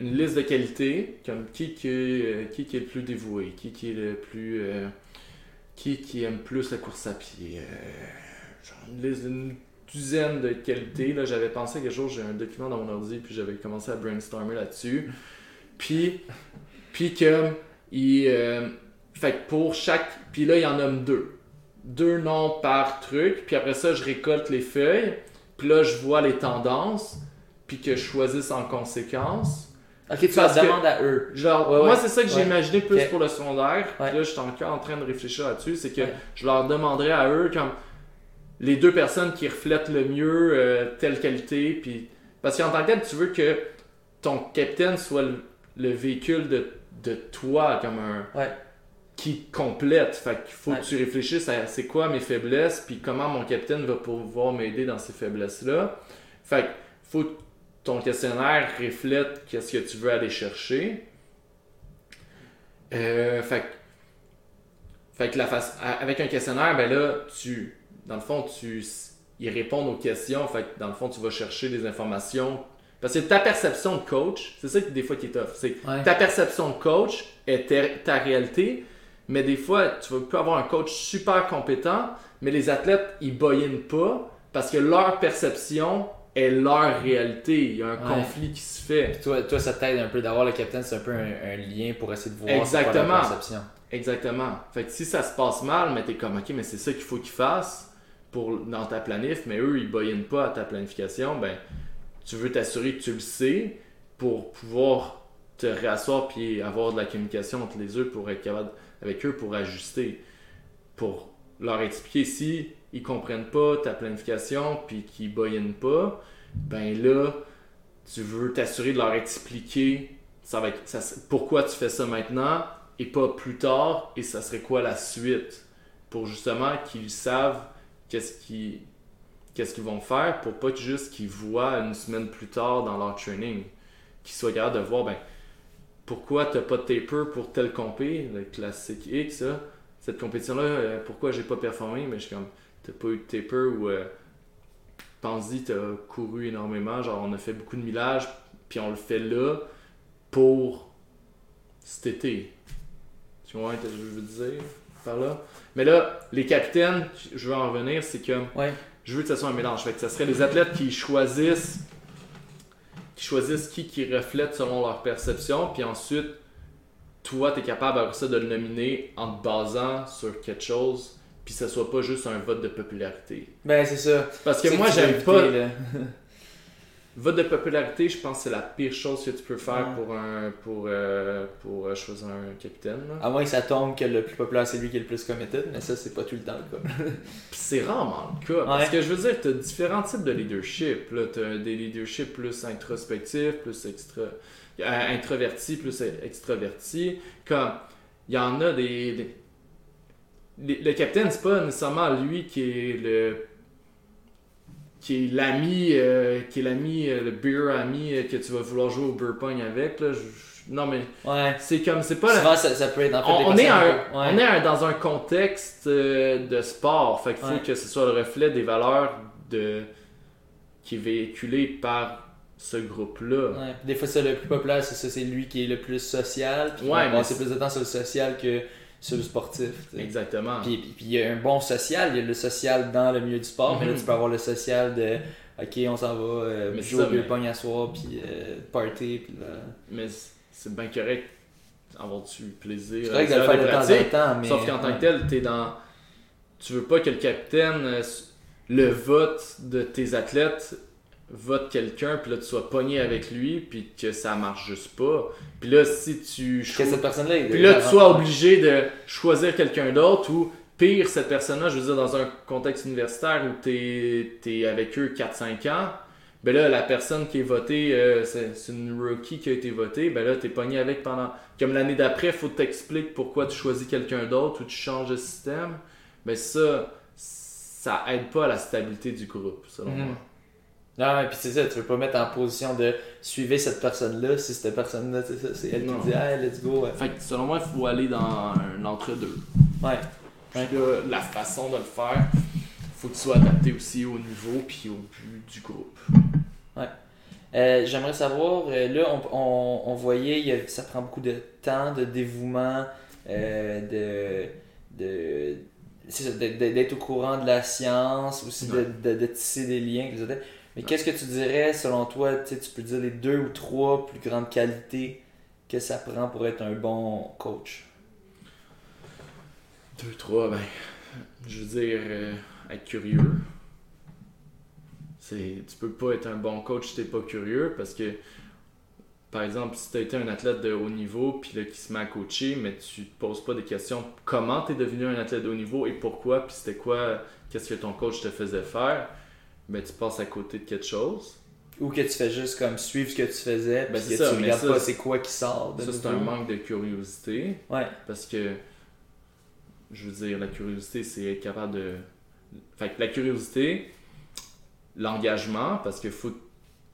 une liste de qualités, comme qui qui, est, qui, qui est le plus dévoué, qui qui est le plus, euh, qui qui aime plus la course à pied, euh, genre une liste d'une dizaine de qualités. Là, j'avais pensé quelque chose, j'ai un document dans mon ordi, puis j'avais commencé à brainstormer là-dessus. Puis, puis comme il euh, fait que pour chaque. Puis là, il y en nomme deux. Deux noms par truc. Puis après ça, je récolte les feuilles. Puis là, je vois les tendances. Puis que je choisisse en conséquence. Ok, tu vas demandes à eux. Genre, moi, c'est ça que j'ai imaginé plus pour le secondaire. Puis là, je suis encore en train de réfléchir là-dessus. C'est que je leur demanderais à eux, comme les deux personnes qui reflètent le mieux euh, telle qualité. Puis... Parce qu'en tant que tel, tu veux que ton capitaine soit le, véhicule de, de toi, comme un. Ouais qui complète. Fait qu'il faut que tu réfléchisses à c'est quoi mes faiblesses, puis comment mon capitaine va pouvoir m'aider dans ces faiblesses-là. Fait qu'il faut que ton questionnaire reflète qu'est-ce que tu veux aller chercher. Euh, fait, fait que la face, avec un questionnaire, ben là, tu, dans le fond, tu, ils répondent aux questions. Fait que dans le fond, tu vas chercher des informations. Parce que ta perception de coach, c'est ça qui des fois qui est tough. C'est ta perception de coach est ta réalité, mais des fois, tu peux avoir un coach super compétent, mais les athlètes, ils boyinent pas parce que leur perception est leur réalité. Il y a un conflit qui se fait. toi, toi, ça t'aide un peu d'avoir le capitaine, c'est un peu un, lien pour essayer de voir Exactement. leur perception. Exactement. Fait que si ça se passe mal, mais t'es comme, ok, mais c'est ça qu'il faut qu'ils fassent pour, dans ta planif, mais eux, ils boyinent pas à ta planification, ben, tu veux t'assurer que tu le sais pour pouvoir te réasseoir puis avoir de la communication entre les deux pour être capable avec eux pour ajuster, pour leur expliquer si ils comprennent pas ta planification puis qu'ils boyennent pas, ben là, tu veux t'assurer de leur expliquer ça va être, pourquoi tu fais ça maintenant et pas plus tard et ça serait quoi la suite pour justement qu'ils savent qu'est-ce qu'ils qu'est-ce qu'ils vont faire pour pas juste qu'ils voient une semaine plus tard dans leur training qu'ils soient capables de voir ben pourquoi t'as pas de taper pour tel compé le classique X cette compétition là euh, pourquoi j'ai pas performé? Mais je suis comme t'as pas eu de taper ou euh, pense-y t'as couru énormément. Genre on a fait beaucoup de millage puis on le fait là pour cet été. Tu vois ce que je veux dire par là? Mais là les capitaines je veux en revenir c'est que je veux que ce soit un mélange. Fait que ce serait les athlètes qui choisissent qui choisissent qui qui reflète selon leur perception puis ensuite toi tu es capable après ça de le nominer en te basant sur quelque chose puis ça soit pas juste un vote de popularité. Ben, c'est ça. Parce que moi, j'aime pas. vote de popularité, je pense que c'est la pire chose que tu peux faire pour un pour, euh, pour euh, choisir un capitaine. À moins que ça tombe que le plus populaire c'est lui qui est le plus committed, mais ça c'est pas tout le temps le cas. c'est rarement le cas. Parce que je veux dire, tu as différents types de leadership. Tu as des leaderships plus introspectifs, plus extra, euh, introvertis, plus extravertis. Comme il y en a des le capitaine, c'est pas nécessairement lui qui est le qui est l'ami euh, qui est l'ami euh, le beer ami euh, que tu vas vouloir jouer au beer pong avec là non mais c'est comme c'est pas Souvent, ça, peut être en fait on, est on est dans un contexte de sport fait qu'il faut que ce soit le reflet des valeurs de qui est véhiculé par ce groupe-là. Des fois, c'est le plus populaire, c'est ça, c'est lui qui est le plus social. ouais, mais c'est plus de temps sur le social que sur le sportif. Exactement. Puis, puis, il y a un bon social, il y a le social dans le milieu du sport, mais là mhm. tu peux avoir le social de OK, on s'en va euh, jouer au mais... à soir, puis euh, party. Puis Mais c'est bien correct avoir du plaisir. C'est correct de le faire de temps en temps. Mais... Sauf qu'en tant que tel, t'es dans. Tu veux pas que le capitaine, euh, le vote de tes athlètes vote quelqu'un, puis là tu sois pogné avec lui, puis que ça marche juste pas. Puis là, si tu. Que cette personne-là. Puis là, tu sois obligé de choisir quelqu'un d'autre ou pire, cette personne-là, je veux dire, dans un contexte universitaire où tu es, avec eux 4-5 ans, ben là, la personne qui est votée, euh, c'est une rookie qui a été votée, ben là, t'es pogné avec pendant. Comme l'année d'après, faut t'expliquer pourquoi tu choisis quelqu'un d'autre ou tu changes de système. Ben ça, ça aide pas à la stabilité du groupe, selon mhm. moi. Non, et puis c'est ça, tu veux pas mettre en position de suivre cette personne-là si cette personne-là, c'est elle qui dit, hey, let's go. Fait que selon moi, il faut aller dans un entre-deux. Ouais. Puis là, la façon de le faire, faut que tu sois adapté aussi au niveau puis au but du groupe. Ouais. Euh, J'aimerais savoir, euh, là, on, on, on voyait, ça prend beaucoup de temps, de dévouement, euh, de, de d'être au courant de la science, aussi de, de, de, tisser des liens. Mais qu'est-ce que tu dirais, selon toi, tu peux dire les deux ou trois plus grandes qualités que ça prend pour être un bon coach? Deux, trois, ben, je veux dire, euh, être curieux. C'est, tu peux pas être un bon coach si t'es pas curieux parce que, par exemple, si tu as été un athlète de haut niveau puis là qui se met à coacher, mais tu te poses pas des questions comment tu es devenu un athlète de haut niveau et pourquoi, puis c'était quoi, qu'est-ce que ton coach te faisait faire ben, tu passes à côté de quelque chose. Ou que tu fais juste comme suivre ce que tu faisais, ben, que ça, tu regardes pas c'est quoi qui sort. ça, c'est un manque de curiosité. Ouais. Parce que, je veux dire, la curiosité, c'est être capable de. Fait que la curiosité, l'engagement, parce que faut.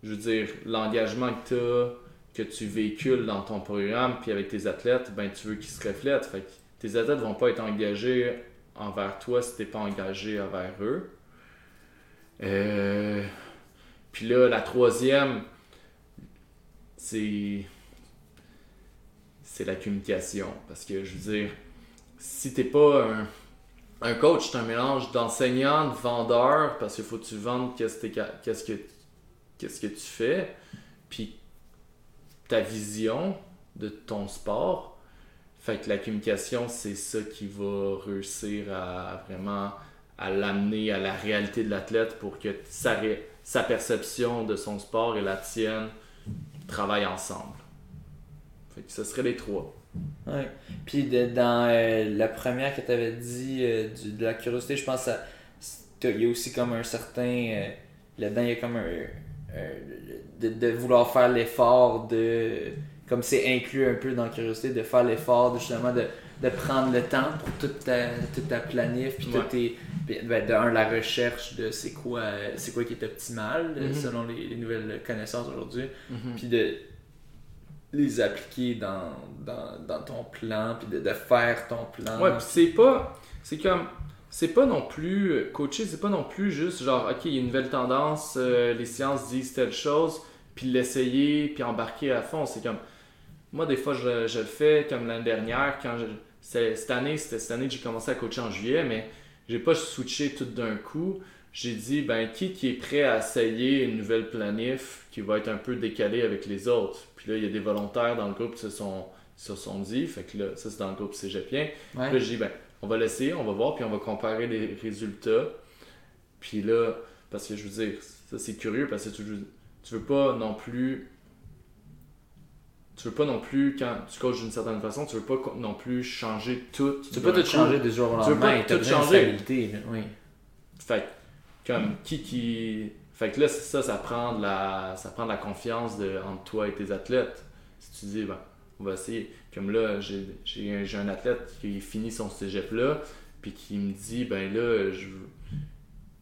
Je veux dire, l'engagement que tu as, que tu véhicules dans ton programme, puis avec tes athlètes, ben tu veux qu'ils se reflètent. Fait que tes athlètes vont pas être engagés envers toi si t'es pas engagé envers eux. Euh, puis là, la troisième, c'est. C'est la communication. Parce que je veux dire, si t'es pas un, un coach, c'est un mélange d'enseignant, de vendeur, parce qu'il faut que tu vendes qu'est-ce que, qu'est-ce que tu fais, puis ta vision de ton sport. Fait que la communication, c'est ça qui va réussir à vraiment à l'amener à la réalité de l'athlète pour que sa, sa perception de son sport et la tienne travaillent ensemble. Fait que ce serait les trois. Ouais. Puis dans euh, la première que tu avais dit, euh, de la curiosité, je pense qu'il y a aussi comme un certain. Euh, là-dedans, il y a comme un, de, de, vouloir faire l'effort de. Comme c'est inclus un peu dans la curiosité, de faire l'effort de justement de, de prendre le temps pour toute ta, toute ta planif, puis tes, ben, de un, la recherche de c'est quoi, c'est quoi qui est optimal mm-hmm. selon les, nouvelles connaissances aujourd'hui, mm-hmm. puis de les appliquer dans, dans, dans ton plan, puis de, de, faire ton plan. Ouais, puis c'est pas. C'est comme. C'est pas non plus. Coacher, c'est pas non plus juste genre, ok, il y a une nouvelle tendance, euh, les sciences disent telle chose, puis l'essayer, puis embarquer à fond. C'est comme. Moi, des fois, je, je le fais comme l'année dernière, quand je. Cette année, c'était cette année que j'ai commencé à coacher en juillet, mais j'ai pas switché tout d'un coup. J'ai dit, ben, qui qui est prêt à essayer une nouvelle planif qui va être un peu décalée avec les autres? Puis là, il y a des volontaires dans le groupe qui se sont, se sont dit, fait que là, ça c'est dans le groupe cégepien. Ouais. Puis là, j'ai dit, ben, on va l'essayer, on va voir, puis on va comparer les résultats. Puis là, parce que je veux dire, ça c'est curieux, parce que tu, tu veux pas non plus. Tu veux pas non plus, quand tu coaches d'une certaine façon, tu veux pas non plus changer tout. Tu veux pas tout changer des jours au lendemain. Tu veux pas tout changer. Oui. Fait comme qui qui fait que là, ça, ça prend de la, ça prend de la confiance de, entre toi et tes athlètes. Si tu dis, ben, on va essayer. Comme là, j'ai un, un athlète qui finit son cégep là, puis qui me dit, ben là, je,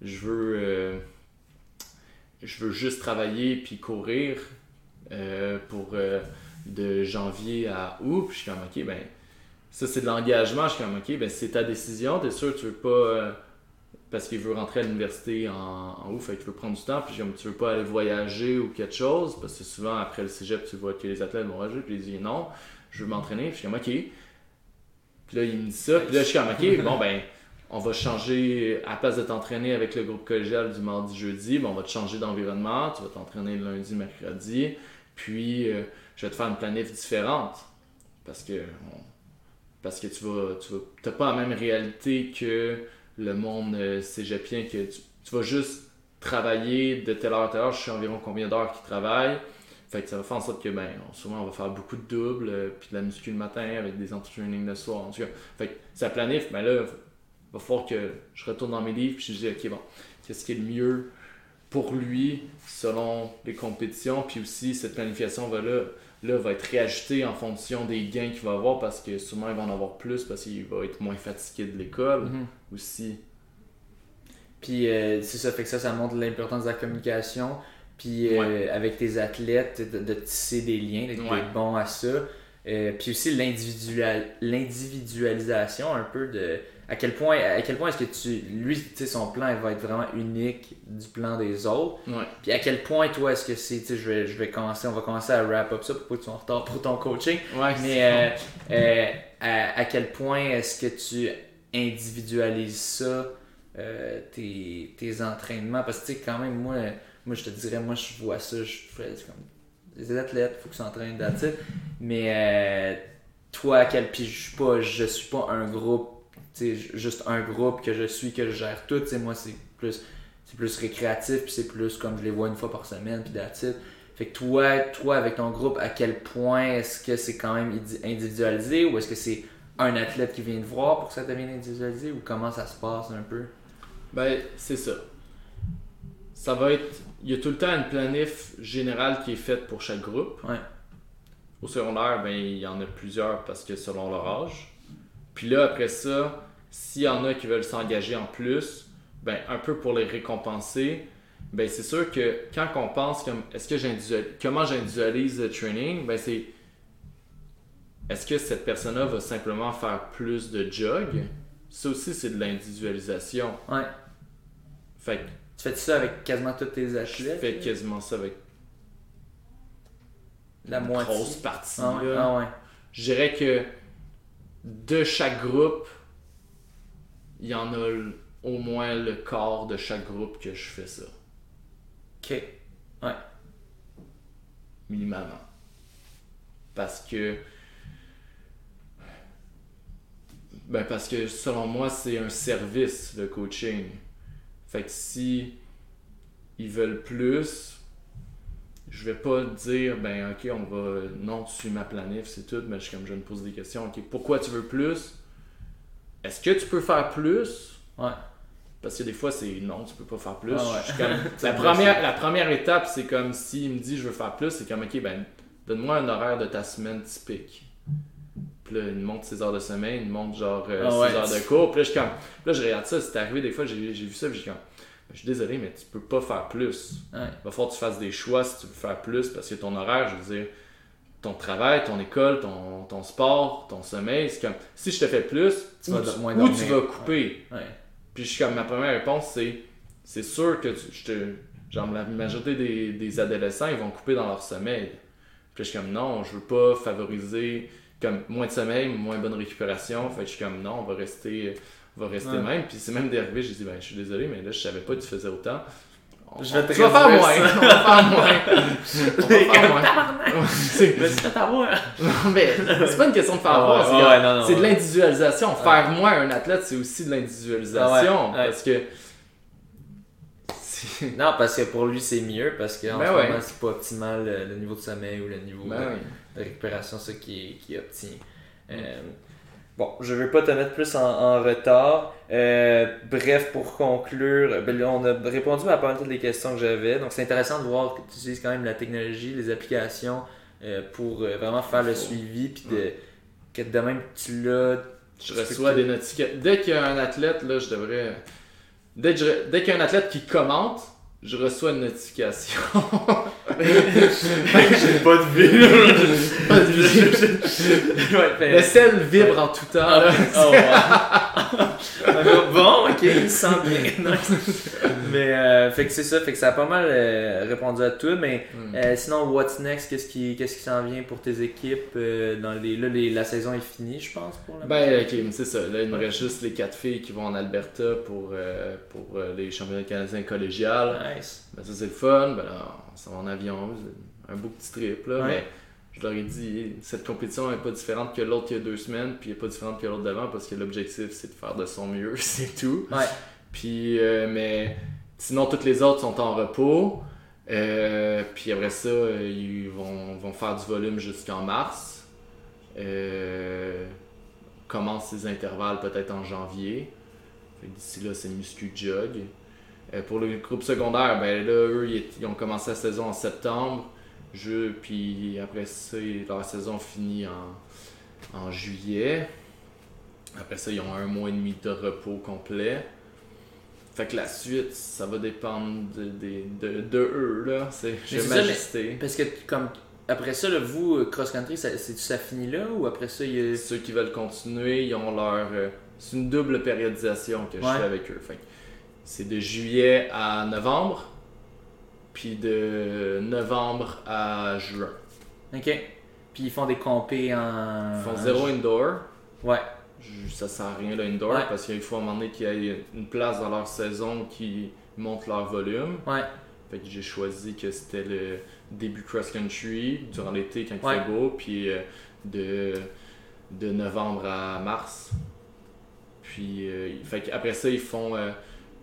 je veux, euh, je veux juste travailler puis courir euh, pour euh, de janvier à août. Puis je suis comme, ok, ben, ça c'est de l'engagement. Je suis comme, ok, ben c'est ta décision. T'es sûr, tu veux pas parce qu'il veut rentrer à l'université en, en haut, fait qu'il veut prendre du temps, puis comme tu veux pas aller voyager ou quelque chose, parce que souvent après le cégep, tu vois que les athlètes vont voyager, puis ils disent non, je veux m'entraîner, puis je suis comme ok. Puis là, il me dit ça, puis là, je suis comme ok, bon ben, on va changer, à place de t'entraîner avec le groupe collégial du mardi, jeudi, ben, on va te changer d'environnement, tu vas t'entraîner le lundi, mercredi, puis euh, je vais te faire une planif différente, parce que, parce que tu vas, tu pas la même réalité que le monde euh, cégepien que tu, vas juste travailler de telle heure à telle heure, je sais environ combien d'heures qu'ils travaillent. Fait que ça va faire en sorte que ben, souvent on va faire beaucoup de doubles, euh, puis de la muscu le matin avec des entraînements le soir. En tout cas, fait que ça planifie, mais là, il va falloir que je retourne dans mes livres, puis je dis, ok, bon, qu'est-ce qui est le mieux pour lui selon les compétitions, puis aussi cette planification va là, là va être réajustée en fonction des gains qu'il va avoir parce que souvent il va en avoir plus parce qu'il va être moins fatigué de l'école. Mhm aussi. Puis euh, c'est ça, fait que ça, ça montre l'importance de la communication. Puis euh, avec tes athlètes, de, tisser des liens, d'être bon à ça. Euh, puis aussi l'individualisation un peu de à quel point à quel point est-ce que tu lui son plan il va être vraiment unique du plan des autres puis à quel point toi est-ce que c'est je vais je vais commencer on va commencer à wrap up ça pour pas que tu en retard pour ton coaching mais à, à, quel point est-ce que tu individualise ça, euh, tes, tes, entraînements? Parce que, tu sais, quand même, moi, moi, je te dirais, moi, je vois ça, je fais comme des athlètes, il faut qu'ils s'entraînent, d'attitude. Mais euh, toi, à quel. Puis, je suis pas, je suis pas un groupe, tu sais, juste un groupe que je suis, que je gère tout. Tu sais, moi, c'est plus. C'est plus récréatif, puis c'est plus comme je les vois une fois par semaine, puis d'attitude. Fait que toi, toi, avec ton groupe, à quel point est-ce que c'est quand même individualisé ou est-ce que c'est un athlète qui vient te voir pour que ça devienne individualisé ou comment ça se passe un peu? Ben, c'est ça. Ça va être. Il y a tout le temps une planif générale qui est faite pour chaque groupe. Ouais. Au secondaire, ben, il y en a plusieurs parce que selon leur âge. Puis là, après ça, s'il y en a qui veulent s'engager en plus, ben, un peu pour les récompenser, ben, c'est sûr que quand on pense comme est-ce que comment j'individualise le training, ben, c'est est-ce que cette personne-là va simplement faire plus de jog? Ça aussi, c'est de l'individualisation. Ouais. Fait Tu fais ça avec quasiment toutes tes athlètes? Je fais quasiment ça avec la moitié. grosse partie. Ah ouais. Ah ouais. Je dirais que de chaque groupe, il y en a au moins le quart de chaque groupe que je fais ça. Ok. Ouais. Minimalement. Parce que Ben parce que selon moi, c'est un service, le coaching. Fait que si ils veulent plus, je vais pas dire, ben ok, on va. Non, tu suis ma planif, c'est tout, mais je, comme je me pose des questions. Ok, pourquoi tu veux plus? Est-ce que tu peux faire plus? Ouais. Parce que des fois, c'est non, tu peux pas faire plus. Ah ouais. Je suis comme- Ça la, première, la première étape, c'est comme s'il me dit je veux faire plus, c'est comme ok, ben donne-moi un horaire de ta semaine typique. Puis là, il me montre ses heures de sommeil, il me montre genre euh, Ah heures de cours. Puis là, je comme, là, je regarde ça, c'est arrivé des fois, j'ai j'ai vu ça, puis je suis comme, je suis désolé, mais tu peux pas faire plus. Ouais. Il va falloir que tu fasses des choix si tu veux faire plus, parce que ton horaire, je veux dire, ton travail, ton école, ton, ton sport, ton sommeil, c'est comme, si je te fais plus, Tu où, vas tu, moins vas couper? Ouais. Puis je suis comme, ma première réponse, c'est, c'est sûr que tu, je te, genre, la majorité des, des adolescents, ils vont couper dans leur sommeil. Puis je suis comme, non, je veux pas favoriser comme moins de sommeil, moins bonne récupération. Fait que je suis comme, non, on va rester, va rester Ouais. même. Puis c'est même dérivé, j'ai dit, ben, je suis désolé, mais là, je savais pas que tu faisais autant. On- Je vais te tu vas faire moins, ça. on va faire moins. On va faire moins. C'est- Mais pas une question de faire Ah ouais, avoir, c'est, ouais, de ouais. l'individualisation. Faire moins un athlète, c'est aussi de l'individualisation. Ah. Parce que. Non, parce que pour lui, c'est mieux, parce qu'en Ben ce ouais. moment, c'est pas optimal le, le niveau de sommeil ou le niveau Ben de, oui. de récupération, ça qui obtient. Euh, bon, je veux pas te mettre plus en, en retard. Euh, bref, pour conclure, ben on a répondu à pas mal toutes les questions que j'avais. Donc, c'est intéressant de voir que tu utilises quand même la technologie, les applications euh, pour euh, vraiment faire le suivi, puis de, que de même tu l'as. Je reçois des notifications. Dès qu'il y a un athlète, là, je devrais. Dès que je- dès qu'il y a un athlète qui commente, je reçois une notification. J'ai pas de vue. Pas de vie. ouais, ben- Le sel vibre en tout temps. là. Oh, wow. bon, ok, il se sent bien. mais, euh, fait que c'est ça, fait que ça a pas mal euh, répondu à tout. Mais Hmm. euh, sinon, what's next? Qu'est-ce qui, qu'est-ce qui s'en vient pour tes équipes euh, dans les, Là, les- la saison est finie, je pense, pour la Ben, ok, mais c'est ça. Là, il me reste juste les quatre filles qui vont en Alberta pour, euh, pour les championnats canadiens collégiales. Nice. Ben, ça, c'est le fun. Ben, là, on s'en va en avion. Un beau petit trip, là. Ouais. Mais je leur ai dit, cette compétition n'est pas différente que l'autre il y a deux semaines, puis elle n'est pas différente que l'autre d'avant, parce que l'objectif, c'est de faire de son mieux, c'est tout. Ouais. Puis, euh, mais sinon, toutes les autres sont en repos. Euh, puis après ça, euh, ils vont, vont faire du volume jusqu'en mars. Euh, commence ces intervalles peut-être en janvier. D'ici là, c'est muscu jog. Euh, pour le groupe secondaire, ben là, eux, ils, ils ont commencé la saison en septembre. Je, puis après ça, leur saison finit en, en juillet. Après ça, ils ont un mois et demi de repos complet. Fait que la suite, ça va dépendre de, de, de, de eux, là. C'est, ça, m'ajuster. Parce que, comme. Après ça, là, vous, euh, cross-country, ça, ça finit là ou après ça, il y a. Ceux qui veulent continuer, ils ont leur. euh, c'est une double périodisation que je fais avec eux. Fait que c'est de juillet à novembre, puis de novembre à juin. Ok. Puis ils font des compés en. Ils font en- zéro indoor. Ouais. Ça sert à rien le indoor Ouais. parce qu'il faut à un moment donné qu'il y ait une place dans leur saison qui monte leur volume. Ouais. Fait que j'ai choisi que c'était le début cross-country durant l'été quand il fait beau, puis euh, de, de novembre à mars. Puis euh, fait après ça, ils font. euh,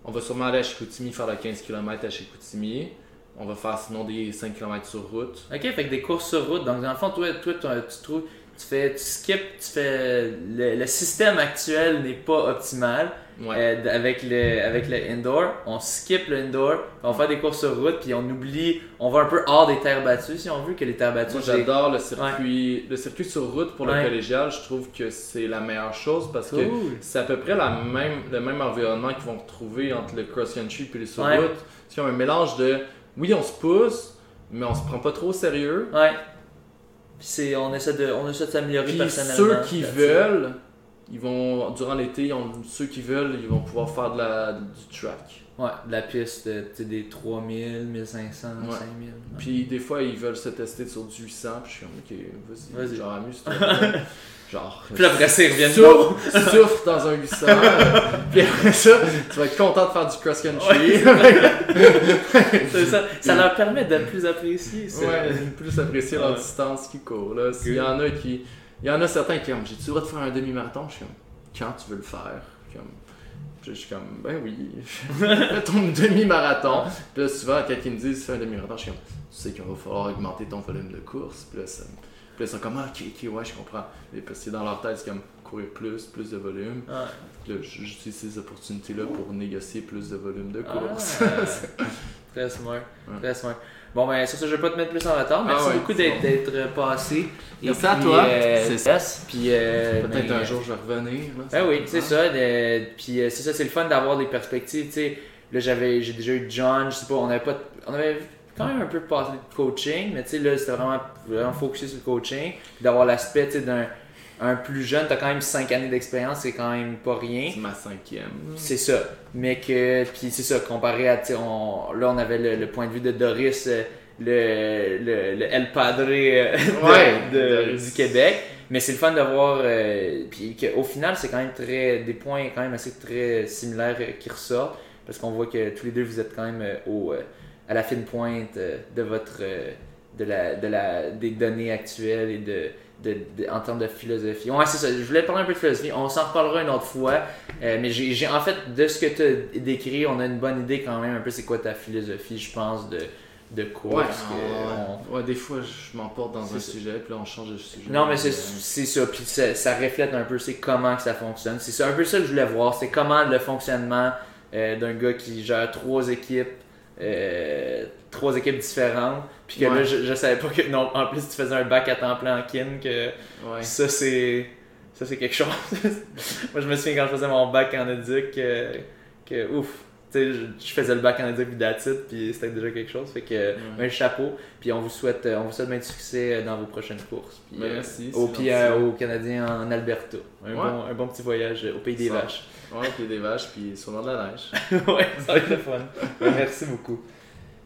on va sûrement aller à Chicoutimi faire le 15 km à Chicoutimi. On va faire sinon des 5 km sur route. Ok, fait que des courses sur route. Donc, dans le fond, toi, toi tu, tu trouves. Tu fais. Tu skips, tu fais. Le, le système actuel n'est pas optimal. Ouais. Euh, avec, le, avec le indoor, on skip le indoor, on fait des courses sur route, puis on oublie, on va un peu hors des terres battues si on veut que les terres battues. Moi j'adore le circuit, le circuit sur route pour Ouais. le collégial. Je trouve que c'est la meilleure chose parce que c'est à peu près la même, le même environnement qu'ils vont retrouver entre le cross-country et les sur route. C'est un mélange de oui, on se pousse, mais on se prend pas trop au sérieux. C'est, on essaie de, on essaie de s'améliorer personnellement. ceux qui veulent, ils vont durant l'été, ceux qui veulent, ils vont pouvoir faire de la, du track. Ouais, de la piste, des 3000, 1500, Ouais. 5000. ouais. Puis des fois, ils veulent se tester sur du 800, puis je suis comme ok, vas-y, Vas-y. genre amuse-toi. genre. Puis après ça, ils reviennent Souffre, souffre dans un 800. euh, puis après ça, tu vas être content de faire du cross-country. C'est ça, ça leur permet de plus apprécier. ça. ouais, plus apprécier leur Ouais. distance qui court. Là. S'il y en a qui. Il y en a certains qui ont J'ai-tu le droit de faire un demi-marathon? Je suis comme Quand tu veux le faire comme, je suis comme Ben oui, fais ton demi-marathon. Puis là, souvent, quand ils me disent fais un demi-marathon, je suis comme Tu sais qu'il va falloir augmenter ton volume de course. Puis là, ça- puis ils sont comme Ah, ok, ok, ouais, je comprends. Et parce que dans leur tête, c'est comme courir plus, plus de volume. Ouais. J'utilise ces opportunités-là pour négocier plus de volume de course. Ah, très smart. Très smart. Bon, ben, sur ce, je vais pas te mettre plus en retard. Merci Ah ouais, beaucoup d'être bon. passé. Et Merci à toi. euh, C'est ça. Puis, euh, Peut-être ben, un jour je vais revenir. Là, Ah oui, c'est ça. de- puis euh, c'est ça, c'est le fun d'avoir des perspectives. Tu sais, là, j'avais, j'ai déjà eu John, je sais pas, on avait pas, on avait quand même un peu parlé de coaching, mais tu sais, là, c'était vraiment, vraiment focusé sur le coaching. Puis d'avoir l'aspect, tu sais, d'un un plus jeune, t'as quand même 5 années d'expérience, c'est quand même pas rien. C'est ma cinquième. C'est ça. Mais que, puis c'est ça, comparé à, tu sais, on, là, on avait le, le point de vue de Doris, euh, le, le, le El Padre euh, de- Ouais, de- du Québec. Mais c'est le fun de voir, euh, puis qu'au final, c'est quand même très, des points quand même assez très similaires qui ressortent. Parce qu'on voit que tous les deux, vous êtes quand même au, euh, à la fine pointe euh, de votre, euh, de la, de la, des données actuelles et de, de, de- en termes de philosophie. Ouais, c'est ça. Je voulais parler un peu de philosophie. On s'en reparlera une autre fois. Euh, mais j'ai, en fait, de ce que tu as décrit, on a une bonne idée quand même un peu c'est quoi ta philosophie, je pense, de, de course. Ouais, que on- ouais, des fois je m'emporte dans un ça. sujet, puis là on change de sujet. Non, mais c'est, Euh, ça. Puis ça, ça reflète un peu c'est comment que ça fonctionne. C'est un peu ça que je voulais voir. C'est comment le fonctionnement euh, d'un gars qui gère trois équipes. Euh, trois équipes différentes puis que Ouais. là je, je savais pas que non en plus tu faisais un bac à temps plein en kin que Ouais. ça c'est ça c'est quelque chose moi je me souviens quand je faisais mon bac en éduc que, que ouf tu sais je, faisais le bac en éduc it, puis c'était déjà quelque chose fait que un chapeau puis on vous souhaite euh, on vous souhaite bien de succès euh, dans vos prochaines courses puis, Ben, euh, merci. au, c'est puis euh, aux Canadiens en Alberta un, Ouais. bon, un bon petit voyage euh, au pays des Ça. vaches Ouais, puis des vaches, puis le de la neige. ouais ça va être le fun merci beaucoup